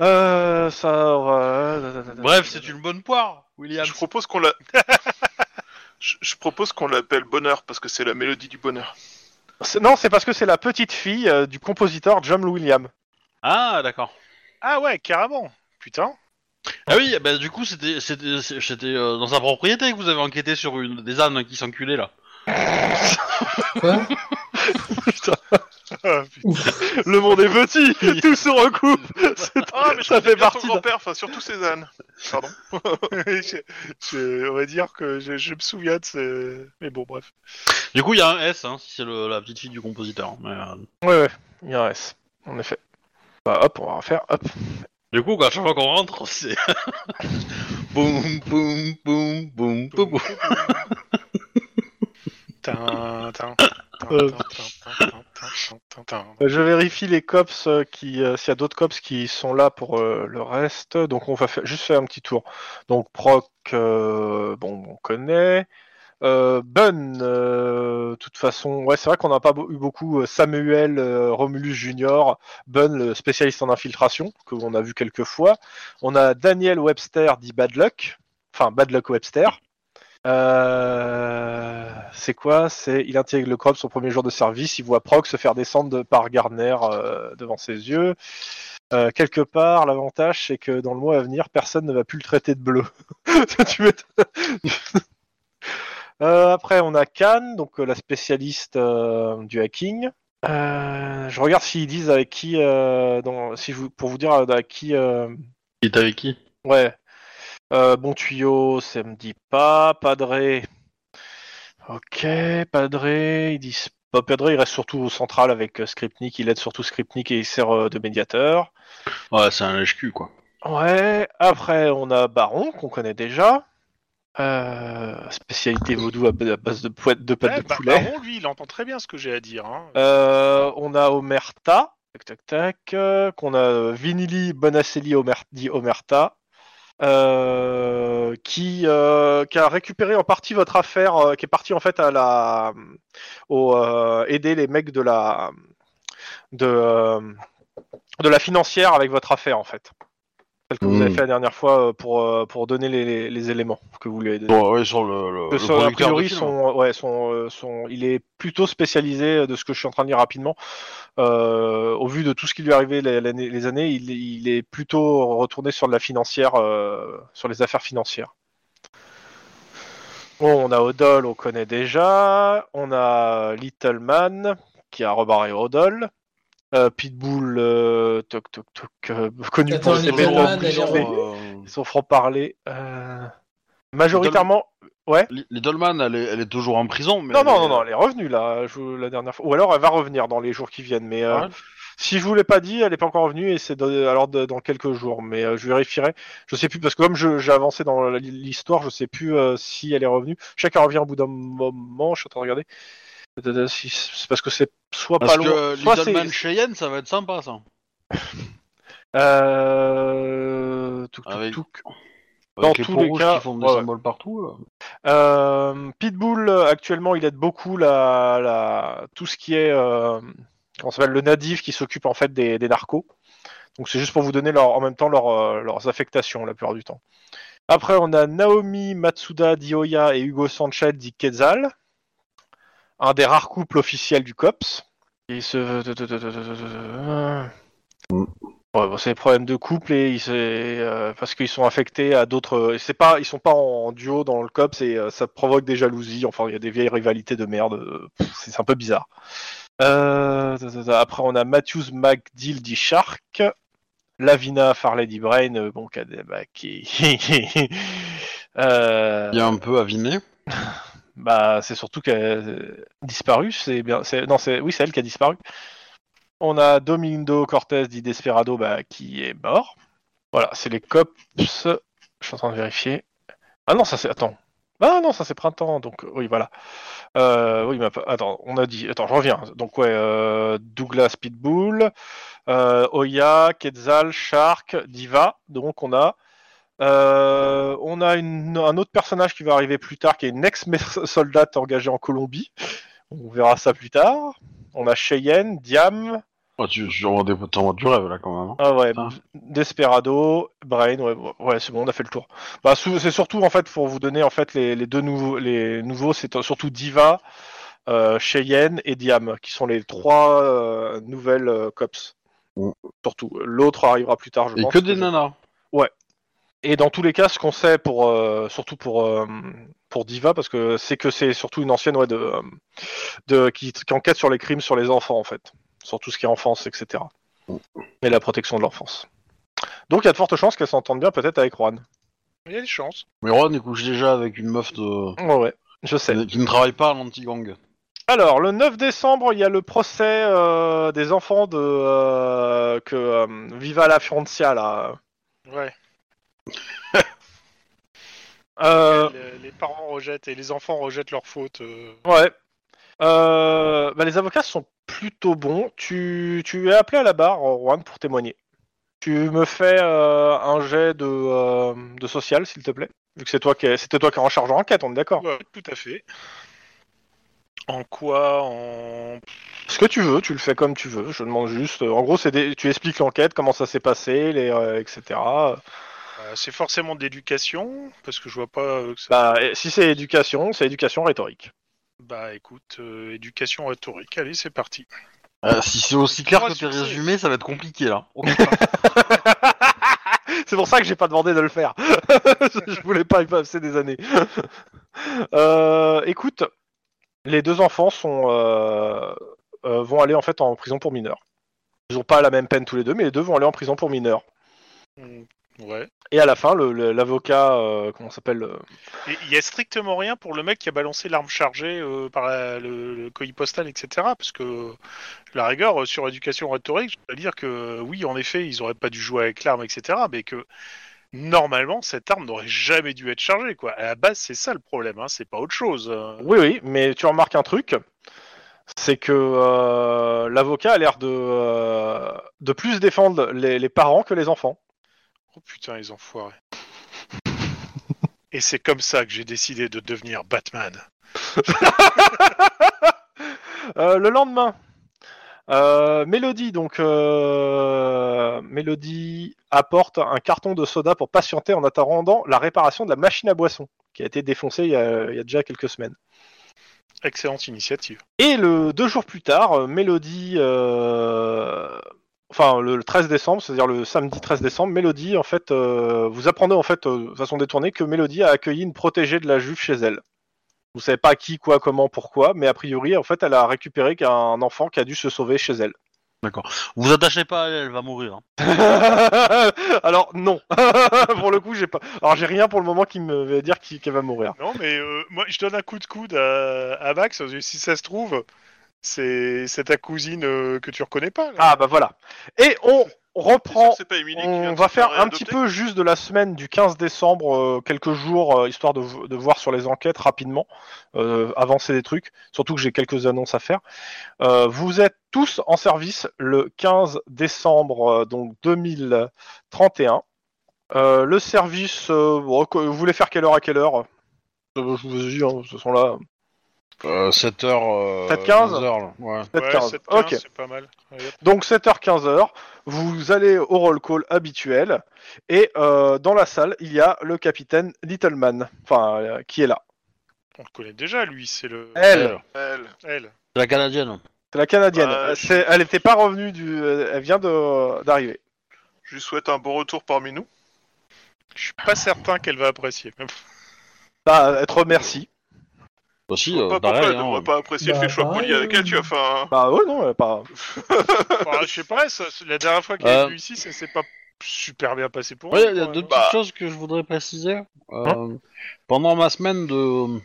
Euh, ça. euh, Bref, c'est une bonne poire, William. Je propose qu'on la. je, je propose qu'on l'appelle Bonheur parce que c'est la mélodie du bonheur. C'est- Non, c'est parce que c'est la petite fille euh, du compositeur John Williams. Ah, d'accord. Ah ouais, carrément. Putain. Ah oui, bah du coup, c'était c'était c'était euh, dans sa propriété que vous avez enquêté sur une des ânes qui s'enculaient là. Quoi? Ah, Le monde est petit, tout se recoupe. C'est- Ah, mais ça fait partie. ton d'un- grand-père, enfin surtout Cézanne. Pardon. je- je- on va dire que je, je me souviens de ce... Mais bon, bref. Du coup, il y a un S, hein, si c'est le- la petite fille du compositeur. Mais, euh, Ouais, ouais, il y a un S, en effet. Bah hop, on va refaire, hop. Du coup, à chaque fois qu'on rentre, c'est boum boum boum boum boum. boum. Je vérifie les cops euh, qui, euh, s'il y a d'autres cops qui sont là pour euh, le reste. Donc on va faire, juste faire un petit tour. Donc Proc, euh, bon, on connaît. Euh, Bun, euh, de toute façon, ouais, c'est vrai qu'on n'a pas eu beaucoup. euh, Samuel euh, Romulus Junior, Bun, le spécialiste en infiltration, que on a vu quelques fois. On a Daniel Webster, dit Bad Luck, enfin Bad Luck Webster. Euh, c'est quoi? C'est il intègre le CROP son premier jour de service, il voit Proc se faire descendre de- par Gardner euh, devant ses yeux. Euh, quelque part, l'avantage c'est que dans le mois à venir, personne ne va plus le traiter de bleu. Tu après, on a Khan, donc la spécialiste du hacking. Je regarde s'ils disent avec qui, dans- si je vous- pour vous dire avec qui. Il est avec qui? Ouais. Euh, bon tuyau, ça me dit pas. Padré. Ok, Padré, ils disent pas Padré, il reste surtout au central avec euh, Skripnik, il aide surtout Skripnik et il sert euh, de médiateur. Ouais, c'est un lèche-cul quoi. Ouais, après on a Baron, qu'on connaît déjà. Euh, spécialité vaudou à ba- à base de, poète, de pâte Ouais, de bah, poulet. Baron, lui, il entend très bien ce que j'ai à dire. Hein. Euh, on a Omerta, tac tac tac, euh, qu'on a Vinili Bonacelli Omer, dit Omerta, euh, qui, euh, qui a récupéré en partie votre affaire, euh, qui est parti en fait à la, au, euh, aider les mecs de la, de, euh, de la financière avec votre affaire en fait. Celle que vous avez Mm. fait la dernière fois euh, pour, euh, pour donner les, les- les éléments que vous lui avez donnés. Bon, ouais, sur le, le, le a priori, son, ouais, son, euh, son, il est plutôt spécialisé euh, de ce que je suis en train de lire rapidement. Euh, au vu de tout ce qui lui est arrivé les, années, il, il est plutôt retourné sur de la financière, euh, sur les affaires financières. Bon, on a Odol, on connaît déjà. On a Little Man qui a rebarré Odol. Euh, Pitbull, euh, toc toc toc, euh, connu Attends, pour ses euh, Son franc-parler. Majoritairement. Littleman, elle est, elle est toujours en prison, mais Non, non, est- non, non, elle est revenue là, je- la dernière fois. Ou alors elle va revenir dans les jours qui viennent. Mais euh, Ah ouais si je vous l'ai pas dit, elle est pas encore revenue et c'est de- alors de- dans quelques jours. Mais euh, je vérifierai. Je sais plus parce que comme je- j'ai avancé dans l'histoire, je sais plus euh, si elle est revenue. Qu'elle revient au bout d'un moment. Je suis en train de regarder. C'est parce que c'est soit Parce pas loin. que soit c'est- Littleman Cheyenne, ça va être sympa, ça. Euh... touc, touc, Avec- touc. Avec Dans les tous les cas, qui font des ouais, symboles partout. là. Euh, Pitbull, euh, actuellement, il aide beaucoup la, la, tout ce qui est euh, s'appelle le natif qui s'occupe en fait des, des narcos. Donc c'est juste pour vous donner leur, en même temps leur, euh, leurs affectations la plupart du temps. Après, on a Naomi Matsuda Dioya et Hugo Sanchez dit Quetzal, un des rares couples officiels du COPS. Il se... Ouais, bon, c'est des problèmes de couple et ils euh, parce qu'ils sont affectés à d'autres. C'est pas, ils sont pas en duo dans le COPS et euh, ça provoque des jalousies. Enfin, il y a des vieilles rivalités de merde. euh, C'est un peu bizarre. Euh, après, on a Matthews McDill dit Shark, Lavina Farley dit Brain, bon, qui, bah, qui... Il y a un peu aviné. bah, c'est surtout qu'elle a disparu. C'est bien. Non, c'est oui, c'est elle qui a disparu. On a Domindo Cortez dit Desperado, bah, qui est mort. Voilà, c'est les cops. Je suis en train de vérifier. Ah non, ça c'est. Attends. Ah non, ça c'est printemps. Donc oui, voilà. Euh, oui, mais attends, on a dit. Attends, je reviens. Donc ouais, euh, Douglas Pitbull, euh, Oya, Quetzal, Shark, Diva. Donc on a. Euh, on a une- un autre personnage qui va arriver plus tard, qui est une ex-soldate engagée en Colombie. On verra ça plus tard. On a Cheyenne, Diam, Oh, tu tu t'envoies du rêve, là, quand même. hein. ah ouais, Ah. Desperado, Brain, ouais, ouais, c'est bon, on a fait le tour. Bah, c'est surtout en fait pour vous donner en fait les, les deux nouveaux, les nouveaux, c'est surtout Diva, euh, Cheyenne et Diam, qui sont les trois euh, nouvelles cops. Mm. Surtout, l'autre arrivera plus tard, je Et pense. que des nanas. Et dans tous les cas, ce qu'on sait pour, euh, surtout pour euh, pour Diva, parce que c'est que c'est surtout une ancienne ouais, de, de qui, qui enquête sur les crimes sur les enfants en fait, sur tout ce qui est enfance, etc. Et la protection de l'enfance. Donc il y a de fortes chances qu'elle s'entende bien peut-être avec Juan. Il y a des chances. Mais Ron, il couche déjà avec une meuf de... Ouais, ouais, je sais. qui ne travaille pas à l'anti-gang. Alors, le 9 décembre, il y a le procès euh, des enfants de euh, que euh, Viva la Francia là. Ouais. Euh, Les, les parents rejettent et les enfants rejettent leurs fautes. euh. Ouais. Euh, bah, les avocats sont plutôt bons. Tu, tu es appelé à la barre, Juan, pour témoigner. Tu me fais euh, un jet de, euh, de social, s'il te plaît. Vu que c'est toi qui es- c'était toi qui es en charge en enquête, on est d'accord. Ouais, tout à fait. En quoi En Ce que tu veux, tu le fais comme tu veux. Je demande juste. euh, En gros, c'est des- tu expliques l'enquête, comment ça s'est passé, les, euh, etc. euh, c'est forcément de l'éducation parce que je vois pas. euh, que ça- Bah, et si c'est éducation, c'est éducation rhétorique. Bah écoute, euh, éducation rhétorique. Allez, c'est parti. Euh, si c'est aussi clair Trois que tes succès. résumés, ça va être compliqué, là. c'est pour ça que j'ai pas demandé de le faire. je voulais pas y passer des années. Euh, écoute, les deux enfants sont euh, euh, vont aller en fait en prison pour mineurs. Ils ont pas la même peine tous les deux, mais les deux vont aller en prison pour mineurs. Ouais. Et à la fin, le- le- l'avocat, euh, comment s'appelle euh, il y a strictement rien pour le mec qui a balancé l'arme chargée euh, par la- le, le colis postal, etc. Parce que la rigueur euh, sur éducation rhétorique, je peux dire que oui, en effet, ils auraient pas dû jouer avec l'arme, etc. Mais que normalement, cette arme n'aurait jamais dû être chargée. Quoi. À la base, c'est ça le problème. Hein, c'est pas autre chose. euh. Oui, oui, mais tu remarques un truc, c'est que euh, l'avocat a l'air de, euh, de plus défendre les, les parents que les enfants. Oh putain, les enfoirés. Et c'est comme ça que j'ai décidé de devenir Batman. Euh, le lendemain, Euh, Mélodie, donc, euh, Mélodie apporte un carton de soda pour patienter en attendant la réparation de la machine à boisson, qui a été défoncée il y a, il y a déjà quelques semaines. Excellente initiative. Et le deux jours plus tard, Mélodie, enfin le 13 décembre, c'est-à-dire le samedi 13 décembre, Mélodie, en fait, euh, vous apprenez en fait euh, de façon détournée que Mélodie a accueilli une protégée de la juve chez elle. Vous savez pas qui, quoi, comment, pourquoi, mais a priori, en fait, elle a récupéré un enfant qui a dû se sauver chez elle. D'accord. Vous attachez pas à elle, elle va mourir. hein. Alors non, pour le coup, j'ai pas. Alors j'ai rien pour le moment qui me veut dire qu'elle va mourir. Non, mais euh, moi, je donne un coup de coude à, à Max. Si ça se trouve, c'est ta cousine euh, que tu reconnais pas. là. Ah bah voilà. Et on sûr reprend pas On va faire un petit peu juste de la semaine du 15 décembre, euh, quelques jours, euh, histoire de, de voir sur les enquêtes rapidement, euh, avancer des trucs, surtout que j'ai quelques annonces à faire. Vous êtes tous en service le 15 décembre donc 2031. Euh, le service, vous voulez faire quelle heure à quelle heure? Je vous dis, hein, ce sont là. Euh, 7h. Euh, 7h15? 15 heures, là. Ouais. 7h15. 7-15, Ok. c'est pas mal. Donc 7h-15h, vous allez au roll call habituel et euh, dans la salle, il y a le capitaine Littleman, enfin euh, qui est là. On le connaît déjà, lui. C'est le. Elle, Elle. Elle. C'est la canadienne. c'est la canadienne. Euh, c'est- Elle n'était pas revenue du, euh, elle vient de d'arriver. Je lui souhaite un bon retour parmi nous. Je suis pas certain qu'elle va apprécier. Bah, elle te remercie. Aussi, Pas euh, pourquoi pareil. elle hein. pas apprécier Bah, le fait pareil, poli avec euh. elle, tu vois. Enfin, Bah ouais non, elle est pas. Enfin, je sais pas, ça- la dernière fois qu'elle Euh. est venue ici, ça s'est pas super bien passé pour Ouais, elle. il y a deux petites Bah. choses que je voudrais préciser. Euh, Hein pendant ma semaine de. Euh.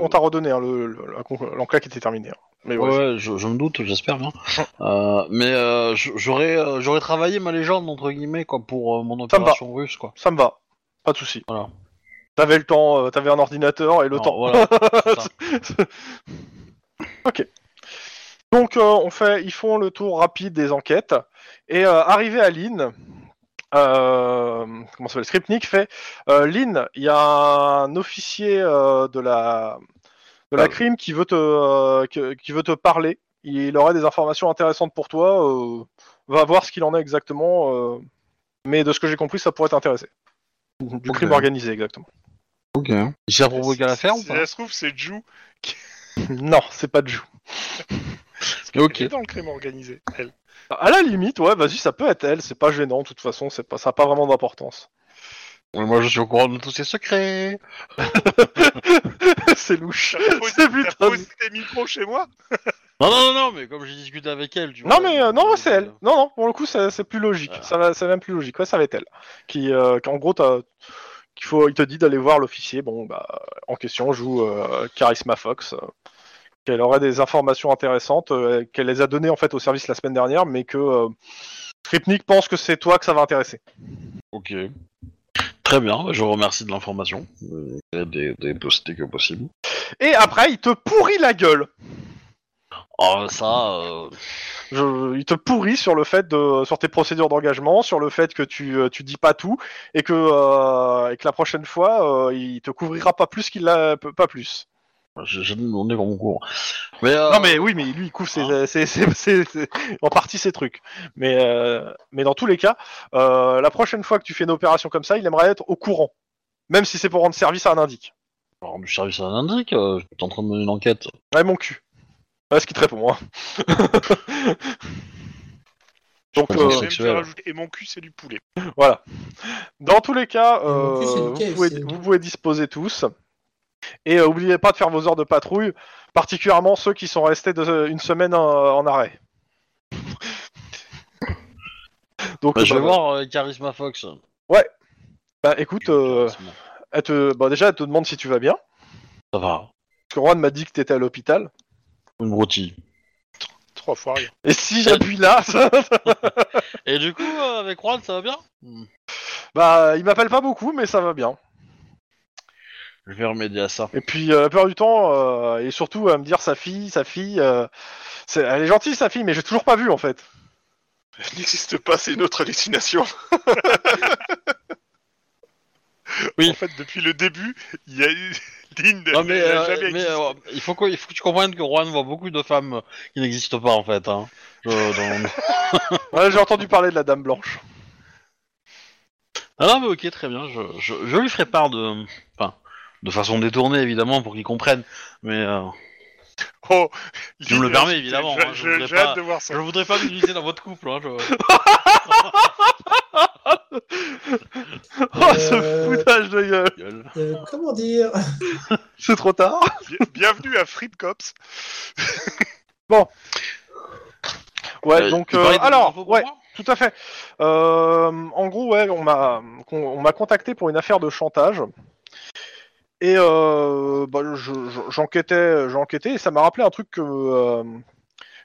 on t'a redonné hein, l'enquête était terminée. hein. Mais Ouais, je, je me doute, j'espère bien. Euh, mais euh, j'aurais euh, j'aurais travaillé ma légende entre guillemets quoi pour euh, mon opération russe quoi. Ça me va, pas de souci. Voilà. T'avais le temps, euh, t'avais un ordinateur et le Non, temps. Voilà. ça. Donc euh, on fait, ils font le tour rapide des enquêtes et euh, arrivé à Lynn, euh, comment ça s'appelle, Skripnik fait euh, Lynn, il y a un officier euh, de la de la Ah. crime qui veut te euh, que- qui veut te parler. Il aurait des informations intéressantes pour toi. euh, va voir ce qu'il en est exactement. euh, mais de ce que j'ai compris, ça pourrait t'intéresser. Du Ok. crime organisé exactement. Ok. Il provoqué à l'affaire ou Si pas ça se trouve, c'est Jou. non, c'est pas de joue. Ok. Elle est dans le crime organisé. Elle. À la limite, ouais, vas-y, ça peut être elle. C'est pas gênant. De toute façon, c'est pas, ça a pas vraiment d'importance. Ouais, Moi je suis au courant de tous ses secrets. c'est louche. T'as posé, C'est t'as putain. posé tes micros chez moi Non non non non mais comme j'ai discuté avec elle tu Non vois, mais euh, non, euh, c'est elle. Non non, pour le coup, c'est c'est plus logique. Voilà. Ça va, c'est même plus logique. Ouais, ça va être elle. Qui, euh, qui, en gros, t'as- faut, il te dit d'aller voir l'officier. Bon, bah, en question joue euh, Charisma Fox. euh, qu'elle aurait des informations intéressantes, euh, qu'elle les a données en fait au service la semaine dernière, mais que Skripnik pense que c'est toi que ça va intéresser. Ok. Très bien, je vous remercie de l'information. Des, des possibilités que possible. Et après, il te pourrit la gueule. Oh ça. euh, Je- il te pourrit sur le fait de sur tes procédures d'engagement, sur le fait que tu euh, tu dis pas tout et que euh, et que la prochaine fois euh, il te couvrira pas plus qu'il l'a pas plus. J'ai demandé pour mon cours. Mais, Non mais oui mais lui il couvre ses, ses- ses- ses- ses- en partie ses trucs. Mais mais dans tous les cas, la prochaine fois que tu fais une opération comme ça, il aimerait être au courant, même si c'est pour rendre service à un indique. du service à l'indique, euh, j'étais en train de mener une enquête. Ouais mon cul. Ouais, ce qui te répond hein. Donc euh, rajouter- Et mon cul, c'est du poulet. Voilà. Dans tous les cas, euh, vous, pouvez, c'est- vous pouvez disposer tous. Et euh, oubliez pas de faire vos heures de patrouille, particulièrement ceux qui sont restés de- une semaine en, en arrêt. Donc, Bah, je vais voir euh, Charisma Fox. bah, écoute, euh, elle te, bah, déjà, elle te demande si tu vas bien. Ça va. Parce que Juan m'a dit que t'étais à l'hôpital. Une broutille. Trois fois rien. Et si j'appuie là, ça- Et du coup, euh, avec Juan, ça va bien? Bah, il m'appelle pas beaucoup, mais ça va bien. Je vais remédier à ça. Et puis, euh, la plupart du temps, euh, et surtout à me dire sa fille, sa fille, euh, c'est- elle est gentille sa fille, mais j'ai toujours pas vu en fait. Elle n'existe pas, c'est une autre hallucination. Oui. En fait, depuis le début, il y a eu Non mais, euh, jamais mais, existé. euh, il, faut que, il faut que tu comprennes que Juan voit beaucoup de femmes euh, qui n'existent pas en fait. Hein. Dans- Ouais, j'ai entendu parler de la Dame Blanche. Ah non mais ok très bien, je, je, je lui ferai part de... Enfin, de façon détournée évidemment pour qu'il comprenne, mais euh, Oh, je me le permets, évidemment, je- hein, je pas- hâte de voir ça. je voudrais pas m'immiscer dans votre couple. Hein, je- Oh, ce Euh. foutage de gueule. Euh, comment dire C'est trop tard Bien- Bienvenue à Fried Cops. Ouais, Euh, donc... euh, alors, ouais, tout à fait. Euh, en gros, ouais, on m'a qu'on- on m'a contacté pour une affaire de chantage. Et euh, bah, je- je- j'enquêtais, j'enquêtais, et ça m'a rappelé un truc que euh,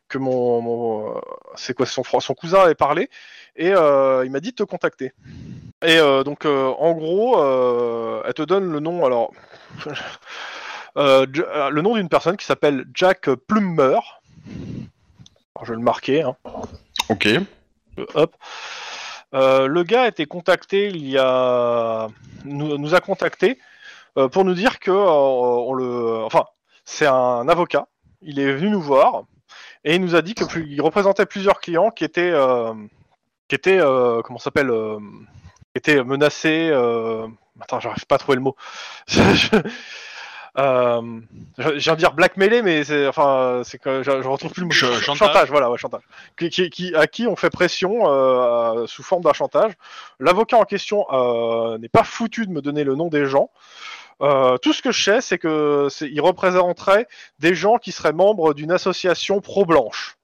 que mon, mon, euh, c'est quoi son son cousin avait parlé, et euh, il m'a dit de te contacter. Et euh, donc, euh, en gros, euh, elle te donne le nom, alors euh, euh, le nom d'une personne qui s'appelle Jack Plummer. Alors, je vais le marquer. Hein. Ok. Euh, hop. Euh, le gars a été contacté il y a nous, nous a contacté euh, pour nous dire que euh, on le enfin c'est un avocat il est venu nous voir et il nous a dit que plus- il représentait plusieurs clients qui étaient euh, qui étaient euh, comment s'appelle euh, qui étaient menacés euh, attends j'arrive pas à trouver le mot euh, je viens de dire blackmailer mais c'est enfin c'est que je, je retrouve plus le mot Ch- chantage. voilà ouais chantage qui, qui- qui- à qui on fait pression euh, sous forme d'un chantage. L'avocat en question euh, n'est pas foutu de me donner le nom des gens. Euh, tout ce que je sais, c'est que il représenterait des gens qui seraient membres d'une association pro-blanche.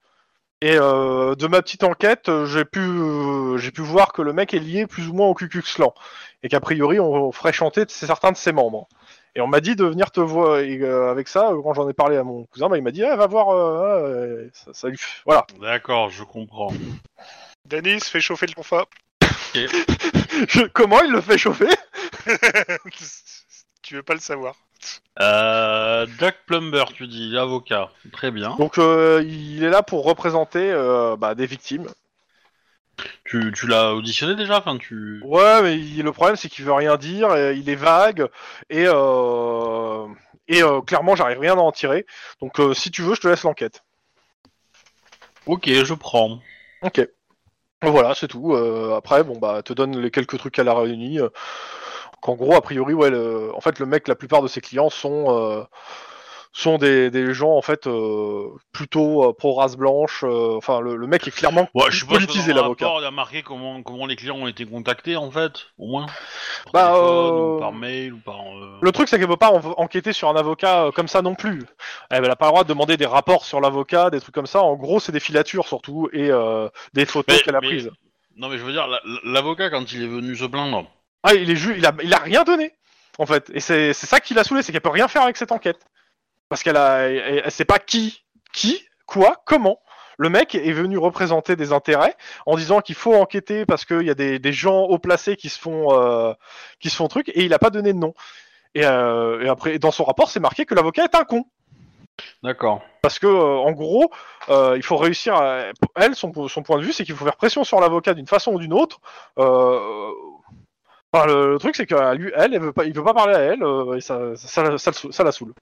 Et euh, de ma petite enquête, euh, j'ai pu, euh, j'ai pu voir que le mec est lié plus ou moins au Ku Klux Klan et qu'a priori on, ferait chanter certains de ses membres. Et on m'a dit de venir te voir et, euh, avec ça. Quand j'en ai parlé à mon cousin, bah, il m'a dit ah, va voir, euh, euh, ça, ça lui fait- voilà. D'accord, je comprends. Denis, fais chauffer le. Je- comment il le fait chauffer? tu veux pas le savoir. Euh, Jack Plumber, tu dis, l'avocat. Très bien. Donc euh, il est là pour représenter euh, bah, des victimes. Tu, tu l'as auditionné déjà enfin, tu... Ouais, mais il- le problème c'est qu'il veut rien dire, et il est vague et euh, et euh, clairement j'arrive rien à en tirer. Donc euh, si tu veux, je te laisse l'enquête. Ok, je prends. Ok. Voilà, c'est tout. Euh, après, bon bah, te donne les quelques trucs à la réunie. Qu'en gros, a priori, ouais, le- en fait, le mec, la plupart de ses clients sont euh, sont des, des gens en fait euh, plutôt euh, pro race blanche. euh, enfin, le, le mec est clairement Ouais, je politisé l'avocat. il a marqué comment, comment les clients ont été contactés, en fait, au moins. Par Bah, téléphone, ou par mail, ou par... Le truc, c'est qu'elle peut pas en- enquêter sur un avocat comme ça non plus. Elle n'a pas le droit de demander des rapports sur l'avocat, des trucs comme ça. En gros, c'est des filatures surtout et des photos qu'elle a mais- prises. Non, mais je veux dire, la- l'avocat, quand il est venu se plaindre... Ah, il est ju- il a, il a rien donné en fait. Et c'est ça qui l'a saoulé, c'est qu'elle peut rien faire avec cette enquête parce qu'elle a, elle, elle sait pas qui, qui, quoi, comment. Le mec est venu représenter des intérêts en disant qu'il faut enquêter parce qu'il y a des, des gens haut placés qui se font euh, qui se font truc et il a pas donné de nom. Et, euh, et après, dans son rapport, c'est marqué que l'avocat est un con. D'accord. Parce que, euh, en gros, euh, il faut réussir à... Elle, son, son point de vue, c'est qu'il faut faire pression sur l'avocat d'une façon ou d'une autre. Euh... enfin, le, le truc, c'est qu'elle, lui, elle, elle veut pas, il veut pas parler à elle, euh, et ça, ça, ça, ça, ça la saoule.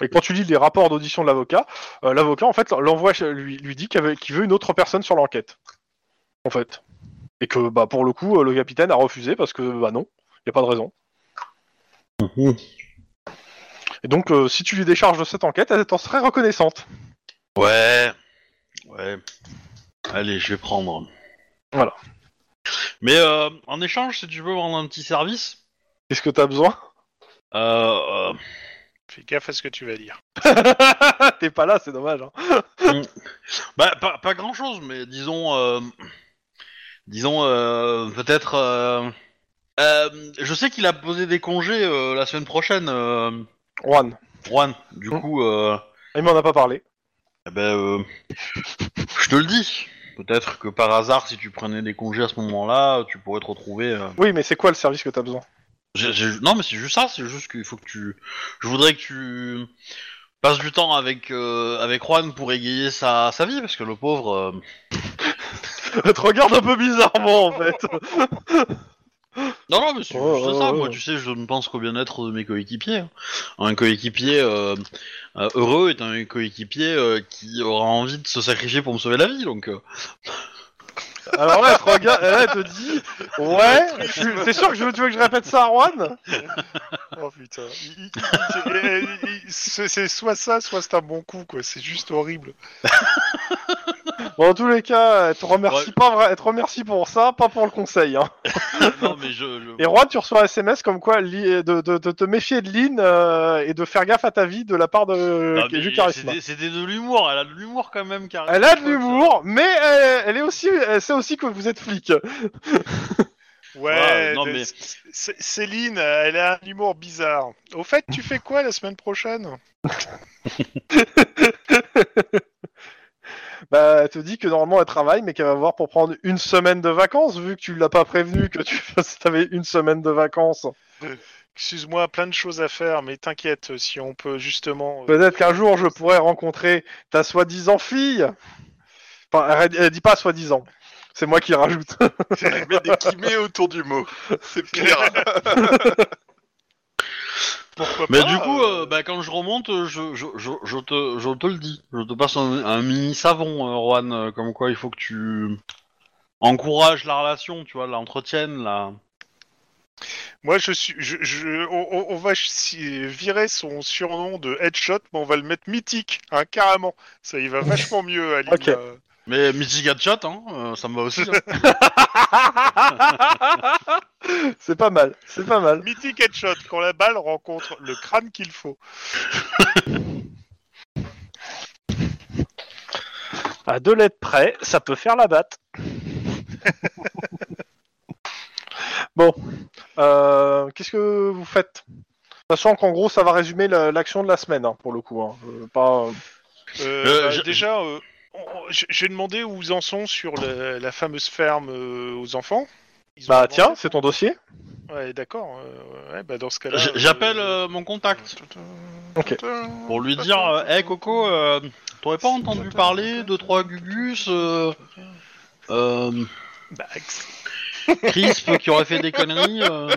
Et quand tu lis les rapports d'audition de l'avocat, euh, l'avocat, en fait, l'envoie, lui, lui dit qu'il veut, une autre personne sur l'enquête. En fait. Et que, bah, pour le coup, euh, le capitaine a refusé parce que, bah non, il n'y a pas de raison. Et donc, euh, si tu lui décharges de cette enquête, elle t'en serait reconnaissante. Ouais. Ouais. Allez, je vais prendre. Voilà. Mais euh, en échange, si tu veux rendre un petit service, Qu'est-ce que t'as besoin? Euh, euh, Fais gaffe à ce que tu vas dire. T'es pas là, c'est dommage. Hein. bah, pas, pas grand chose, mais disons, euh, disons euh, peut-être. euh, euh, je sais qu'il a posé des congés euh, la semaine prochaine, euh, Juan, Juan. Du Mm. coup, euh, il m'en a pas parlé. eh ben, euh, je te le dis. Peut-être que par hasard, si tu prenais des congés à ce moment-là, tu pourrais te retrouver. euh, Oui, mais c'est quoi le service que t'as besoin? J'ai- j'ai- Non, mais c'est juste ça, c'est juste qu'il faut que tu. Je voudrais que tu passes du temps avec euh, avec Juan pour égayer sa, sa vie, parce que le pauvre. euh, Elle te regarde un peu bizarrement en fait. Non, non, mais c'est juste oh, ça. Moi, tu sais, je ne pense qu'au bien-être de mes coéquipiers. hein. Un coéquipier euh, euh, heureux est un coéquipier euh, qui aura envie de se sacrifier pour me sauver la vie. Donc, euh, Alors là, elle te regarde, là, elle te dit, ouais, c'est sûr que je, tu veux que je répète ça à Juan? Oh putain. C'est soit ça, soit c'est un bon coup, quoi. C'est juste horrible. Bon, en tous les cas, elle te remercie Ouais. pas, vra- elle te remercie pour ça, pas pour le conseil. Hein. non, mais je. je- Et Juan, tu reçois un SMS comme quoi li- de, de- de te méfier de Lynn euh, et de faire gaffe à ta vie de la part de mais du charisme. c'était- C'était de l'humour. Elle a de l'humour quand même, car. Elle a de l'humour, mais elle, elle est aussi, elle sait aussi que vous êtes flic. Ouais, Ouais, non, de- mais- C- Céline, elle a un humour bizarre. Au fait, tu fais quoi la semaine prochaine? Bah, elle te dit que normalement elle travaille, mais qu'elle va voir pour prendre une semaine de vacances, vu que tu l'as pas prévenu que tu avais une semaine de vacances. Excuse-moi, plein de choses à faire, mais t'inquiète, si on peut justement... euh, Peut-être qu'un jour je pourrais rencontrer ta soi-disant fille. Enfin, elle, elle dit pas soi-disant. C'est moi qui rajoute. Il met des guillemets autour du mot. C'est pire. Pourquoi Mais pas, du coup, euh, euh, bah, quand je remonte, je, je, je, je, te, je te le dis. Je te passe un, un mini savon, euh, Juan, euh, comme quoi il faut que tu encourages la relation, tu vois, l'entretienne, la. Moi, je suis, je, je- on, on- on va si- virer son surnom de Headshot, mais on va le mettre mythique, hein, carrément. Ça y va vachement mieux, Aline. Ok. euh. Mais Mythic Headshot, hein, euh, ça me va aussi. hein. c'est pas mal, c'est pas mal. Mythique Headshot, quand la balle rencontre le crâne qu'il faut. À deux lettres près, ça peut faire la batte. bon, euh, qu'est-ce que vous faites? Sachant qu'en gros, ça va résumer la- l'action de la semaine, hein, pour le coup. hein. Euh, pas, Euh, Euh, bah, déjà, euh, j'ai demandé où ils en sont sur la, la fameuse ferme euh, aux enfants. Ils ont Bah avancé tiens, c'est ton dossier. Ouais, d'accord. euh, ouais, bah dans ce cas-là. J- euh, J'appelle euh, mon contact Ok. pour lui dire euh, Hey Coco, euh, t'aurais pas entendu parler de trois Gugus euh, euh, bah, Crisp qui aurait fait des conneries euh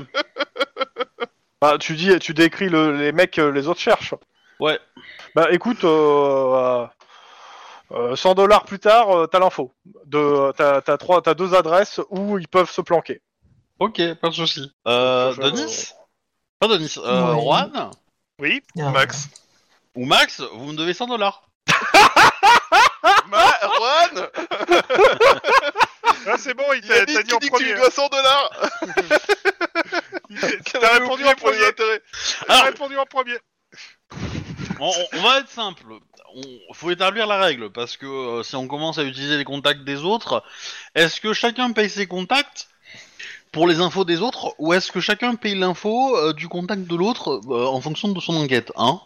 Bah, tu dis, tu décris le- les mecs que les autres cherchent. Ouais. Bah écoute, euh, euh, 100 dollars plus tard, euh, t'as l'info. De, t'as, t'as trois, t'as deux adresses où ils peuvent se planquer. Ok, pas de souci. Euh, Je- Denis Pas Denis, euh, Ouais. Juan Oui. Ah. Max. ou Max, vous me devez 100 dollars. Ma Juan Ah, c'est bon, il Il a t'a dit, t'as dit en dis que tu lui premier. dois 100 dollars T'as répondu en premier. T'as Alors- répondu en premier. On, va être simple. On faut établir la règle parce que euh, si on commence à utiliser les contacts des autres, est-ce que chacun paye ses contacts pour les infos des autres ou est-ce que chacun paye l'info euh, du contact de l'autre euh, en fonction de son enquête, hein?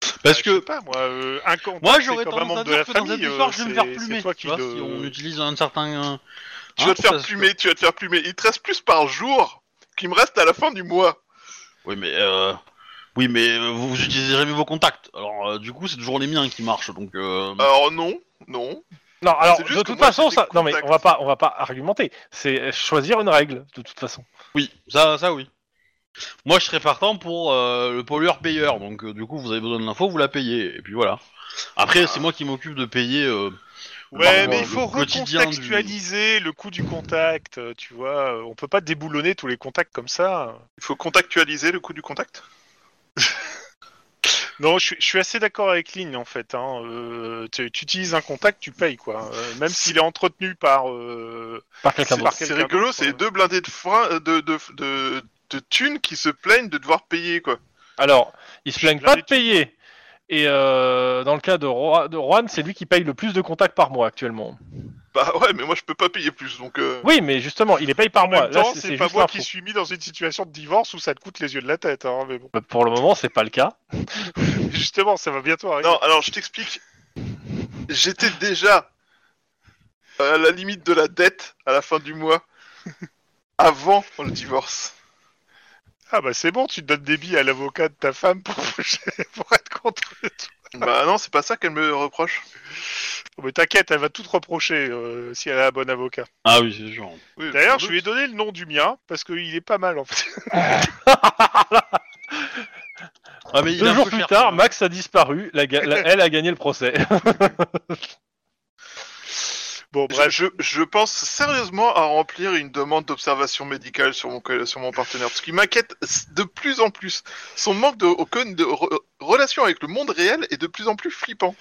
Parce Bah, je que sais pas, moi, euh, un contact, moi j'aurais tendance à de la dire que dans famille. cette histoire je vais me faire plumer. Toi tu vois, le- si on utilise un certain. euh, Tu hein, vas te faire que- plumer, tu vas te faire plumer. Il te reste plus par jour qu'il me reste à la fin du mois. Oui mais euh... oui mais euh, vous, utilisez jamais vos contacts. Alors euh, du coup c'est toujours les miens qui marchent donc. euh, Alors non, non. Non, alors de toute moi, façon, ça, non mais on va pas, on va pas argumenter. C'est choisir une règle de toute façon. Oui, ça, ça oui. Moi, je serais partant pour euh, le pollueur-payeur, donc euh, du coup, vous avez besoin de l'info, vous la payez, et puis voilà. Après, c'est moi qui m'occupe de payer. euh, Ouais, mais il faut du- recontextualiser le coût du contact, tu vois. On peut pas déboulonner tous les contacts comme ça. Il faut contactualiser le coût du contact? Non, je, suis- je suis assez d'accord avec Lynn en fait. Hein. euh, tu, tu utilises un contact, tu payes quoi. Euh, même s'il est entretenu par. euh, Par quelqu'un C'est d'autre. C'est rigolo, c'est deux blindés de frein, de, de, de, de thunes qui se plaignent de devoir payer, quoi. Alors, ils se plaignent pas de payer. Et euh, dans le cas de, Roi- de Juan, c'est lui qui paye le plus de contacts par mois actuellement. Bah ouais, mais moi je peux pas payer plus, donc... Euh... Oui, mais justement, il les paye par En mois. même Là, temps, c'est pas moi qui suis mis dans une situation de divorce où ça te coûte les yeux de la tête. Hein, mais bon, Bah, Pour le moment, c'est pas le cas. justement, ça va bientôt arriver. Non, alors je t'explique. J'étais déjà à la limite de la dette à la fin du mois, avant le divorce. Ah bah c'est bon, tu te donnes des billes à l'avocat de ta femme pour, pour être contre toi. Bah non, c'est pas ça qu'elle me reproche. Oh, mais t'inquiète, elle va tout te reprocher euh, si elle a un bon avocat. Ah oui, c'est sûr. Oui, D'ailleurs, je lui ai donné le nom du mien parce qu'il est pas mal en fait. Ah, mais il Deux a un jours peu plus cher, tard, même. Max a disparu. La ga- la- elle a gagné le procès. Bon, bref. je, je pense sérieusement à remplir une demande d'observation médicale sur mon, co- sur mon partenaire, parce qu'il m'inquiète de plus en plus. Son manque de, aucune de re- relation avec le monde réel est de plus en plus flippant.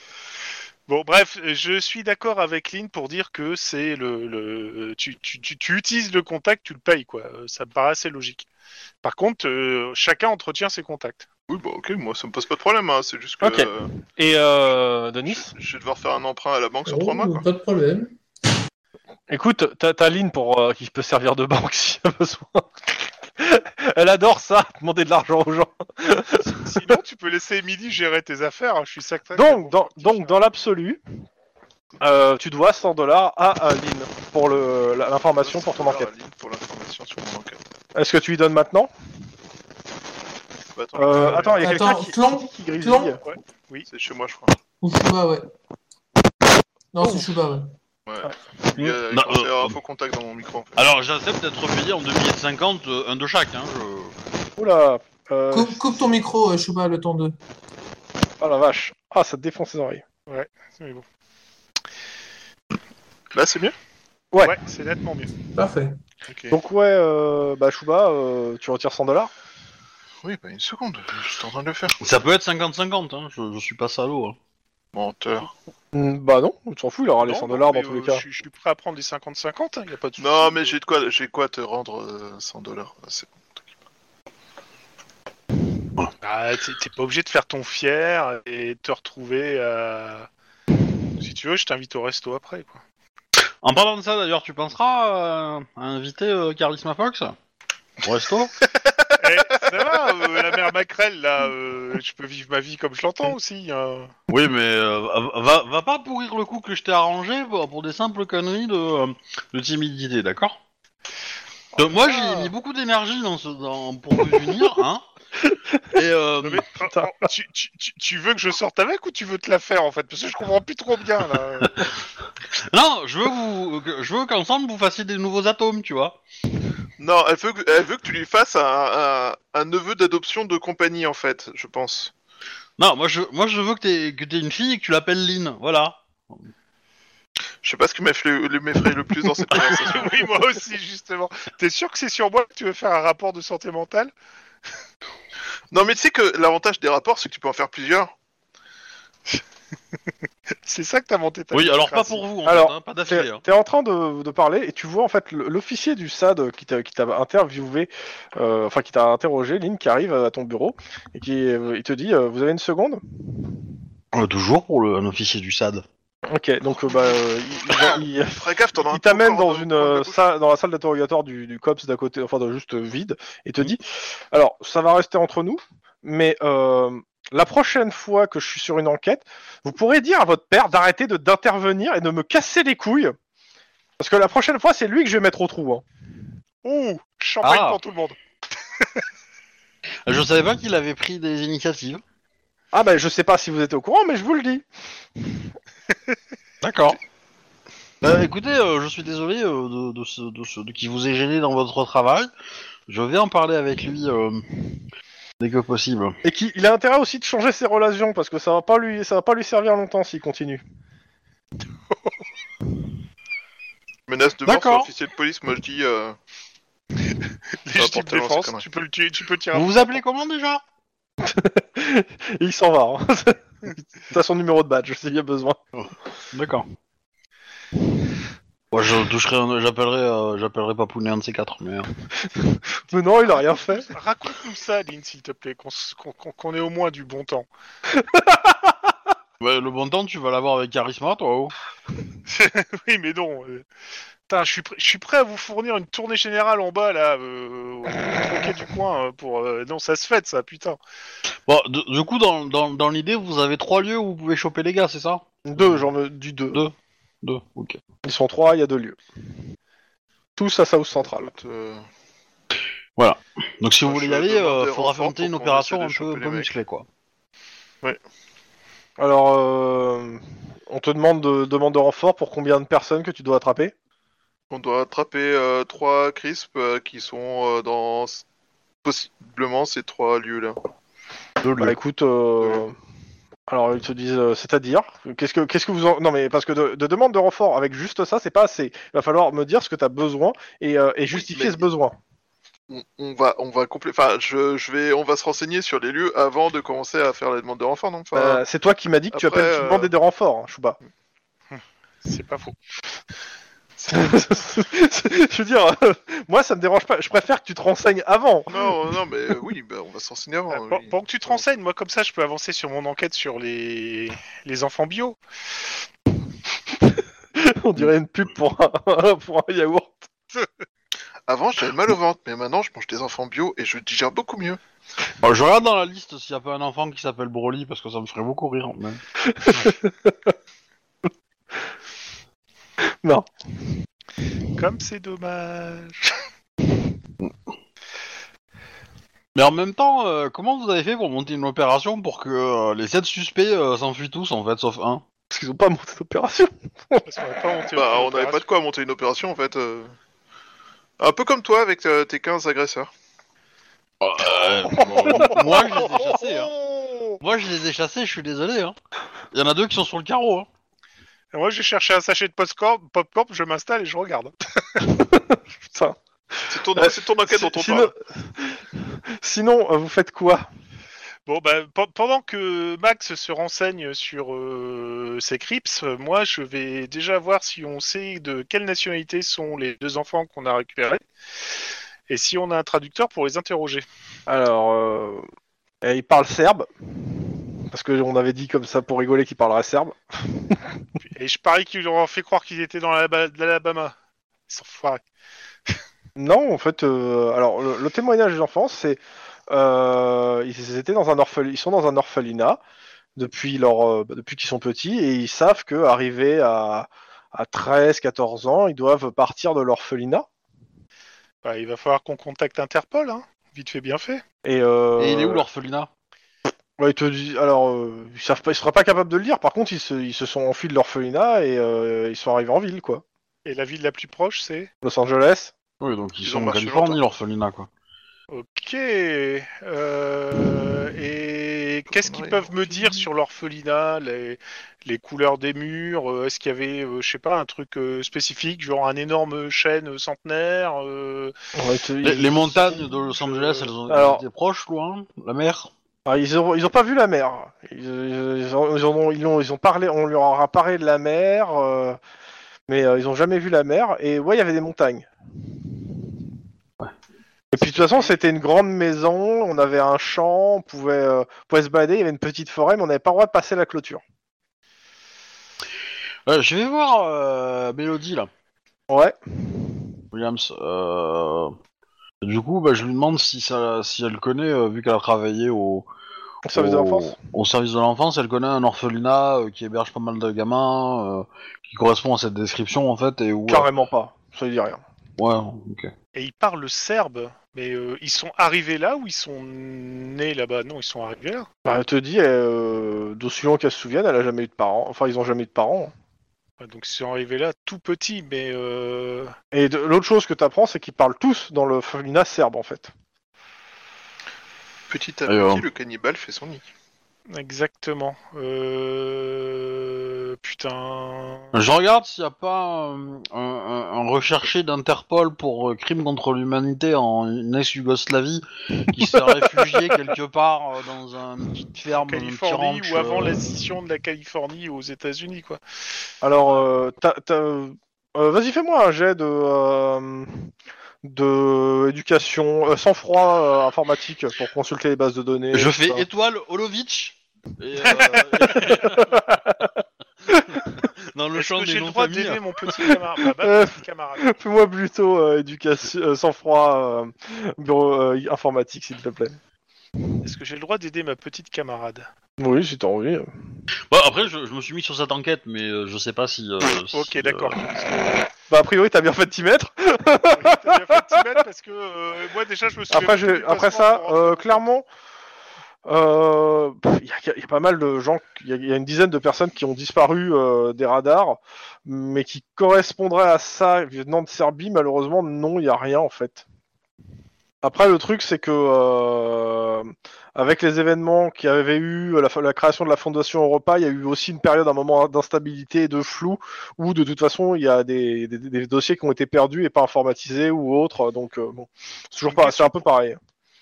Bon, bref, je suis d'accord avec Lynn pour dire que c'est le, le tu, tu, tu, tu utilises le contact, tu le payes quoi. Euh, Ça me paraît assez logique. Par contre, euh, chacun entretient ses contacts. Oui, bah ok, moi ça me pose pas de problème, hein, c'est juste que Ok. euh, Et euh, Denis? je vais devoir faire un emprunt à la banque sur Oh, trois mois. Quoi. Pas de problème. Écoute, t'as t'as Lynn pour euh, qui peut servir de banque si y a besoin. Elle adore ça, demander de l'argent aux gens. Sinon, tu peux laisser Emily gérer tes affaires. hein, Je suis certain. Donc, dans, donc dans l'absolu, euh, tu dois 100 dollars à, Lynn pour le- la- l'information pour ton enquête. Pour l'information sur mon enquête. Est-ce que tu lui donnes maintenant? Bah, attends, euh, Attends, il y a quelqu'un Attends, qui, Tlon, qui, qui grésille. Tlon. c'est chez moi, je crois. Ou Shuba, ouais. Non, Oh. c'est Shuba, ouais. Ouais. Il y a, il commence à y avoir euh, un faux contact dans mon micro. En fait. Alors, j'accepte d'être payé en 2 billets de 50, euh, un de chaque. Hein, je... Oula euh, Coupe, coupe ton micro, euh, Shuba, le temps 2. Oh la vache Ah, ça te défonce les oreilles. Mais bon. Là, c'est mieux? Ouais. Ouais, c'est nettement mieux. Parfait. Ok. Donc ouais, euh, bah Chouba, euh, tu retires 100 dollars? Oui, bah une seconde, je suis en train de le faire. Ça peut être 50-50, hein, je, je suis pas salaud. Hein. Menteur. Bah non, tu t'en fous, il aura les Non, 100 non, dollars dans tous les euh, cas. Je, je suis prêt à prendre les 50-50, hein, y a pas de souci. Non, mais j'ai de quoi, j'ai quoi te rendre euh, 100 dollars. C'est bon. Ah, t'es t'es pas obligé de faire ton fier et te retrouver. Si tu veux, je t'invite au resto après, quoi. En parlant de ça, d'ailleurs, tu penseras euh, à inviter euh, Charisma Fox au resto? ça va, euh, la mère Macrel, là, euh, je peux vivre ma vie comme je l'entends aussi. hein. Oui, mais euh, va, va pas pourrir le coup que je t'ai arrangé pour, pour des simples conneries de, euh, de timidité, d'accord? Moi, Ah. j'ai mis beaucoup d'énergie dans ce, dans, pour vous unir, hein Et euh, Non, mais, oh, oh, tu, tu- tu- tu veux que je sorte avec ou tu veux te la faire en fait? Parce que je comprends plus trop bien là. non, je veux vous, que- je veux qu'ensemble vous fassiez des nouveaux atomes, tu vois. Non, elle veut, que, elle veut que tu lui fasses un, un, un neveu d'adoption de compagnie, en fait, je pense. Non, moi je, moi je veux que t'aies que t'aies une fille et que tu l'appelles Lynn, voilà. Je sais pas ce qui m'effraie le, m'effraie le plus dans cette conversation. oui, moi aussi justement. T'es sûr que c'est sur moi que tu veux faire un rapport de santé mentale? Non, mais tu sais que l'avantage des rapports, c'est que tu peux en faire plusieurs. C'est ça que t'as monté ta Oui, alors pas pour vous, en Alors, fait, hein, pas d'affilée. T'es hein. en train de, de parler et tu vois en fait l'officier du SAD qui t'a qui t'a interviewé, euh, enfin qui t'a interrogé, Lynn, qui arrive à ton bureau et qui euh, il te dit euh, vous avez une seconde? Euh, toujours pour le, un officier du SAD. Ok, donc euh, bah euh, il- t'amène dans une salle, dans la salle d'interrogatoire du, du cops d'à côté, enfin juste vide, et te dit alors ça va rester entre nous, mais euh, la prochaine fois que je suis sur une enquête, vous pourrez dire à votre père d'arrêter de d'intervenir et de me casser les couilles, parce que la prochaine fois c'est lui que je vais mettre au trou. Hein. Ouh, champagne Ah. pour tout le monde. Je savais pas qu'il avait pris des initiatives. Ah bah je sais pas si vous êtes au courant, mais je vous le dis. D'accord. Bah, écoutez, euh, je suis désolé euh, de, de, ce, de, ce- de qui vous ait gêné dans votre travail. Je vais en parler avec lui euh, dès que possible. Et qu'il il a intérêt aussi de changer ses relations parce que ça va pas lui, ça va pas lui servir longtemps s'il continue. Menace de mort sur D'accord. officier de police, moi je dis. Euh... Légitime porter défense, tu peux le tuer, tu peux tirer. Vous vous appelez comment déjà? Et il s'en va. Hein. T'as son numéro de badge s'il y a besoin. D'accord. Moi, je toucherai, un- j'appellerai, euh, j'appellerai Papounet un de ces quatre, mais. euh, Mais non, il a rien fait. Raconte-nous ça, Lynn, s'il te plaît, qu'on s- qu'on qu'on- qu'on ait au moins du bon temps. Ouais, le bon temps, tu vas l'avoir avec Charisma, toi. oh. oui, mais non. euh, putain, je suis, prêt, je suis prêt à vous fournir une tournée générale en bas, là, euh, au troquet du coin, euh, pour... euh, non, ça se fait, ça, putain. Bon, de- du coup, dans, dans, dans l'idée, vous avez trois lieux où vous pouvez choper les gars, c'est ça? Deux, j'en veux du deux. Deux. Deux, ok. Ils sont trois, il y a deux lieux. Tous à South Central. euh, Donc si vous voulez y aller, euh, faudra affronter une opération un peu, un musclée, quoi. Alors, euh, on te demande de, demande de renfort pour combien de personnes que tu dois attraper? On doit attraper euh, trois crisps euh, qui sont euh, dans possiblement ces trois lieux-là. Deux Bah lieux. écoute, euh, alors ils te disent, euh, c'est-à-dire, qu'est-ce que qu'est-ce que vous en... non mais parce que de, de demande de renfort avec juste ça, c'est pas assez. Il va falloir me dire ce que tu as besoin et, euh, et justifier mais- ce besoin. On, on va, on va complé- Enfin, je, je vais, on va se renseigner sur les lieux avant de commencer à faire la demande de renfort, non? Enfin, Euh, c'est toi qui m'as dit que tu appelles, tu euh, demandais des renforts, hein, Chouba. C'est pas faux. Je veux dire, euh, moi ça me dérange pas. Je préfère que tu te renseignes avant. Non, non, mais euh, oui, bah, on va se renseigner avant. Euh, pour, oui. pour que tu te renseignes, moi comme ça, je peux avancer sur mon enquête sur les, les enfants bio. On dirait une pub pour un, pour un yaourt. Avant, j'avais mal au ventre, mais maintenant, je mange des enfants bio et je digère beaucoup mieux. Bon, je regarde dans la liste s'il n'y a pas un enfant qui s'appelle Broly parce que ça me ferait beaucoup rire. Même. Non. Comme c'est dommage. Mais en même temps, euh, comment vous avez fait pour monter une opération pour que euh, les 7 suspects euh, s'enfuient tous en fait, sauf un? Parce qu'ils ont pas monté d'opération. Parce qu'on n'a pas monté Bah, on n'avait pas de quoi monter une opération en fait. euh. Un peu comme toi avec euh, tes 15 agresseurs. Euh, bon, Moi, je les ai chassés. Hein. Oh Moi, je les ai chassés, je suis désolé. Hein. Il y en a deux qui sont sur le carreau. Hein. Et Moi, j'ai cherché un sachet de popcorn, popcorn, je m'installe et je regarde. Putain. C'est ton, Euh, c'est ton enquête dont on Sinon, parle. sinon euh, vous faites quoi? Bon, bah, pe- pendant que Max se renseigne sur euh, ces crips, moi, je vais déjà voir si on sait de quelle nationalité sont les deux enfants qu'on a récupérés et si on a un traducteur pour les interroger. Alors, euh, il parle serbe. Parce que on avait dit comme ça pour rigoler qu'il parlerait serbe. Et je parie qu'ils leur ont fait croire qu'ils étaient dans l'Alaba- l'Alabama. Ils sont foirés. Non, en fait, euh, alors le, le témoignage des enfants, c'est euh, ils étaient dans un orphel- ils sont dans un orphelinat depuis leur, euh, depuis qu'ils sont petits et ils savent que arrivés à à 13, 14 ans, ils doivent partir de l'orphelinat. Bah, il va falloir qu'on contacte Interpol, hein. Vite fait, bien fait. Et, euh, Et il est où l'orphelinat? Ouais, ils te disent- alors, euh, ils savent pas, ils seraient pas capables de le lire. Par contre, ils se, ils se sont enfuis de l'orphelinat et euh, ils sont arrivés en ville, quoi. Et la ville la plus proche, c'est? Los Angeles. Oui, donc ils, Ils sont ont en marché Californie, longtemps. l'orphelinat, quoi. Ok. Euh, et qu'est-ce qu'ils peuvent me dire sur l'orphelinat, les, les couleurs des murs euh, Est-ce qu'il y avait, euh, je sais pas, un truc euh, spécifique, genre un énorme chêne centenaire euh, Ouais, ils te- Les, montagnes de Los Angeles, elles ont Alors- été proches, loin La mer? Ah, ils, ont, ils ont pas vu la mer. Ils, ont, ils ont- ils ont- ils ont parlé, on leur a parlé de la mer, euh, mais euh, ils ont jamais vu la mer. Et ouais, il y avait des montagnes. Et puis de toute façon, c'était une grande maison, on avait un champ, on pouvait, euh, on pouvait se balader, il y avait une petite forêt, mais on n'avait pas le droit de passer la clôture. Je vais voir Mélodie, là. Ouais. Williams. Euh... Du coup, bah, je lui demande si, ça, si elle connaît, euh, vu qu'elle a travaillé au, Au service de l'enfance. au service de l'enfance, elle connaît un orphelinat euh, qui héberge pas mal de gamins, euh, qui correspond à cette description en fait, et où. Carrément pas. Ça lui dit rien. Ouais, ok. Et ils parlent serbe, mais euh, ils sont arrivés là ou ils sont nés là-bas? Non, ils sont arrivés là. Bah, elle te dit, euh, d'aussi long qu'elle se souvienne, elle a jamais eu de parents. Enfin, ils ont jamais eu de parents. Donc ils sont arrivés là tout petits, mais euh, Et l'autre chose que tu apprends, c'est qu'ils parlent tous dans le l'orphelinat serbe, en fait. Petit à Et, petit, le cannibale fait son nid. exactement. Euh... Putain. Je regarde s'il n'y a pas euh, un, un- un recherché d'Interpol pour euh, crime contre l'humanité en ex-Yougoslavie qui s'est réfugié quelque part euh, dans un- une petite ferme, un petit Californie ranch, ou avant euh, la scission de la Californie aux États-Unis, quoi. Alors, euh, euh, vas-y, fais-moi un jet de, euh, de éducation, euh, sang-froid euh, informatique pour consulter les bases de données. Je fais ça. étoile Olovic. Et, euh, dans le champ que des j'ai le noms droit de famille. d'aider mon petit camarade bah, ma Euh, petite camarade. Fais-moi plutôt euh, éducation, euh, sang-froid euh, bureau euh, informatique, s'il te plaît. Est-ce que j'ai le droit d'aider ma petite camarade Oui, si t'as envie. Bon, après, je, je me suis mis sur cette enquête, mais euh, je sais pas si. euh, Ok, si, d'accord. euh, Bah, a priori, t'as bien fait de t'y mettre. Oui, t'as bien fait de t'y mettre parce que euh, moi déjà je me suis. Après, ça, euh, clairement, Euh, Il y, a- il y a pas mal de gens, il y, a- il y a une dizaine de personnes qui ont disparu euh, des radars, mais qui correspondraient à ça venant de Serbie, malheureusement, non, il n'y a rien en fait. Après, le truc, c'est que euh, avec les événements qui avaient eu la, la création de la Fondation Europa, il y a eu aussi une période, un moment d'instabilité et de flou, où de toute façon, il y a des, des- des dossiers qui ont été perdus et pas informatisés ou autres. Donc, euh, bon, c'est toujours c'est un peu pareil.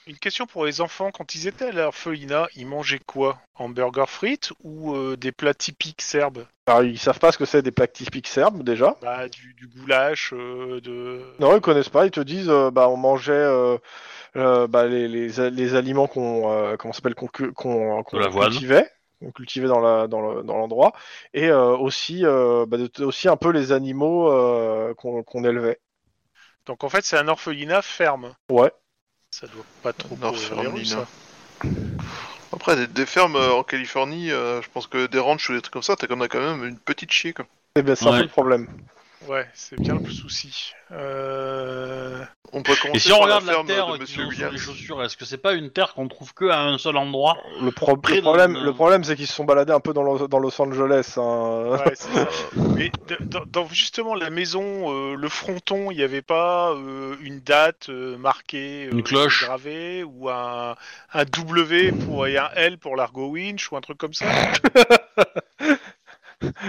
Une question pour les enfants, quand ils étaient à l'orphelinat, ils mangeaient quoi? Hamburger frites ou euh, des plats typiques serbes? Alors, ils savent pas ce que c'est des plaques typiques serbes déjà. bah, du, du goulash, euh, de... Non, ils connaissent pas. Ils te disent, euh, bah, on mangeait euh, euh, bah, les, les, a- les aliments qu'on, euh, comment s'appelle, qu'on, cu- qu'on, qu'on De l'avoine. cultivait, dans la, dans le, dans l'endroit, et euh, aussi, euh, bah, de- aussi un peu les animaux euh, qu'on, qu'on élevait. Donc en fait, c'est un orphelinat ferme. Ouais. Ça doit pas trop courir les rues, ça. Après, des, des fermes euh, en Californie, euh, je pense que des ranchs ou des trucs comme ça, t'as quand même une petite chier, quoi. Eh ben, c'est un Ouais. peu le problème. Ouais, c'est bien le souci. Euh... On peut commencer Et si on par regarde la terre de Monsieur sur les Williams. chaussures, est-ce que c'est pas une terre qu'on trouve que à un seul endroit Le, pro- Près le dans problème, le problème, c'est qu'ils se sont baladés un peu dans, Los, dans Los Angeles. hein. Ouais, c'est ça. Mais dans, dans justement la maison, euh, le fronton, il n'y avait pas euh, une date euh, marquée, euh, Une cloche. gravée, ou un, un W pour, et un L pour l'argo winch, ou un truc comme ça?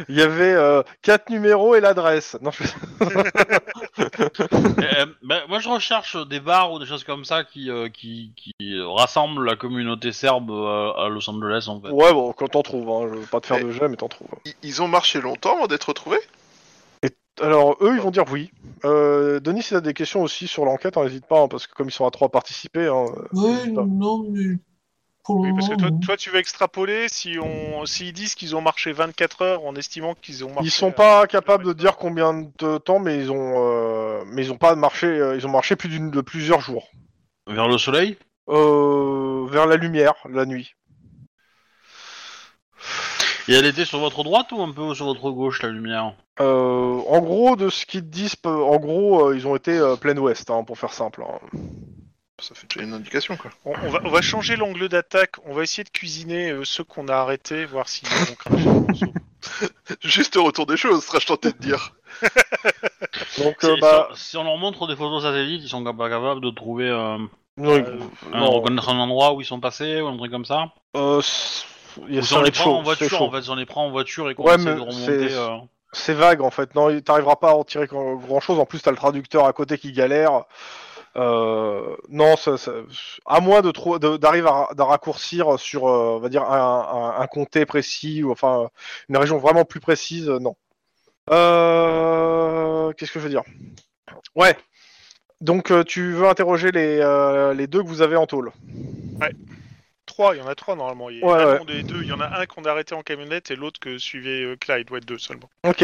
Il y avait euh, quatre numéros et l'adresse. Non, je- Euh, ben, Moi je recherche des bars ou des choses comme ça qui, euh, qui, qui rassemblent la communauté serbe euh, à Los Angeles en fait. Ouais, bon, quand t'en trouves, hein. je veux pas te faire de jet, mais t'en trouves. Ils- Ils ont marché longtemps avant d'être retrouvés Alors, eux, ils vont dire oui. Euh, Denis, si t'as des questions aussi sur l'enquête, hein, n'hésite pas, hein, parce que comme ils sont à trois à participer. Hein, pas. non, mais pour le Oui, parce que toi, tu veux extrapoler si on, s'ils disent qu'ils ont marché 24 heures en estimant qu'ils ont marché. Ils sont pas capables de dire combien de temps, mais ils ont, euh, mais ils ont pas marché, euh, ils ont marché plus d'une de plusieurs jours. Vers le soleil? Euh, vers la lumière, la nuit. Et elle était sur votre droite ou un peu sur votre gauche la lumière? Euh, en gros, de ce qu'ils disent, en gros, euh, ils ont été euh, plein ouest, hein, pour faire simple. hein. Ça fait déjà une indication, quoi. On, on va, on va changer l'angle d'attaque. On va essayer de cuisiner euh, ceux qu'on a arrêtés, voir s'ils vont cracher. Juste au retour des choses, serais-je tenté de dire. Donc, Si- euh, bah, si, si on leur montre des photos satellites, ils sont pas capables de trouver euh, non, ils- euh, un, non, reconnaître un endroit où ils sont passés ou un truc comme ça euh, y a- Ou si ça on les prend chaud, en voiture, chaud. en fait, si on les prend en voiture et qu'on Ouais, essaie de remonter. c'est- euh, C'est vague en fait. Non, t'arriveras pas à en tirer grand chose. En plus, t'as le traducteur à côté qui galère. Euh, non, à moins de d'arriver à, raccourcir sur, euh, on va dire un, comté précis ou enfin une région vraiment plus précise, euh, non. Qu'est-ce que je veux dire? Ouais. Donc tu veux interroger les, les deux que vous avez en tôle? Trois, il y en a trois normalement. Il y a Ouais, un ouais. nom des deux, il y en a un qu'on a arrêté en camionnette et l'autre que suivait euh, Clyde, ouais, deux seulement. Ok.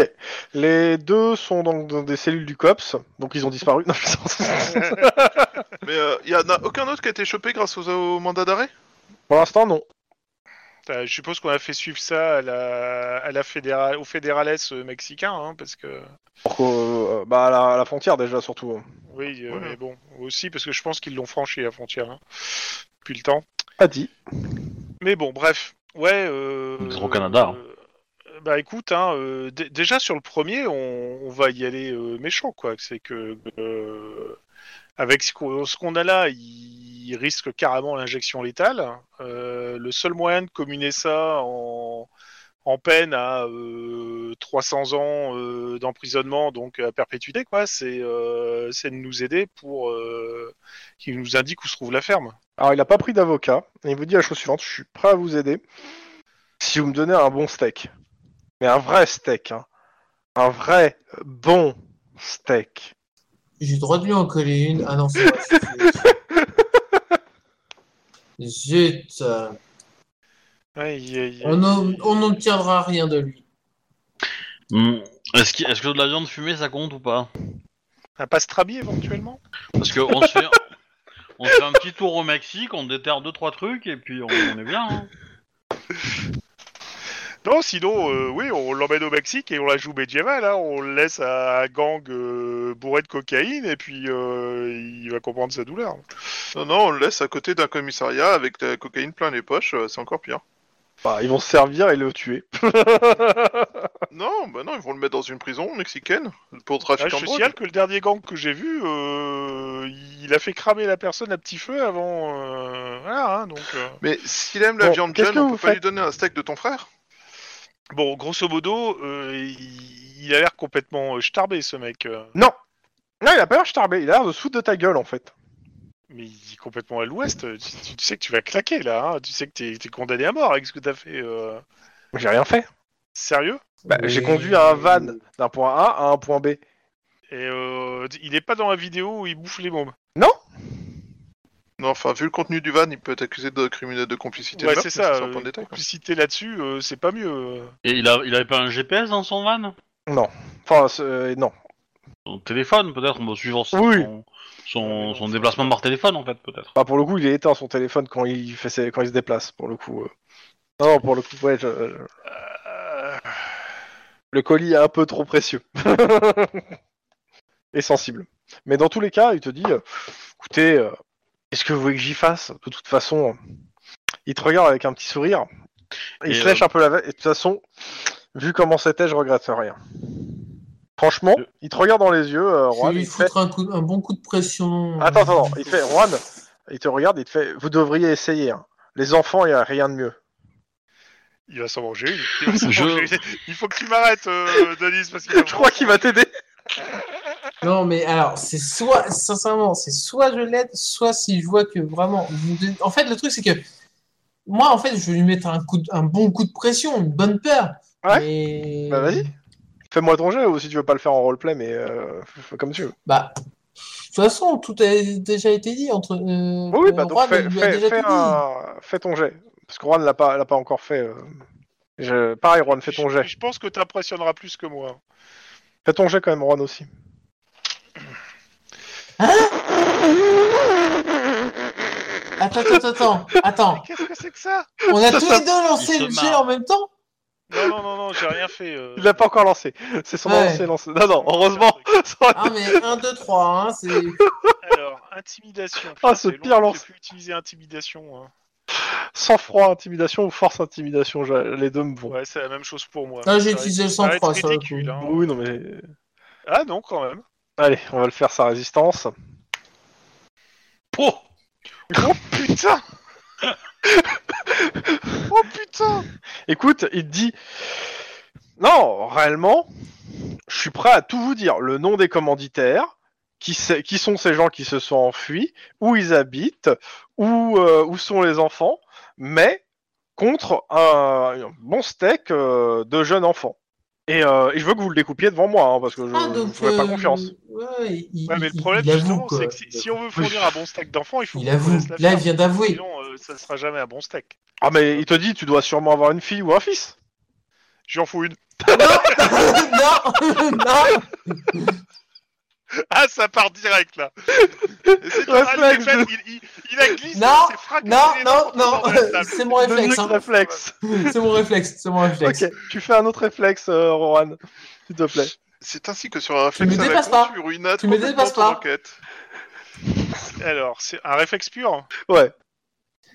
Les deux sont donc dans des cellules du COPS, donc ils ont disparu. Non, Mais il y en a aucun autre qui a été chopé grâce aux, au mandat d'arrêt? Pour l'instant, non. Euh, je suppose qu'on a fait suivre ça à la, à la fédéral, au fédérales euh, mexicain, hein, parce que Pour qu'au- euh, bah, à la, à la frontière déjà surtout. oui, euh, Ouais. mais bon, aussi parce que je pense qu'ils l'ont franchi la frontière hein, depuis le temps. Pas dit. Mais bon, bref, ouais. Euh, au Canada, hein. euh, bah écoute, hein, euh, dé- déjà sur le premier, on, on va y aller euh, méchant, quoi. C'est que euh, avec ce qu'on ce qu'on a là, il risque carrément l'injection létale. Euh, le seul moyen de comminer ça en, en peine à euh, 300 ans euh, d'emprisonnement, donc à perpétuité, quoi, c'est euh, c'est de nous aider pour euh, qu'il nous indique où se trouve la ferme. Alors, il n'a pas pris d'avocat, et il vous dit la chose suivante, je suis prêt à vous aider si vous me donnez un bon steak. Mais un vrai steak, hein. Un vrai bon steak. J'ai le droit de lui en coller une. Ah non, c'est Zut. euh, Ouais, il y a- il y a- On n'o- on n'obtiendra rien de lui. hmm, Est-ce que de la viande fumée ça compte ou pas? Un pastrami éventuellement? Parce que on se fait, on fait un petit tour au Mexique, on déterre deux trois trucs et puis on, on est bien. hein. Non, sinon, euh, oui, on l'emmène au Mexique et on la joue médiévale. Hein. On le laisse à un gang euh, euh, bourré de cocaïne et puis euh, il va comprendre sa douleur. Non, non, on le laisse à côté d'un commissariat avec de la cocaïne plein les poches, euh, c'est encore pire. Bah, ils vont se servir et le tuer. Non, bah non, ils vont le mettre dans une prison mexicaine pour Ah, trafic je en signale que le dernier gang que j'ai vu, euh, il a fait cramer la personne à petit feu avant. euh, Voilà, hein, donc. euh. Mais s'il aime la Bon, viande qu'est-ce jeune, que on vous peut pas lui donner un steak de ton frère? Bon, grosso modo, euh, il, il a l'air complètement euh, starbé ce mec. euh. Non Non, il a pas l'air starbé, il a l'air de se foutre de ta gueule en fait. Mais il est complètement à l'ouest. Tu, tu- sais que tu vas claquer là. hein. Tu sais que t'es es condamné à mort avec ce que t'as fait. euh. J'ai rien fait. Sérieux? Bah, Oui. J'ai conduit un van d'un point A à un point B. Et euh, il est pas dans la vidéo où il bouffe les bombes. Non Non, enfin, vu le contenu du van, il peut être accusé de criminel de complicité. Ouais, c'est ça. euh, détail, complicité là-dessus, euh, c'est pas mieux. euh. Et il, a, il avait pas un GPS dans son van? Non. Enfin, euh, non. Son téléphone, peut-être, on va suivre son, Oui. son, son, son déplacement par téléphone, en fait, peut-être. Bah, pour le coup, il est éteint son téléphone quand il, fait ses- quand il se déplace, pour le coup. euh. Non, non, pour le coup, ouais, je- je- Euh, le colis est un peu trop précieux. Et sensible. Mais dans tous les cas, il te dit, euh, écoutez, euh, qu'est-ce que vous voulez que j'y fasse? De toute façon, euh, il te regarde avec un petit sourire. Il Et, se euh, lèche un peu la veste. Et de toute façon, vu comment c'était, je regrette rien. Franchement, il te regarde dans les yeux, euh, Je Juan, vais lui il te fait... foutre un, coup, un bon coup de pression. Attends, attends, attends, il te fait, Juan, il te regarde, il te fait, vous devriez essayer. hein. Les enfants, il n'y a rien de mieux. il va s'en manger. Il, va s'en Je- manger une. Il faut que tu m'arrêtes, euh, Denis, parce qu'il va Je crois qu'il va t'aider. Non, mais alors, c'est soit, sincèrement, c'est soit je l'aide, soit si je vois que vraiment. En fait, le truc, c'est que moi, en fait, je vais lui mettre un, coup de- un bon coup de pression, une bonne peur. Ouais. Bah vas-y. Fais-moi ton jeu, ou si tu veux pas le faire en roleplay, mais euh, comme tu veux. Bah, de toute façon, tout a déjà été dit entre. euh, Oui, bah donc Juan, fais, fais- déjà fais un... ton jet. Parce que Juan l'a pas, l'a pas encore fait. euh. Je- Pareil, Juan, fais ton Je- jet. Je pense que t'impressionneras plus que moi. Fais ton jet quand même, Juan aussi. Attends, attends, attends, attends. Mais qu'est-ce que c'est que ça? On a Ça, tous ça- les deux lancé il se le jet marre. en même temps Non, non, non, non, j'ai rien fait. euh. Il l'a pas encore lancé. C'est son Ouais. lancé, lancé. Non, non, heureusement. ça aurait Ah, mais 1, 2, 3, hein, c'est. Alors, intimidation. Ah, Putain, ce c'est pire long lance. J'ai pu utiliser intimidation. hein. Sang-froid, intimidation ou force intimidation, les deux me vont. Ouais, c'est la même chose pour moi. Ah, j'ai Ça utilisé va le être- ça va être sang-froid, le ridicule, hein. Oui, non, mais. Ah non, quand même. Allez, on va le faire sa résistance. Oh Oh putain Oh putain Écoute, il te dit Non, réellement, je suis prêt à tout vous dire. Le nom des commanditaires, qui, sont ces gens qui se sont enfuis, où ils habitent, où, euh, où sont les enfants, mais contre un, un bon steak euh, de jeunes enfants. Et, euh, et je veux que vous le découpiez devant moi, hein, parce que je Ah, ne vous fais pas euh, confiance. Ouais, il, Ouais, mais le problème, justement, c'est que si, si on veut fournir un bon steak d'enfant, il faut Il avoue. Là, il vient d'avouer. Ça sera jamais un bon steak. Ah, mais il te dit Tu dois sûrement avoir une fille ou un fils. J'en fous une. non Non Ah, ça part direct, là c'est- Réflexe il, de- il, il- il a glissé, Non, il s'est fracassé Non, non, c'est mon réflexe. Hein. réflexe. C'est mon réflexe, c'est mon réflexe. Ok, tu fais un autre réflexe, euh, Rohan, s'il te plaît. C'est ainsi que sur un réflexe me à la dépasses pas. tu Tu me dépasses pas. enquête. Alors, c'est un réflexe pur Ouais.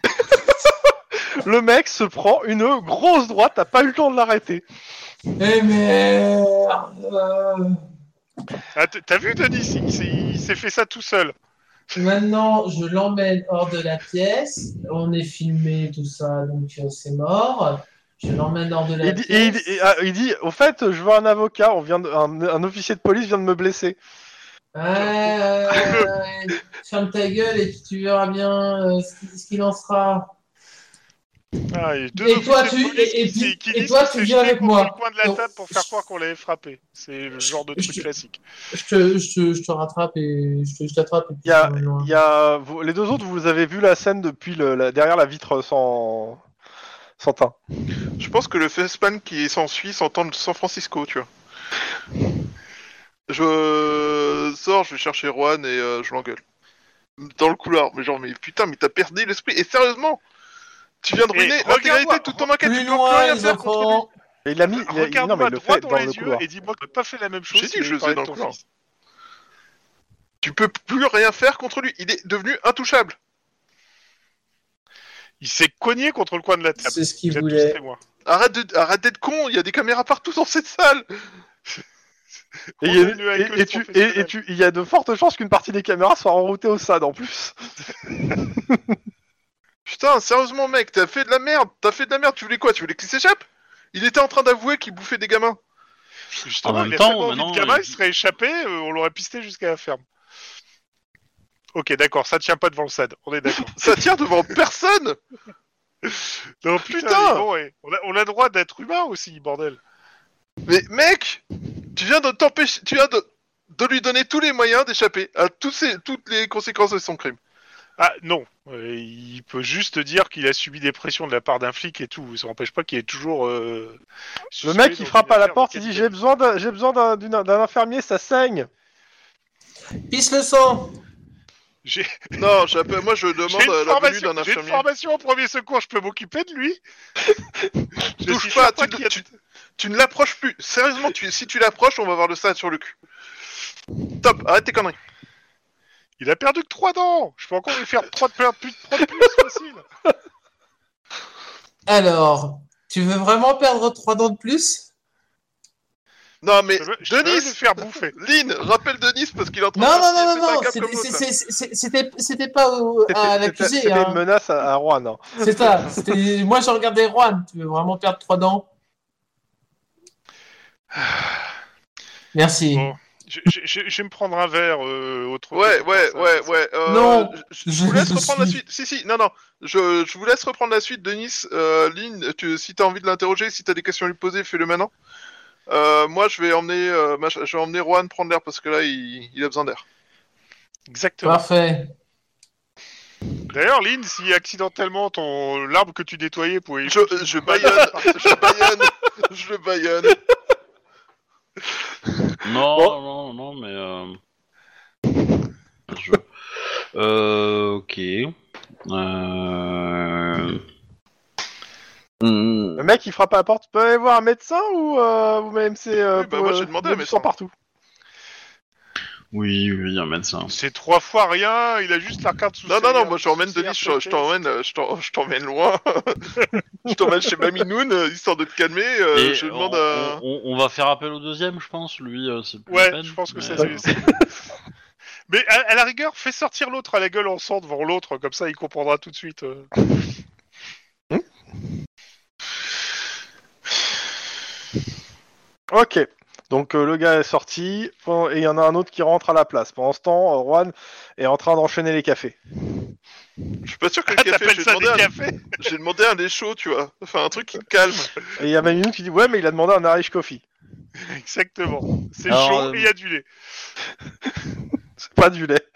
le mec se prend une grosse droite, t'as pas eu le temps de l'arrêter. Eh merde euh, Ah, T'as vu, Denis Il s'est- fait ça tout seul. Maintenant, je l'emmène hors de la pièce. On est filmé, tout ça, donc euh, c'est mort. Je l'emmène hors de la Il dit, et il, pièce. ah, il dit, au fait, je veux un avocat, on vient de- un, un officier de police vient de me blesser. Ouais. Ferme ta gueule et tu verras bien euh, ce qui- ce qu'il en sera. Ah, a deux Et toi, tu- et- et qui et toi, tu viens avec moi. le coin de la Donc, table pour faire je- croire qu'on l'avait frappé. C'est le genre de truc je- classique. Je te, je te, je te rattrape et je t'attrape. et Il y a, y a, vous- les deux autres, vous avez vu la scène depuis le, la- derrière la vitre sans, sans teint. Je pense que le facepalm qui s'ensuit s'entend de San Francisco, tu vois. Je sors, je vais chercher Juan et euh, je l'engueule. Dans le couloir, mais genre, mais putain, mais t'as perdu l'esprit. Et sérieusement, tu viens de Et ruiner regarde-moi, l'intégralité de toute ton enquête, tu peux plus rien les faire contre lui. enfants. Et il a mis, il a- non mais Regarde-moi il le droit fait dans, dans les le yeux couloir. et dis-moi que t'as pas fait la même chose. J'ai si dit que je le faisais dans le couloir. Tu peux plus rien faire contre lui. Il est devenu intouchable. Il s'est cogné contre le coin de la table. C'est ce qu'il Vous êtes tous voulait. témoins. Arrête de, arrête d'être con. Il y a des caméras partout dans cette salle. Et il y a- y de fortes chances qu'une partie des caméras soit enroutée au SAD en plus. Putain, sérieusement, mec, t'as fait de la merde. T'as fait de la merde. Tu voulais quoi? Tu voulais qu'il s'échappe? Il était en train d'avouer qu'il bouffait des gamins. Justement, En même il temps, envie de gamin, il- il serait échappé, euh, on l'aurait pisté jusqu'à la ferme. Ok, d'accord, ça tient pas devant le SAD, on est d'accord. Ça tient devant personne. Non, putain, Putain bon, ouais. on, a, on a le droit d'être humain aussi, bordel. Mais mec, tu viens de t'empêcher, tu viens de, de lui donner tous les moyens d'échapper à tous ces, toutes les conséquences de son crime. Ah non, Euh, il peut juste dire qu'il a subi des pressions de la part d'un flic et tout, ça n'empêche pas qu'il est toujours... euh, Le mec il frappe à la porte, il dit j'ai besoin d'un j'ai besoin d'un d'une- d'un infirmier, ça saigne. Pisse le sang J'ai Non, j'appelle, moi je demande la venue formation, d'un j'ai une infirmier. formation en premier secours, je peux m'occuper de lui Je Touche suis pas, tu, qu'il y a- tu- tu ne l'approches plus. Sérieusement, tu, si tu l'approches, on va avoir le stade sur le cul. Top, arrête tes conneries. Il a perdu que 3 dents Je peux encore lui faire 3 de plus, plus, trois de plus facile Alors, tu veux vraiment perdre trois dents de plus? Non mais Je je Denis, le faire bouffer. Lynn, rappelle Denis parce qu'il est en train Non, de non, faire non, non, non, c'était c'était pas au- à c'était- l'accusé, c'était hein. une menace à, à Rouen. hein. C'est ça. c'était- Moi, je regardais Juan. Tu veux vraiment perdre trois dents? Merci. Bon. Je, je- je- je vais me prendre un verre euh, autre Ouais, ouais, ouais, ouais. euh, Non, je, vous laisse je reprendre la suite. Si, si, non, non. Je, je vous laisse reprendre la suite, Denis. Euh, Lynn, tu, si t'as envie de l'interroger, si t'as des questions à lui poser, fais-le maintenant. Euh, moi, je vais emmener, euh, je vais emmener Juan prendre l'air parce que là, il, il a besoin d'air. Exactement. Parfait. D'ailleurs, Lynn, si accidentellement ton l'arbre que tu nettoyais pouvait... Je, je baïonne, je baïonne, je baïonne. Non, Bon. non, non, mais. Euh... Je... Euh, ok. Euh... hmm, Le mec il frappe à la porte, tu peux aller voir un médecin ou euh, vous même c'est euh, Oui, bah, pour, moi, j'ai demandé un médecin. partout. Oui, oui, un médecin. C'est trois fois rien, il a juste la carte sous Non, non, serre, non, moi, je t'emmène, Denis, je, je t'emmène, euh, je t'emmène loin. je t'emmène chez Mamie Noon, euh, histoire de te calmer. euh, Et je on, demande à... on- on va faire appel au deuxième, je pense. Lui, c'est plus la Ouais, peine, je pense que mais- ça c'est... Mais à, à la rigueur, fais sortir l'autre à la gueule en sang devant l'autre, comme ça il comprendra tout de suite. euh. Ok. Donc euh, le gars est sorti et il y en a un autre qui rentre à la place. Pendant ce temps, euh, Juan est en train d'enchaîner les cafés. Je suis pas sûr que le Ah, café, j'ai ça demandé, des un... cafés? j'ai demandé un lait chaud, tu vois. Enfin, un truc qui me calme. Et il y a Mamie qui dit ouais mais il a demandé un Irish Coffee. Exactement. C'est chaud euh, et il y a du lait. C'est pas du lait.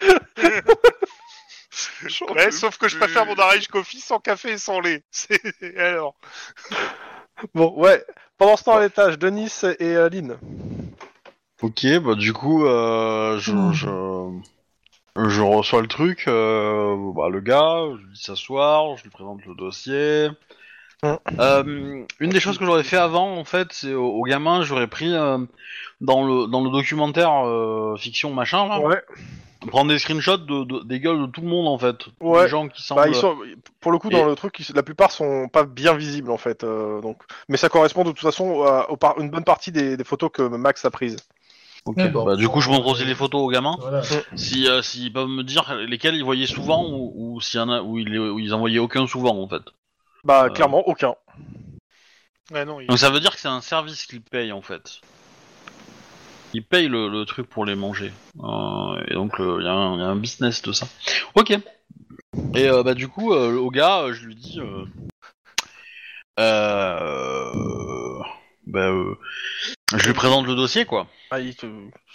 Ouais, sauf que je préfère mon Irish Coffee sans café et sans lait. C'est... Alors? Bon ouais. Pendant ce temps à l'étage, Denis et euh, Lynn. Ok, bah du coup, euh, je, Hmm. je, je reçois le truc, euh, bah, le gars, je lui dis s'asseoir, je lui présente le dossier. Euh, une des choses que j'aurais fait avant, en fait, c'est au, au gamin, j'aurais pris euh, dans le dans le documentaire euh, fiction machin là, Ouais. prendre des screenshots de, de- des gueules de tout le monde en fait, Ouais. des gens qui semblent. Bah, ils sont, pour le coup, dans Et- le truc, ils- la plupart sont pas bien visibles en fait. euh, donc, mais ça correspond de toute façon à au par- une bonne partie des, des photos que Max a prises. Ok. Bah, du coup, je montre aussi les photos aux gamins. Voilà. Si euh, s'ils peuvent me dire lesquels ils voyaient souvent ou, ou s'il y en a où ils, où ils en voyaient aucun souvent en fait. Bah, Euh. clairement, aucun. Ah non, il... Donc ça veut dire que c'est un service qu'ils payent en fait. Ils payent le, le truc pour les manger. Euh, et donc il y, a un y a un business de ça. Ok. Et euh, bah du coup euh, au gars euh, je lui dis euh, euh, bah, euh, je lui présente le dossier quoi. Ah, il, te-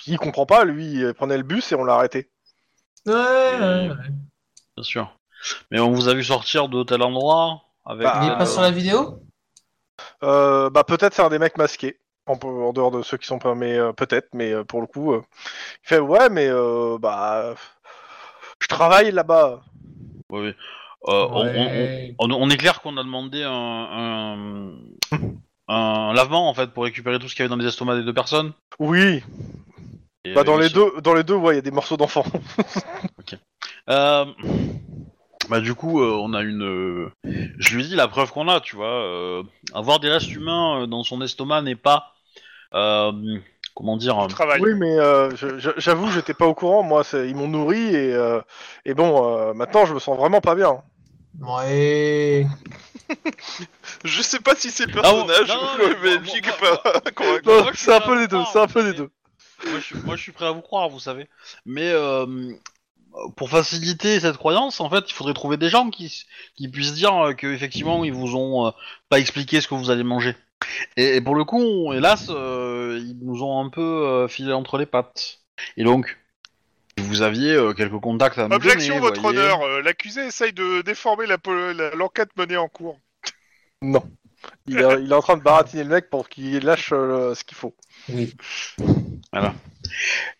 il comprend pas, lui, il prenait le bus et on l'a arrêté. Ouais, ouais, ouais. Bien sûr. Mais on vous a vu sortir de tel endroit avec. Bah, Il est pas sur la vidéo Euh, bah, peut-être c'est un des mecs masqués. En, en dehors de ceux qui sont pas, mais euh, peut-être, mais euh, pour le coup, euh, il fait ouais, mais euh, bah, je travaille là-bas. Ouais. Euh, on- on- Ouais. On, on est clair qu'on a demandé un, un, un lavement en fait pour récupérer tout ce qu'il y avait dans les estomacs des deux personnes. Oui, Et Bah dans euh, les deux, dans les deux, ouais, il y a des morceaux d'enfants. Euh, bah du coup, euh, on a une. euh, Je lui dis la preuve qu'on a, tu vois. euh, avoir des restes humains euh, dans son estomac n'est pas. euh, comment dire euh, Travail. Oui, mais euh, je- je- j'avoue, j'étais pas au courant. Moi, c'est- ils m'ont nourri et euh, et bon, euh, maintenant, je me sens vraiment pas bien. Ouais. Je sais pas si c'est le Ah bon, personnage non, non, ou mais le moi- MJ qui moi- est pas convaincant. Non, moi, je suis c'est un peu les deux. C'est un peu les mais- deux. moi, je suis, moi, je suis prêt à vous croire, vous savez. Mais euh, pour faciliter cette croyance, en fait, il faudrait trouver des gens qui, qui puissent dire euh, que effectivement ils vous ont euh, pas expliqué ce que vous allez manger. Et, et pour le coup, on- hélas, euh, ils nous ont un peu euh, filé entre les pattes. Et donc, si vous aviez euh, quelques contacts à me Objection, donner, votre voyez. honneur. euh, L'accusé essaye de déformer la po- la- l'enquête menée en cours. Non. Il, est- il est en train de baratiner le mec pour qu'il lâche euh, ce qu'il faut. Oui.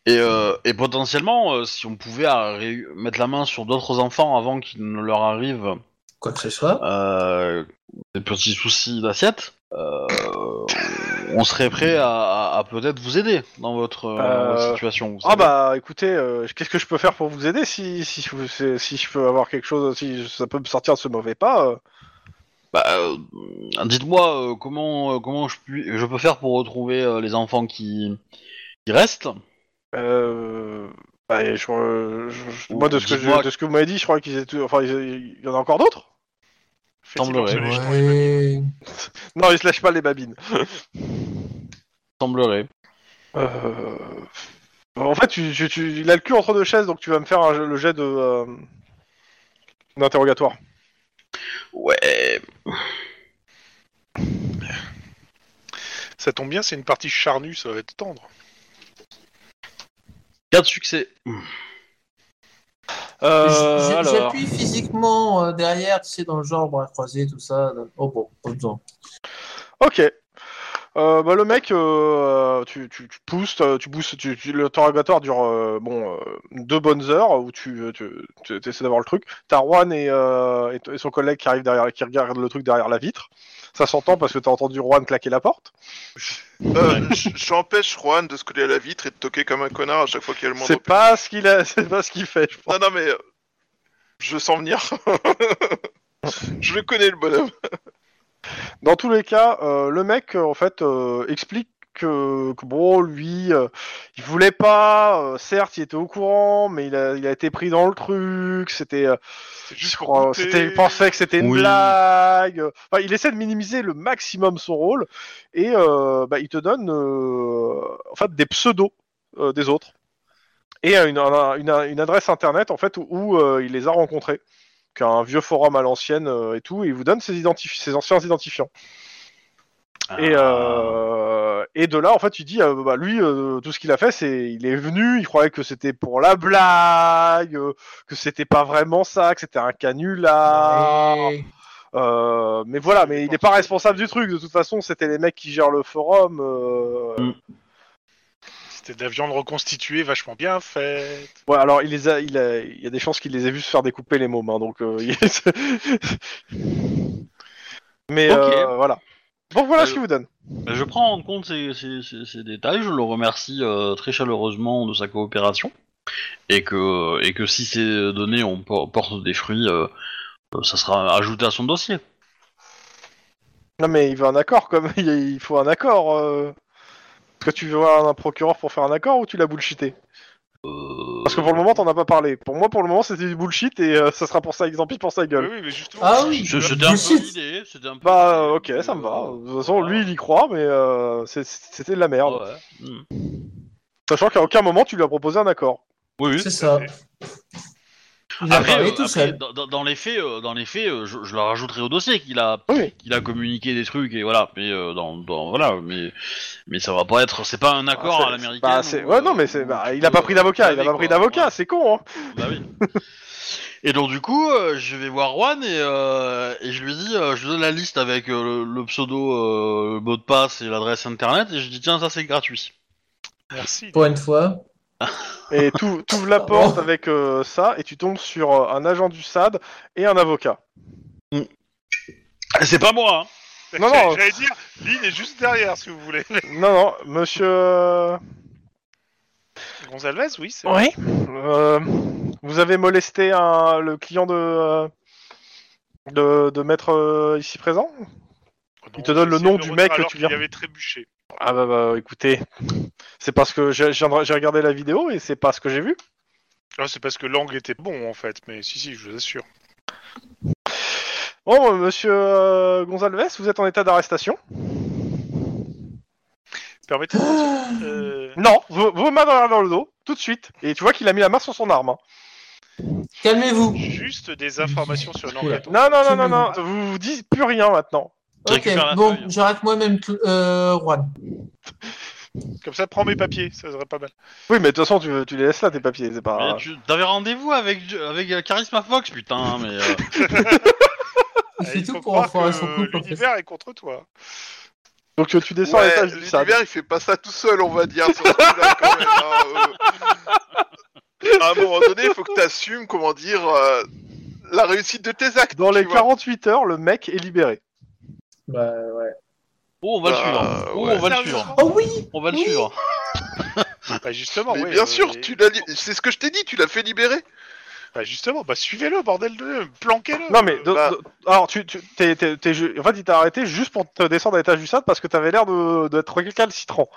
Et, euh, et potentiellement, euh, si on pouvait arri- mettre la main sur d'autres enfants avant qu'il ne leur arrive Quoi que ce soit. euh, des petits soucis d'assiette, euh, on serait prêt à, à- à peut-être vous aider dans votre, euh, dans votre Euh, situation. Ah savez. bah écoutez, euh, qu'est-ce que je peux faire pour vous aider si si, si je peux avoir quelque chose, si ça peut me sortir de ce mauvais pas. Bah, euh, dites-moi euh, comment euh, comment je, puis, je peux faire pour retrouver euh, les enfants qui, qui restent? Euh, bah, je, je- je- Ou moi de ce que je- dites-moi- de ce que vous m'avez dit, je crois qu'ils étaient, enfin ils- il y en a encore d'autres? Semblerait. Ouais. Non, ils se lâchent pas les babines. Semblerait. Euh, En fait, tu, tu- tu- il a le cul entre deux chaises, donc tu vas me faire un le jet de euh, d'interrogatoire. Ouais. Ça tombe bien, c'est une partie charnue, ça va être tendre. Quatre succès. Euh, alors, J'appuie physiquement euh, derrière, tu sais, dans le genre, bras croisés, tout ça. Oh bon, pas besoin. ok. Euh, bah, le mec, euh, tu, tu, tu pousses, euh, tu pousses, tu, tu- l'interrogatoire dure euh, bon euh, deux bonnes heures où tu, tu, tu essaies d'avoir le truc. T'as Juan et, euh, et, et son collègue qui arrive derrière, qui regarde le truc derrière la vitre. Ça s'entend parce que t'as entendu Juan claquer la porte. Euh, J'empêche Juan de se coller à la vitre et de toquer comme un connard à chaque fois qu'il y a le moindre. C'est pas ce qu'il a, c'est pas ce qu'il fait. Je pense. Non, non, mais euh, je sens venir. je le connais le bonhomme. Dans tous les cas, euh, le mec euh, en fait euh, explique que, que bon, lui, euh, il voulait pas. euh, certes, il était au courant, mais il a, il a été pris dans le truc. C'était, euh, c'était, il pensait que c'était une Oui. blague. Enfin, il essaie de minimiser le maximum son rôle et euh, bah, il te donne euh, en fait des pseudos euh, des autres et euh, une, un- une, une adresse internet en fait où, où, euh, il les a rencontrés, qu'un vieux forum à l'ancienne euh, et tout. Et il vous donne ses, identifi- ses anciens identifiants. Et, Ah. euh, et de là, en fait, tu dis, euh, bah, lui, tout ce qu'il a fait, c'est, il est venu, il croyait que c'était pour la blague, que c'était pas vraiment ça, que c'était un canular. Ouais. Mais voilà, mais il n'est pas responsable du truc. De toute façon, c'était les mecs qui gèrent le forum. Mm. C'était de la viande reconstituée, vachement bien faite. Ouais, alors il les a, il a, il y a des chances qu'il les ait vus se faire découper les mômes, hein, donc. euh, mais Ok. euh, voilà. Donc voilà Euh, ce qu'il vous donne. Ben, Je prends en compte ces, ces- ces- ces détails, je le remercie euh, très chaleureusement de sa coopération, et que, et que si ces données on por- portent des fruits, euh, euh, ça sera ajouté à son dossier. Non mais il veut un accord, comme il il faut un accord. Euh... Est-ce que tu veux voir un procureur pour faire un accord ou tu l'as bullshité Euh, Parce que pour le moment t'en as pas parlé. Pour moi pour le moment c'était du bullshit et euh, ça sera pour ça exemple pour sa gueule. oui, mais justement. Ah je- oui. je- C'était un peu Bullshit. l'idée, c'était un peu Bah euh, ok ça me va. euh, De toute façon lui il y croit mais euh, c'est- c'était de la merde. ouais. Hmm. Sachant qu'à aucun moment tu lui as proposé un accord. Oui, oui. C'est ça. Il a Après, parlé euh, tout après, seul. dans, les faits, euh, dans les faits, euh, je, je le rajouterai au dossier qu'il a, Oui. qu'il a communiqué des trucs et voilà. Mais euh, dans, dans- voilà, mais mais ça va pas être, c'est pas un accord Ah, à l'américaine. Bah, c'est- où, ouais euh, non mais c'est bah, il a pas pris d'avocat, il a pas pris d'avocat, Ouais. c'est con hein. Bah oui. Et donc du coup, euh, je vais voir Juan et, euh, et je lui dis, euh, je lui donne la liste avec euh, le, le pseudo, euh, le mot de passe et l'adresse internet et je dis tiens ça c'est gratuit. Merci. Pour une fois. Et tu ouvres la porte avec euh, ça et tu tombes sur euh, un agent du SAD et un avocat. C'est pas moi. Hein. Non, J'allais- non. J'allais dire, Lynn est juste derrière, si vous voulez. Non non, monsieur euh, Gonzalez, oui, c'est vrai. Oui. Euh, vous avez molesté un, le client de, euh, de, de maître euh, ici présent? Il te donne le nom du mec que tu viens. avait trébuché. Ah bah, bah écoutez, c'est parce que j'ai regardé la vidéo et c'est pas ce que j'ai vu. Ah, c'est parce que l'angle était bon en fait, mais si, si, je vous assure. Bon, euh, monsieur euh, Gonzalez, vous êtes en état d'arrestation Permettez-moi. de- euh, Non, vos, vos mains dans, dans le dos, tout de suite. Et tu vois qu'il a mis la main sur son arme. hein. Calmez-vous. Juste des informations sur l'enquête. Non, non, non, non, non, vous vous dites plus rien maintenant. Ok, bon, j'arrête moi-même euh, Juan. Comme ça, prends mes papiers, ça serait pas mal. Oui, mais de toute façon, tu, tu les laisses là, tes papiers, c'est Mais pas... tu t'avais rendez-vous avec, avec euh, Charisma Fox, putain, mais. euh, Il Ah, tout pour croire enfoirer que son couple. L'univers est contre toi. Donc euh, tu descends à l'étage du SAD. l'univers il fait pas ça tout seul, on va dire. sur quand même, hein, euh. À un moment donné, il faut que tu assumes, comment dire, euh, la réussite de tes actes. Dans les vois. 48 heures, le mec est libéré. Bah ouais. Oh, on va le Bah, suivre. Oh, ouais. on va le suivre. Oh oui On va le Oui. suivre. Bah justement, Mais ouais, bien euh, sûr, et- tu l'as li- c'est ce que je t'ai dit, tu l'as fait libérer. Bah justement, bah suivez-le, bordel de... Planquez-le Non mais, Euh, de- bah- de- alors tu, tu t'es, t'es- t'es ju- en fait, il t'a arrêté juste pour te descendre à l'étage du SAD parce que t'avais l'air de, d'être récalcitrant.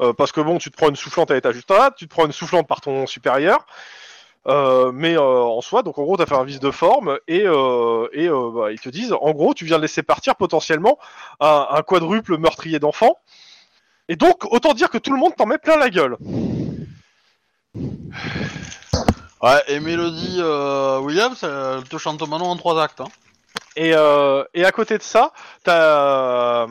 Euh, parce que bon, tu te prends une soufflante à l'étage du SAD, tu te prends une soufflante par ton supérieur. Euh, mais euh, en soi, donc en gros, t'as fait un vice de forme et, euh, et euh, bah, ils te disent, en gros, tu viens de laisser partir potentiellement un, un quadruple meurtrier d'enfants. Et donc, autant dire que tout le monde t'en met plein la gueule. Ouais, et Mélodie euh, Williams, elle te chante Manon en trois actes. Hein. Et, euh, et à côté de ça, t'as,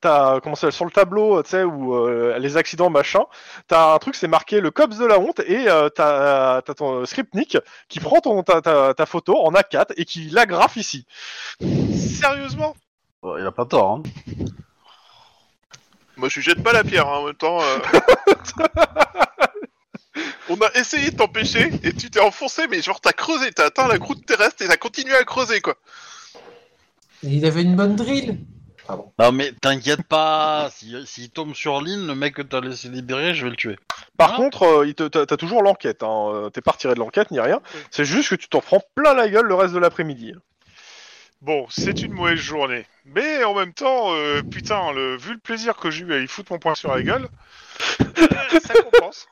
t'as comment ça sur le tableau, tu sais, où euh, les accidents machin, t'as un truc, c'est marqué le cops de la honte, et euh, t'as, t'as ton scriptnik qui prend ton, ta, ta, ta photo en A4 et qui l'agrafe ici. Sérieusement? Ouais, il a pas tort. Hein. Moi, je lui jette pas la pierre, hein, en même temps. euh. On a essayé de t'empêcher et tu t'es enfoncé, mais genre t'as creusé, t'as atteint la croûte terrestre et t'as continué à creuser quoi. Et il avait une bonne drill. Pardon. Non, mais t'inquiète pas, s'il si, s'il tombe sur l'île, le mec que t'as laissé libérer, je vais le tuer. Par Ah. contre, euh, il te, t'as, t'as toujours l'enquête, hein, euh, t'es pas retiré de l'enquête ni rien, c'est juste que tu t'en prends plein la gueule le reste de l'après-midi. Bon, c'est une mauvaise journée. Mais en même temps, euh, putain, le, vu le plaisir que j'ai eu à y foutre mon poing sur la gueule, euh, ça compense.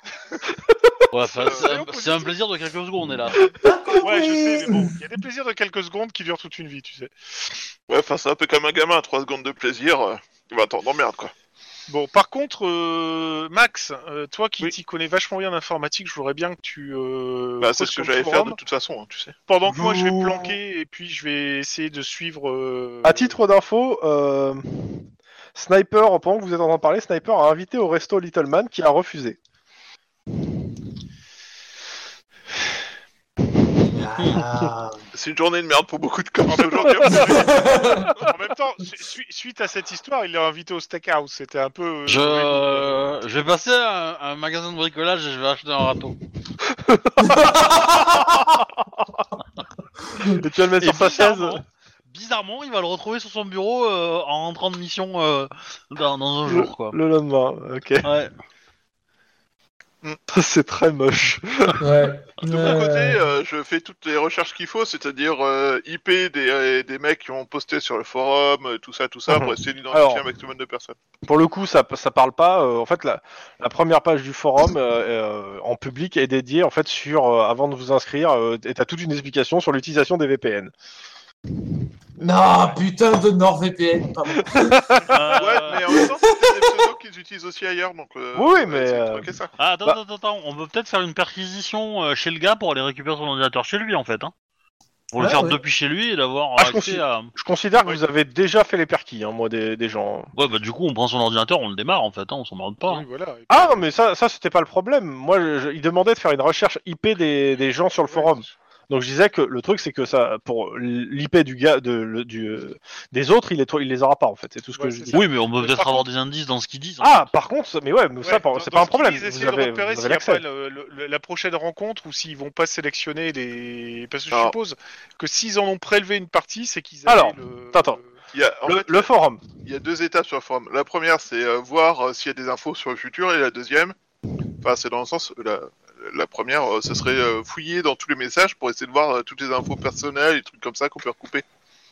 Ouais, enfin, Euh, c'est un- ouais, c'est un plaisir de quelques secondes, là. Pas compris. Ouais, je sais, mais bon, il y a des plaisirs de quelques secondes qui durent toute une vie, tu sais. Ouais, enfin c'est un peu comme un gamin, 3 secondes de plaisir. euh, Bah attends, merde quoi. Bon, par contre, euh, Max, euh, toi qui Oui. t'y connais vachement bien en informatique, je voudrais bien que tu. Euh, Bah c'est ce que j'allais faire de toute façon, hein, tu sais. Pendant que moi je vais Vous- planquer et puis je vais essayer de suivre. euh, À titre d'info, euh, Sniper, pendant que vous êtes en train de parler, Sniper a invité au resto Little Man qui a refusé. C'est une journée de merde pour beaucoup de cops aujourd'hui. En même temps, su- suite à cette histoire, il l'a invité au steakhouse. C'était un peu. euh, Je, vais passer à un, un magasin de bricolage et je vais acheter un râteau. Et tu vas le mettre Et sur sa chaise. bizarrement, il va le retrouver sur son bureau euh, en rentrant de mission euh, dans, dans un Le, jour, quoi. le lendemain, ok. Ouais. C'est très moche. Ouais. De mon côté, euh, je fais toutes les recherches qu'il faut, c'est-à-dire euh, IP des, euh, des mecs qui ont posté sur le forum, tout ça, tout ça, Mhm. pour essayer d'identifier un maximum de personnes. Pour le coup, ça, ça parle pas. euh, en fait, la, la première page du forum en public est dédiée en fait sur euh, avant de vous inscrire, euh, et t'as toute une explication sur l'utilisation des VPN. Non, putain de NordVPN. Pardon. Euh, Ouais, mais en même temps, c'est des pseudos qu'ils utilisent aussi ailleurs, donc. euh, Oui, mais, de euh, ça. Ah, attends, Bah- attends, attends, on peut peut-être faire une perquisition euh, chez le gars pour aller récupérer son ordinateur chez lui, en fait. Hein. Pour le Ouais, faire ouais. depuis chez lui et d'avoir Ah, je accès confie. à... Je considère que Oui. vous avez déjà fait les perquis, hein, moi, des, des gens. Ouais, bah du coup, on prend son ordinateur, on le démarre, en fait, hein, on s'emmerde pas. Oui, hein. voilà. Et puis- Ah non, mais ça, ça c'était pas le problème. Moi, je, je- il demandait de faire une recherche IP des, des gens sur le forum. Donc je disais que le truc c'est que ça pour l'IP du gars de, le- du euh, des autres il les il les aura pas en fait c'est tout ce que je dis. ça. Oui, mais on peut peut-être avoir des indices dans ce qu'ils disent. en Ah par contre mais ouais mais ça Ouais, dans- c'est pas un problème. Vous essayez de repérer vous s'il avez y a pas l'accès. le- le- la prochaine rencontre ou s'ils vont pas sélectionner les. Parce que je suppose que s'ils en ont prélevé une partie, c'est qu'ils Alors, le. attends. Il y a, en Le, fait, le forum. il y a deux étapes sur le forum. La première, c'est euh, voir euh, s'il y a des infos sur le futur, et la deuxième, Enfin, c'est dans le sens, la, la première, euh, ce serait euh, fouiller dans tous les messages pour essayer de voir euh, toutes les infos personnelles, les trucs comme ça qu'on peut recouper.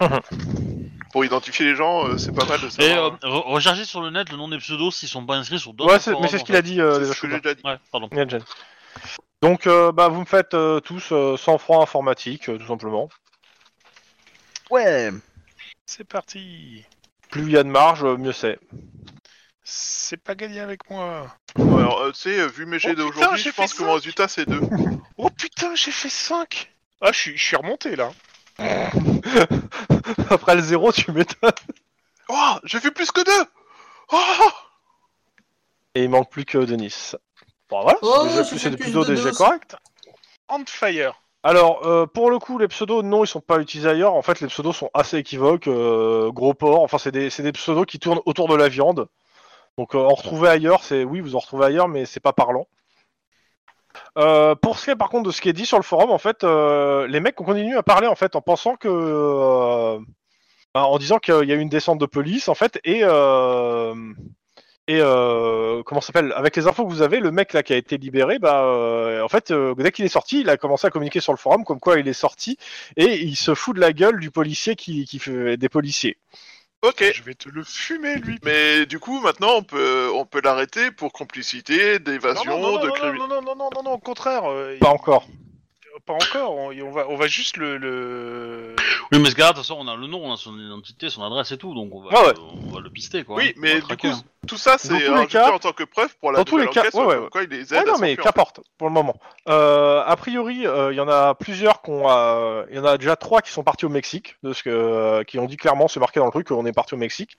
pour identifier les gens, euh, c'est pas mal de Et savoir. euh, re- recherchez sur le net le nom des pseudos s'ils sont pas inscrits sur d'autres. Ouais, c'est- mais c'est ce qu'il a dit. Euh, C'est les ce que j'ai Ashkuba. déjà dit. Ouais, pardon. Donc, euh, bah, vous me faites euh, tous euh, sans froid informatique, euh, tout simplement. Ouais. C'est parti. Plus il y a de marge, euh, mieux c'est. C'est pas gagné avec moi. Ouais, alors, euh, tu sais, euh, vu mes jets Oh, d'aujourd'hui, je pense que mon résultat c'est 2. Oh putain, j'ai fait 5 Ah, je suis, je suis remonté là. Après le zéro, tu m'étonnes. Oh, j'ai fait plus que 2 Oh Et il manque plus que Denis. Bon, voilà, Oh, c'est déjà plus- c'est plus plutôt de déjà deux. correct. On fire. Alors, euh, pour le coup, les pseudos, non, ils sont pas utilisés ailleurs. En fait, les pseudos sont assez équivoques. euh, gros porc, enfin, c'est des, c'est des pseudos qui tournent autour de la viande. Donc, euh, en retrouver ailleurs, c'est oui, vous en retrouvez ailleurs, mais c'est pas parlant. Euh, pour ce qui est par contre de ce qui est dit sur le forum, en fait, euh, les mecs continuent à parler en fait en pensant que, ben, en disant qu'il y a eu une descente de police en fait et comment s'appelle? Avec les infos que vous avez, le mec là qui a été libéré, bah en fait dès qu'il est sorti, il a commencé à communiquer sur le forum comme quoi il est sorti et il se fout de la gueule du policier qui fait des policiers. Ok. Je vais te le fumer, lui. Mais du coup, maintenant, on peut, on peut l'arrêter pour complicité, d'évasion, non, non, de non, crime. non, non, non, non, non, non, au contraire. euh, Pas encore. Pas encore. On, on va, on va juste le. le... Oui, mais ce gars, de toute façon, on a le nom, on a son identité, son adresse et tout, donc on va, Ah ouais. on va le pister, quoi. Oui, mais du coup, hein. tout ça, Dans c'est tous les rajouté cas- en tant que preuve pour la Dans tous les cas- enquête, ouais, quoi il les aide non, à mais s'enfuir, en fait. qu'importe, pour le moment. Euh, a priori, euh, il y en a plusieurs qui ont, euh, il y en a déjà trois qui sont partis au Mexique, de ce que, euh, qui ont dit clairement, c'est marqué dans le truc qu'on est parti au Mexique.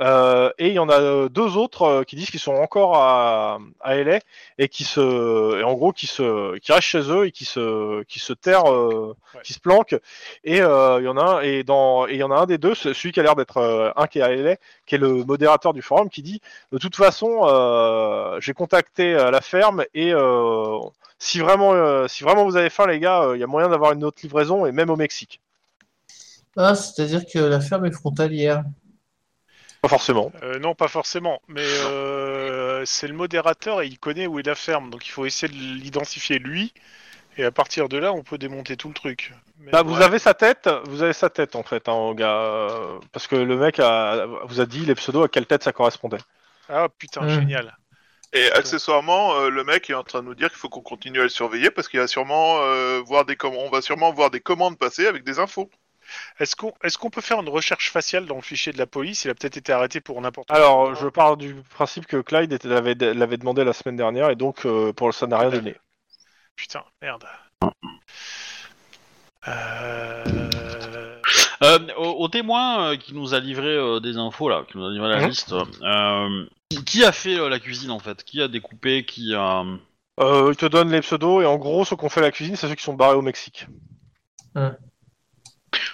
Euh, et il y en a euh, deux autres euh, qui disent qu'ils sont encore à, à LA et qui se, et en gros, qui se, qui restent chez eux et qui se, qui se terrent, euh, Ouais. qui se planquent. Et euh, il y en a un, et dans, et il y en a un des deux, celui qui a l'air d'être euh, un qui est à LA, qui est le modérateur du forum, qui dit de toute façon, euh, j'ai contacté euh, la ferme et euh, si vraiment, euh, si vraiment vous avez faim, les gars, euh, il y a moyen d'avoir une autre livraison et même au Mexique. Ah, c'est-à-dire que la ferme est frontalière. Pas forcément. Euh, non, pas forcément. Mais euh, c'est le modérateur et il connaît où est la ferme. Donc il faut essayer de l'identifier lui. Et à partir de là, on peut démonter tout le truc. Mais- Bah, vous Ouais. avez sa tête, vous avez sa tête en fait, hein, au gars, euh, parce que le mec a, vous a dit les pseudos à quelle tête ça correspondait. Ah putain, Hmm. génial. Et accessoirement, euh, le mec est en train de nous dire qu'il faut qu'on continue à le surveiller parce qu'il va sûrement euh, voir des commandes, on va sûrement voir des commandes passer avec des infos. Est-ce qu'on est peut faire une recherche faciale dans le fichier de la police? Il a peut-être été arrêté pour n'importe quoi. Alors, je pars du principe que Clyde l'avait demandé la semaine dernière et donc euh, pour ça n'a rien donné. Putain, merde. Euh... Euh, au, au témoin euh, qui nous a livré euh, des infos là, qui nous a livré la Mhm. liste, euh, qui, qui a fait euh, la cuisine en fait? Qui a découpé Qui a Euh, il te donne les pseudos et en gros, ceux qu'on fait la cuisine, c'est ceux qui sont barrés au Mexique.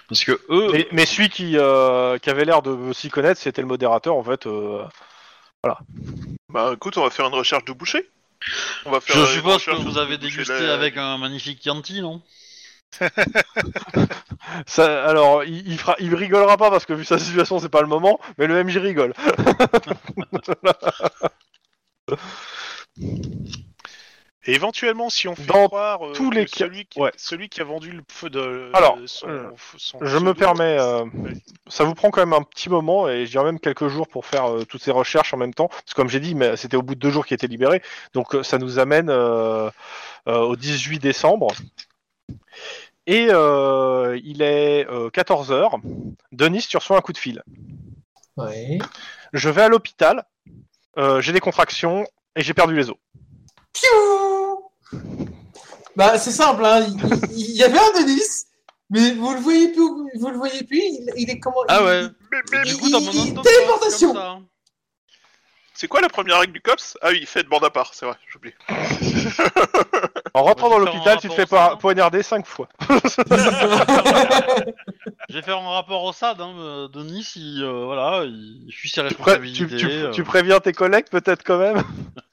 Parce que eux, Mais, mais celui qui, euh, qui avait l'air de s'y connaître, c'était le modérateur en fait. euh, Bah écoute, on va faire une recherche de boucher. On va faire je une suppose que recherche vous de avez boucher dégusté la- avec un magnifique Chianti, non Ça, alors, il, il, fera, il rigolera pas parce que vu sa situation, c'est pas le moment, mais le MJ rigole. Et éventuellement, si on fait Dans croire euh, tous que les cas- celui, qui, ouais. celui qui a vendu le feu de Alors, son, euh, son je me permets, euh. Ça vous prend quand même un petit moment et je dirais même quelques jours pour faire euh, toutes ces recherches en même temps. Parce que comme j'ai dit, mais c'était au bout de deux jours qu'il était libéré. Donc euh, ça nous amène euh, euh, au 18 décembre. Et euh, il est 14h. Denis, tu reçois un coup de fil. Ouais. Je vais à l'hôpital, euh, j'ai des contractions et j'ai perdu les os. Piou Bah, c'est simple, hein. il, il- il y avait un Denis, mais vous le voyez plus, vous le voyez plus, il, il est comment Ah il- ouais. il- Mais, mais Du il- coup, il- mon il- téléportation. ça. c'est quoi la première règle du COPS? Ah oui, fait de bande à part, c'est vrai, j'oublie. En rentrant dans l'hôpital, tu te fais hein. poignarder cinq fois. Je vais faire un rapport au SAD, hein, euh, Denis, il, euh, voilà, il fuit ses Tu, pré- tu- responsabilités. tu- euh. tu préviens tes collègues peut-être quand même?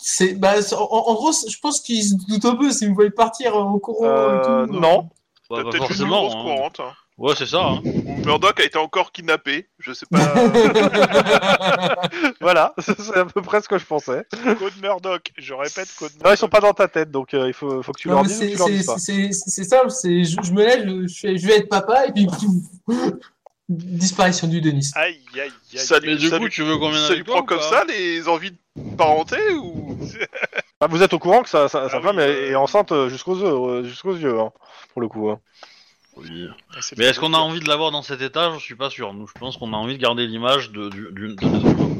C'est, bah, en, en gros, je pense qu'il se doute un peu s'il me voyait partir en courant et Euh, tout. non. Bah, T'as pas peut-être une forcément. grosse hein. courante. hein. Ouais, c'est ça. Hein. Ou Murdoch a été encore kidnappé, je sais pas. Voilà, c'est à peu près ce que je pensais. Code Murdoch, je répète Code Murdoch. Non, ils sont pas dans ta tête, donc euh, il faut, faut que tu Non, leur dises c'est- simple, c'est je, je me lève, je, je vais être papa et puis disparition du Denis. Aïe, aïe, aïe. Ça Mais du Ça coup, lui- tu veux vienne Ça lui prend comme ça les envies de parenté ou? Ah, vous êtes au courant que sa, Ah femme oui, est, euh, est enceinte euh, jusqu'aux yeux, jusqu'aux yeux, hein, pour le coup. hein. Oui. Ah, Mais est-ce qu'on a envie de l'avoir dans cet état? Je suis pas sûr. Nous, je pense qu'on a envie de garder l'image de, du- d'une- de mes enfants.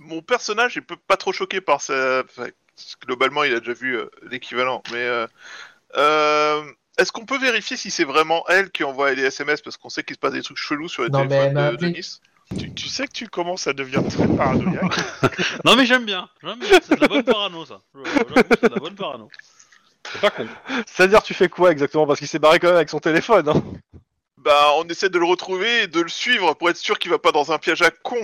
Mon personnage est pas trop choqué par ça. enfin, globalement, il a déjà vu euh, l'équivalent. Mais euh, euh, est-ce qu'on peut vérifier si c'est vraiment elle qui envoie les SMS parce qu'on sait qu'il se passe des trucs chelous sur les Non, mais téléphones elle de, de appelé. Nice Tu, tu sais que tu commences à devenir très paranoïaque. Non, mais j'aime bien. J'aime bien. C'est de la bonne parano, ça. C'est de la bonne parano. C'est pas con. C'est-à-dire, tu fais quoi exactement? Parce qu'il s'est barré quand même avec son téléphone. Hein. Bah, on essaie de le retrouver et de le suivre pour être sûr qu'il va pas dans un piège à con.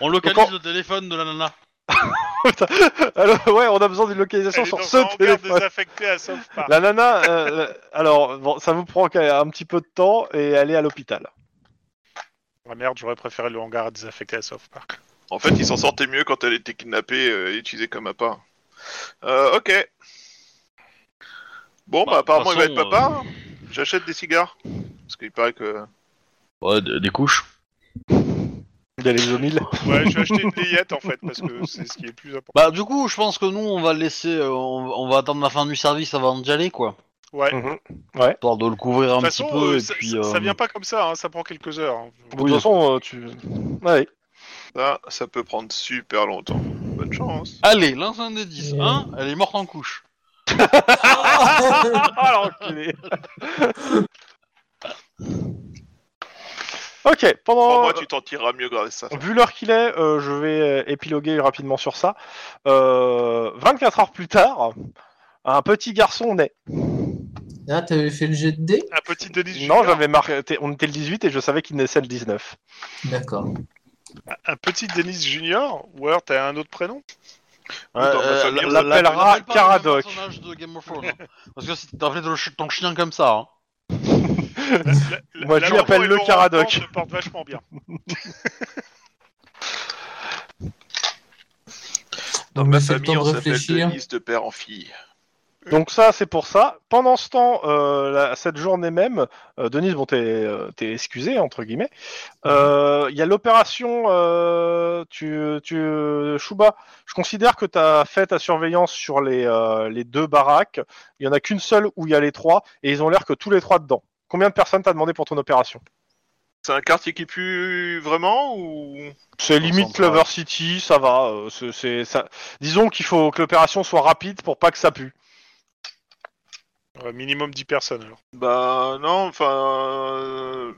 On localise Donc, on- le téléphone de la nana. Alors, ouais, on a besoin d'une localisation sur ce téléphone. désaffecté à South Park. La nana, euh, alors, bon, ça vous prend quand même un petit peu de temps et elle est à l'hôpital. Ah merde, j'aurais préféré le hangar désaffecté à South Park. En fait, il s'en sortait mieux quand elle était kidnappée euh, et utilisée comme appât. Euh, ok. Bon, bah, Bah, apparemment, il va être papa. J'achète des cigares. Parce qu'il paraît que. Ouais, des couches. Il y a les omils. Ouais, j'ai acheté une layette en fait, parce que c'est ce qui est le plus important. Bah, du coup, je pense que nous, on va le laisser. euh, on, on va attendre la fin du service avant d'y aller, quoi. Ouais. Mhm. Histoire de le couvrir un petit peu. euh, et ça, puis, ça- ça euh, vient pas comme ça, hein, ça prend quelques heures. hein. De toute façon, euh, tu. Ouais. Ça, ça peut prendre super longtemps. Bonne chance. Allez, lance un des 10. Ouais. Hein Elle est morte en couche. Ah l'enculé Ok, pendant. Crois-moi, tu t'en tireras mieux grâce à ça. Vu l'heure qu'il est, euh, je vais euh, épiloguer rapidement sur ça. Euh, 24 heures plus tard, un petit garçon naît. Là, t'avais fait le jet de dés? Un petit Denis Non, Junior. j'avais marqué. On était le 18 et je savais qu'il naissait le 19. D'accord. Un petit Denis Junior? Ou alors t'as un autre prénom? Euh, la- on la- l'appellera l'appelle pas le Caradoc. personnage de Game of Thrones. hein. Parce que si t'as appelé ton, ton chien comme ça. Hein. La- Moi, la je lui appelle Laurent et le Caradoc. Se portent vachement bien. Dans ma famille, temps on de s'appelle. Denise de père en fille. Donc ça, c'est pour ça. Pendant ce temps, euh, la- cette journée même, euh, Denise, bon, t'es euh, excusé entre guillemets. Euh, Il y a l'opération. Euh, tu, tu, Chouba, je considère que tu as fait ta surveillance sur les, euh, les deux baraques. Il y en a qu'une seule où il y a les trois, et ils ont l'air que tous les trois dedans. Combien de personnes t'as demandé pour ton opération C'est un quartier qui pue vraiment ou C'est limite. Clover City, ça va. euh, c'est- c'est ça. Disons qu'il faut que l'opération soit rapide pour pas que ça pue. Ouais, minimum 10 personnes alors. Bah non, enfin euh,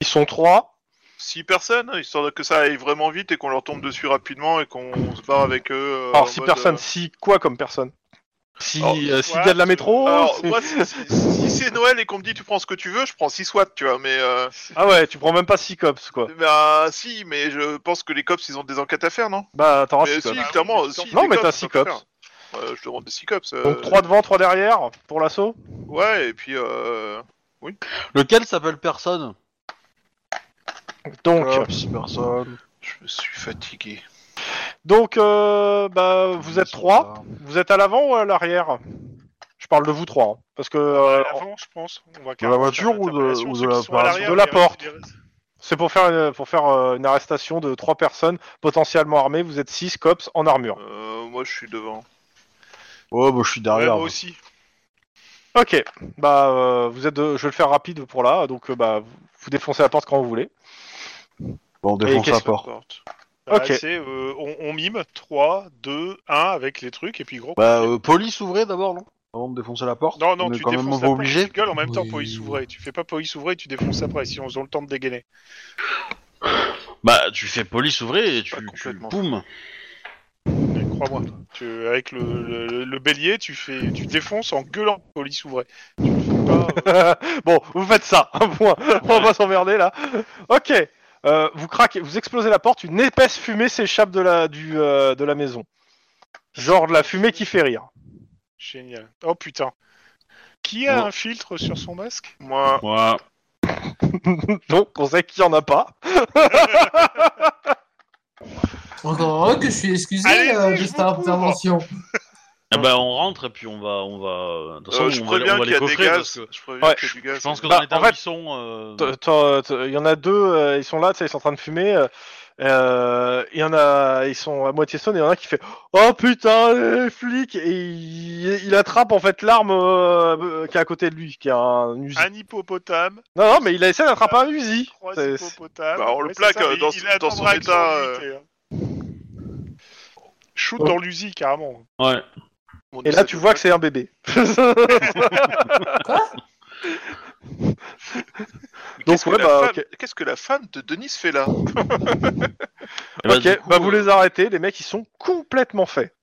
Ils sont trois. six personnes, histoire que ça aille vraiment vite et qu'on leur tombe dessus rapidement et qu'on se barre avec eux. euh, Alors en six mode, personnes, euh, si quoi comme personne Si Alors, euh, s'il y a de la métro Alors, moi, si, si- si c'est Noël et qu'on me dit tu prends ce que tu veux, je prends 6 watts, tu vois, mais euh, Ah ouais, tu prends même pas six cops quoi. bah si, mais je pense que les cops ils ont des enquêtes à faire, non? Bah t'auras Mais six si, cops. Oui, clairement, mais si. Non les mais t'as cops, six ça peut cops. faire. Ouais, je demande des 6 cops. euh, Donc trois devant, trois derrière pour l'assaut? Ouais, et puis euh, Lequel s'appelle personne? Donc Cops, personne. je me suis fatigué. Donc euh, bah vous êtes trois. Vous êtes à l'avant ou à l'arrière? Je parle de vous trois hein, parce que euh, À l'avant, je pense. On va De la voiture ou de- ou la l'arrière, de la porte. c'est pour faire une, pour faire euh, une arrestation de trois personnes potentiellement armées. Vous êtes six cops en armure. Euh, moi, je suis devant. Ouais, bah je suis Ouais, derrière. moi aussi. Ok, bah euh, vous êtes, de- je vais le faire rapide pour là. Donc euh, bah vous- vous défoncez la porte quand vous voulez. Bon, on défonce qu'est-ce la porte. Ok. c'est, euh, on, on mime 3, 2, 1 avec les trucs et puis gros. Bah, euh, police ouvrez d'abord, non? Avant de défoncer la porte. non, non, on est tu quand même défonces pas la porte, obligé. tu gueules en même temps Oui. police ouvrée. Tu fais pas police ouvrée, tu défonces après, si on a le temps de dégainer. Bah, tu fais police ouvrez et tu, Pas tu complètement. poum. Mais Crois-moi. Tu, avec le, le- le bélier, tu fais, tu défonces en gueulant police ouvrée. Tu le fais pas. euh, bon, vous faites ça, un point. On va pas s'emmerder là. Ok. Euh, vous craquez, vous explosez la porte, une épaisse fumée s'échappe de la, du, euh, de la maison. Genre de la fumée qui fait rire. Génial. Oh putain. Qui a un filtre sur son masque? Moi, Ouais. Donc, on sait qu'il y en a pas. Encore heureux que je suis excusé euh, de je cette intervention. Eh ben, on rentre et puis on va, on va. De toute façon, euh, je on va, préviens on va qu'il y les a des coffrer gaz. parce que Je préviens Ouais. qu'il y a du gaz. je pense que Bah, dans l'état en fait, ils sont. euh, t'en- t- Il y en a deux, euh, ils sont là, tu sais, ils sont en train de fumer. euh, euh, Il y en a, ils sont à moitié stone, et il y en a un qui fait Oh putain, les flics Et il, il attrape en fait l'arme euh, euh, qui est à côté de lui, qui est un Uzi. Un hippopotame, Non, non, mais il a essayé d'attraper un Uzi. trois C'est- hippopotames. Bah, on le plaque, euh, dans- il dans attendra son qu'ils état, soient euh. mutés, hein. Shoot Oh. dans l'usine carrément. Ouais. Mon Et là, tu vois que c'est un bébé. Mais Donc, qu'est-ce que ouais, la bah, femme- ok. Qu'est-ce que la femme de Denis fait là? Eh ben, ok, coup, bah vous euh, les arrêtez, les mecs ils sont complètement faits.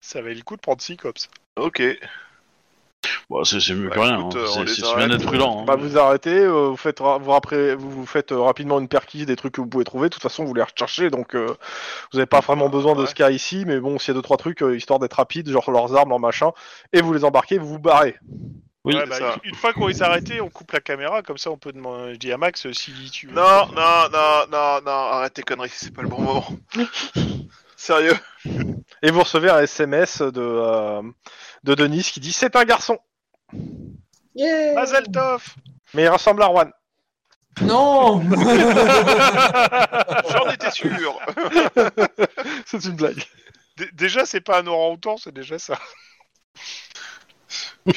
Ça valait le coup de prendre six cops. Ok. Bah, c'est c'est mieux Bah, que rien. écoute, hein. euh, on C'est les c'est bien arrête, d'être prudent. hein. Bah vous arrêtez, euh, vous faites ra- vous, après, vous, vous faites euh, rapidement une perquise des trucs que vous pouvez trouver. De toute façon, vous les recherchez, donc euh, vous n'avez pas vraiment besoin de Ouais. ce qu'il y a ici. Mais bon, s'il y a deux trois trucs euh, histoire d'être rapide, genre leurs armes, leurs machins, et vous les embarquez, vous vous barrez. Oui, Ouais, bah, ça. une, une fois qu'on les a arrêtés, on coupe la caméra, comme ça on peut demander. Je dis à Max euh, si tu veux. Non, non, non, non, non, arrête tes conneries, c'est pas le bon moment. Sérieux Et vous recevez un SMS de euh, de Denis qui dit c'est un garçon, Yeah Mazel tov mais il ressemble à Juan. Non J'en étais sûr c'est une blague. D- Déjà, c'est pas un orang-outan, c'est déjà ça.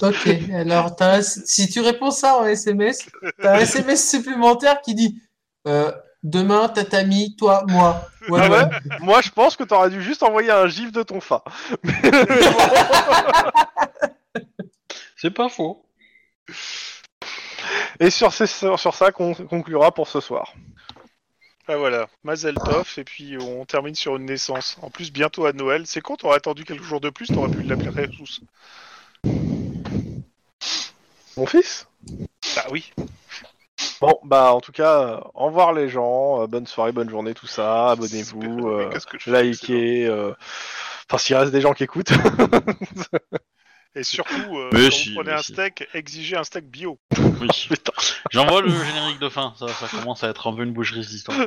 Ok, alors t'as un- si tu réponds ça en SMS, t'as un SMS supplémentaire qui dit euh, Demain, tatami, toi, moi. Ouais, Ah ouais ouais. Moi, je pense que t'aurais dû juste envoyer un gif de ton fa. C'est pas faux. Et sur, ces- sur ça qu'on conclura pour ce soir. Ah voilà, Mazel tov, et puis on termine sur une naissance. En plus, bientôt à Noël. C'est con, t'aurais attendu quelques jours de plus, t'aurais pu l'appeler tous. Mon fils? Bah oui. Bon, bah en tout cas, euh, au revoir les gens, euh, bonne soirée, bonne journée, tout ça, abonnez-vous, euh, likez, euh, enfin s'il reste des gens qui écoutent. Et surtout, euh, Mais si, vous prenez mais un si. steak, exigez un steak bio. Oui. J'envoie le générique de fin. Ça, ça commence à être un peu une boucherie cette histoire.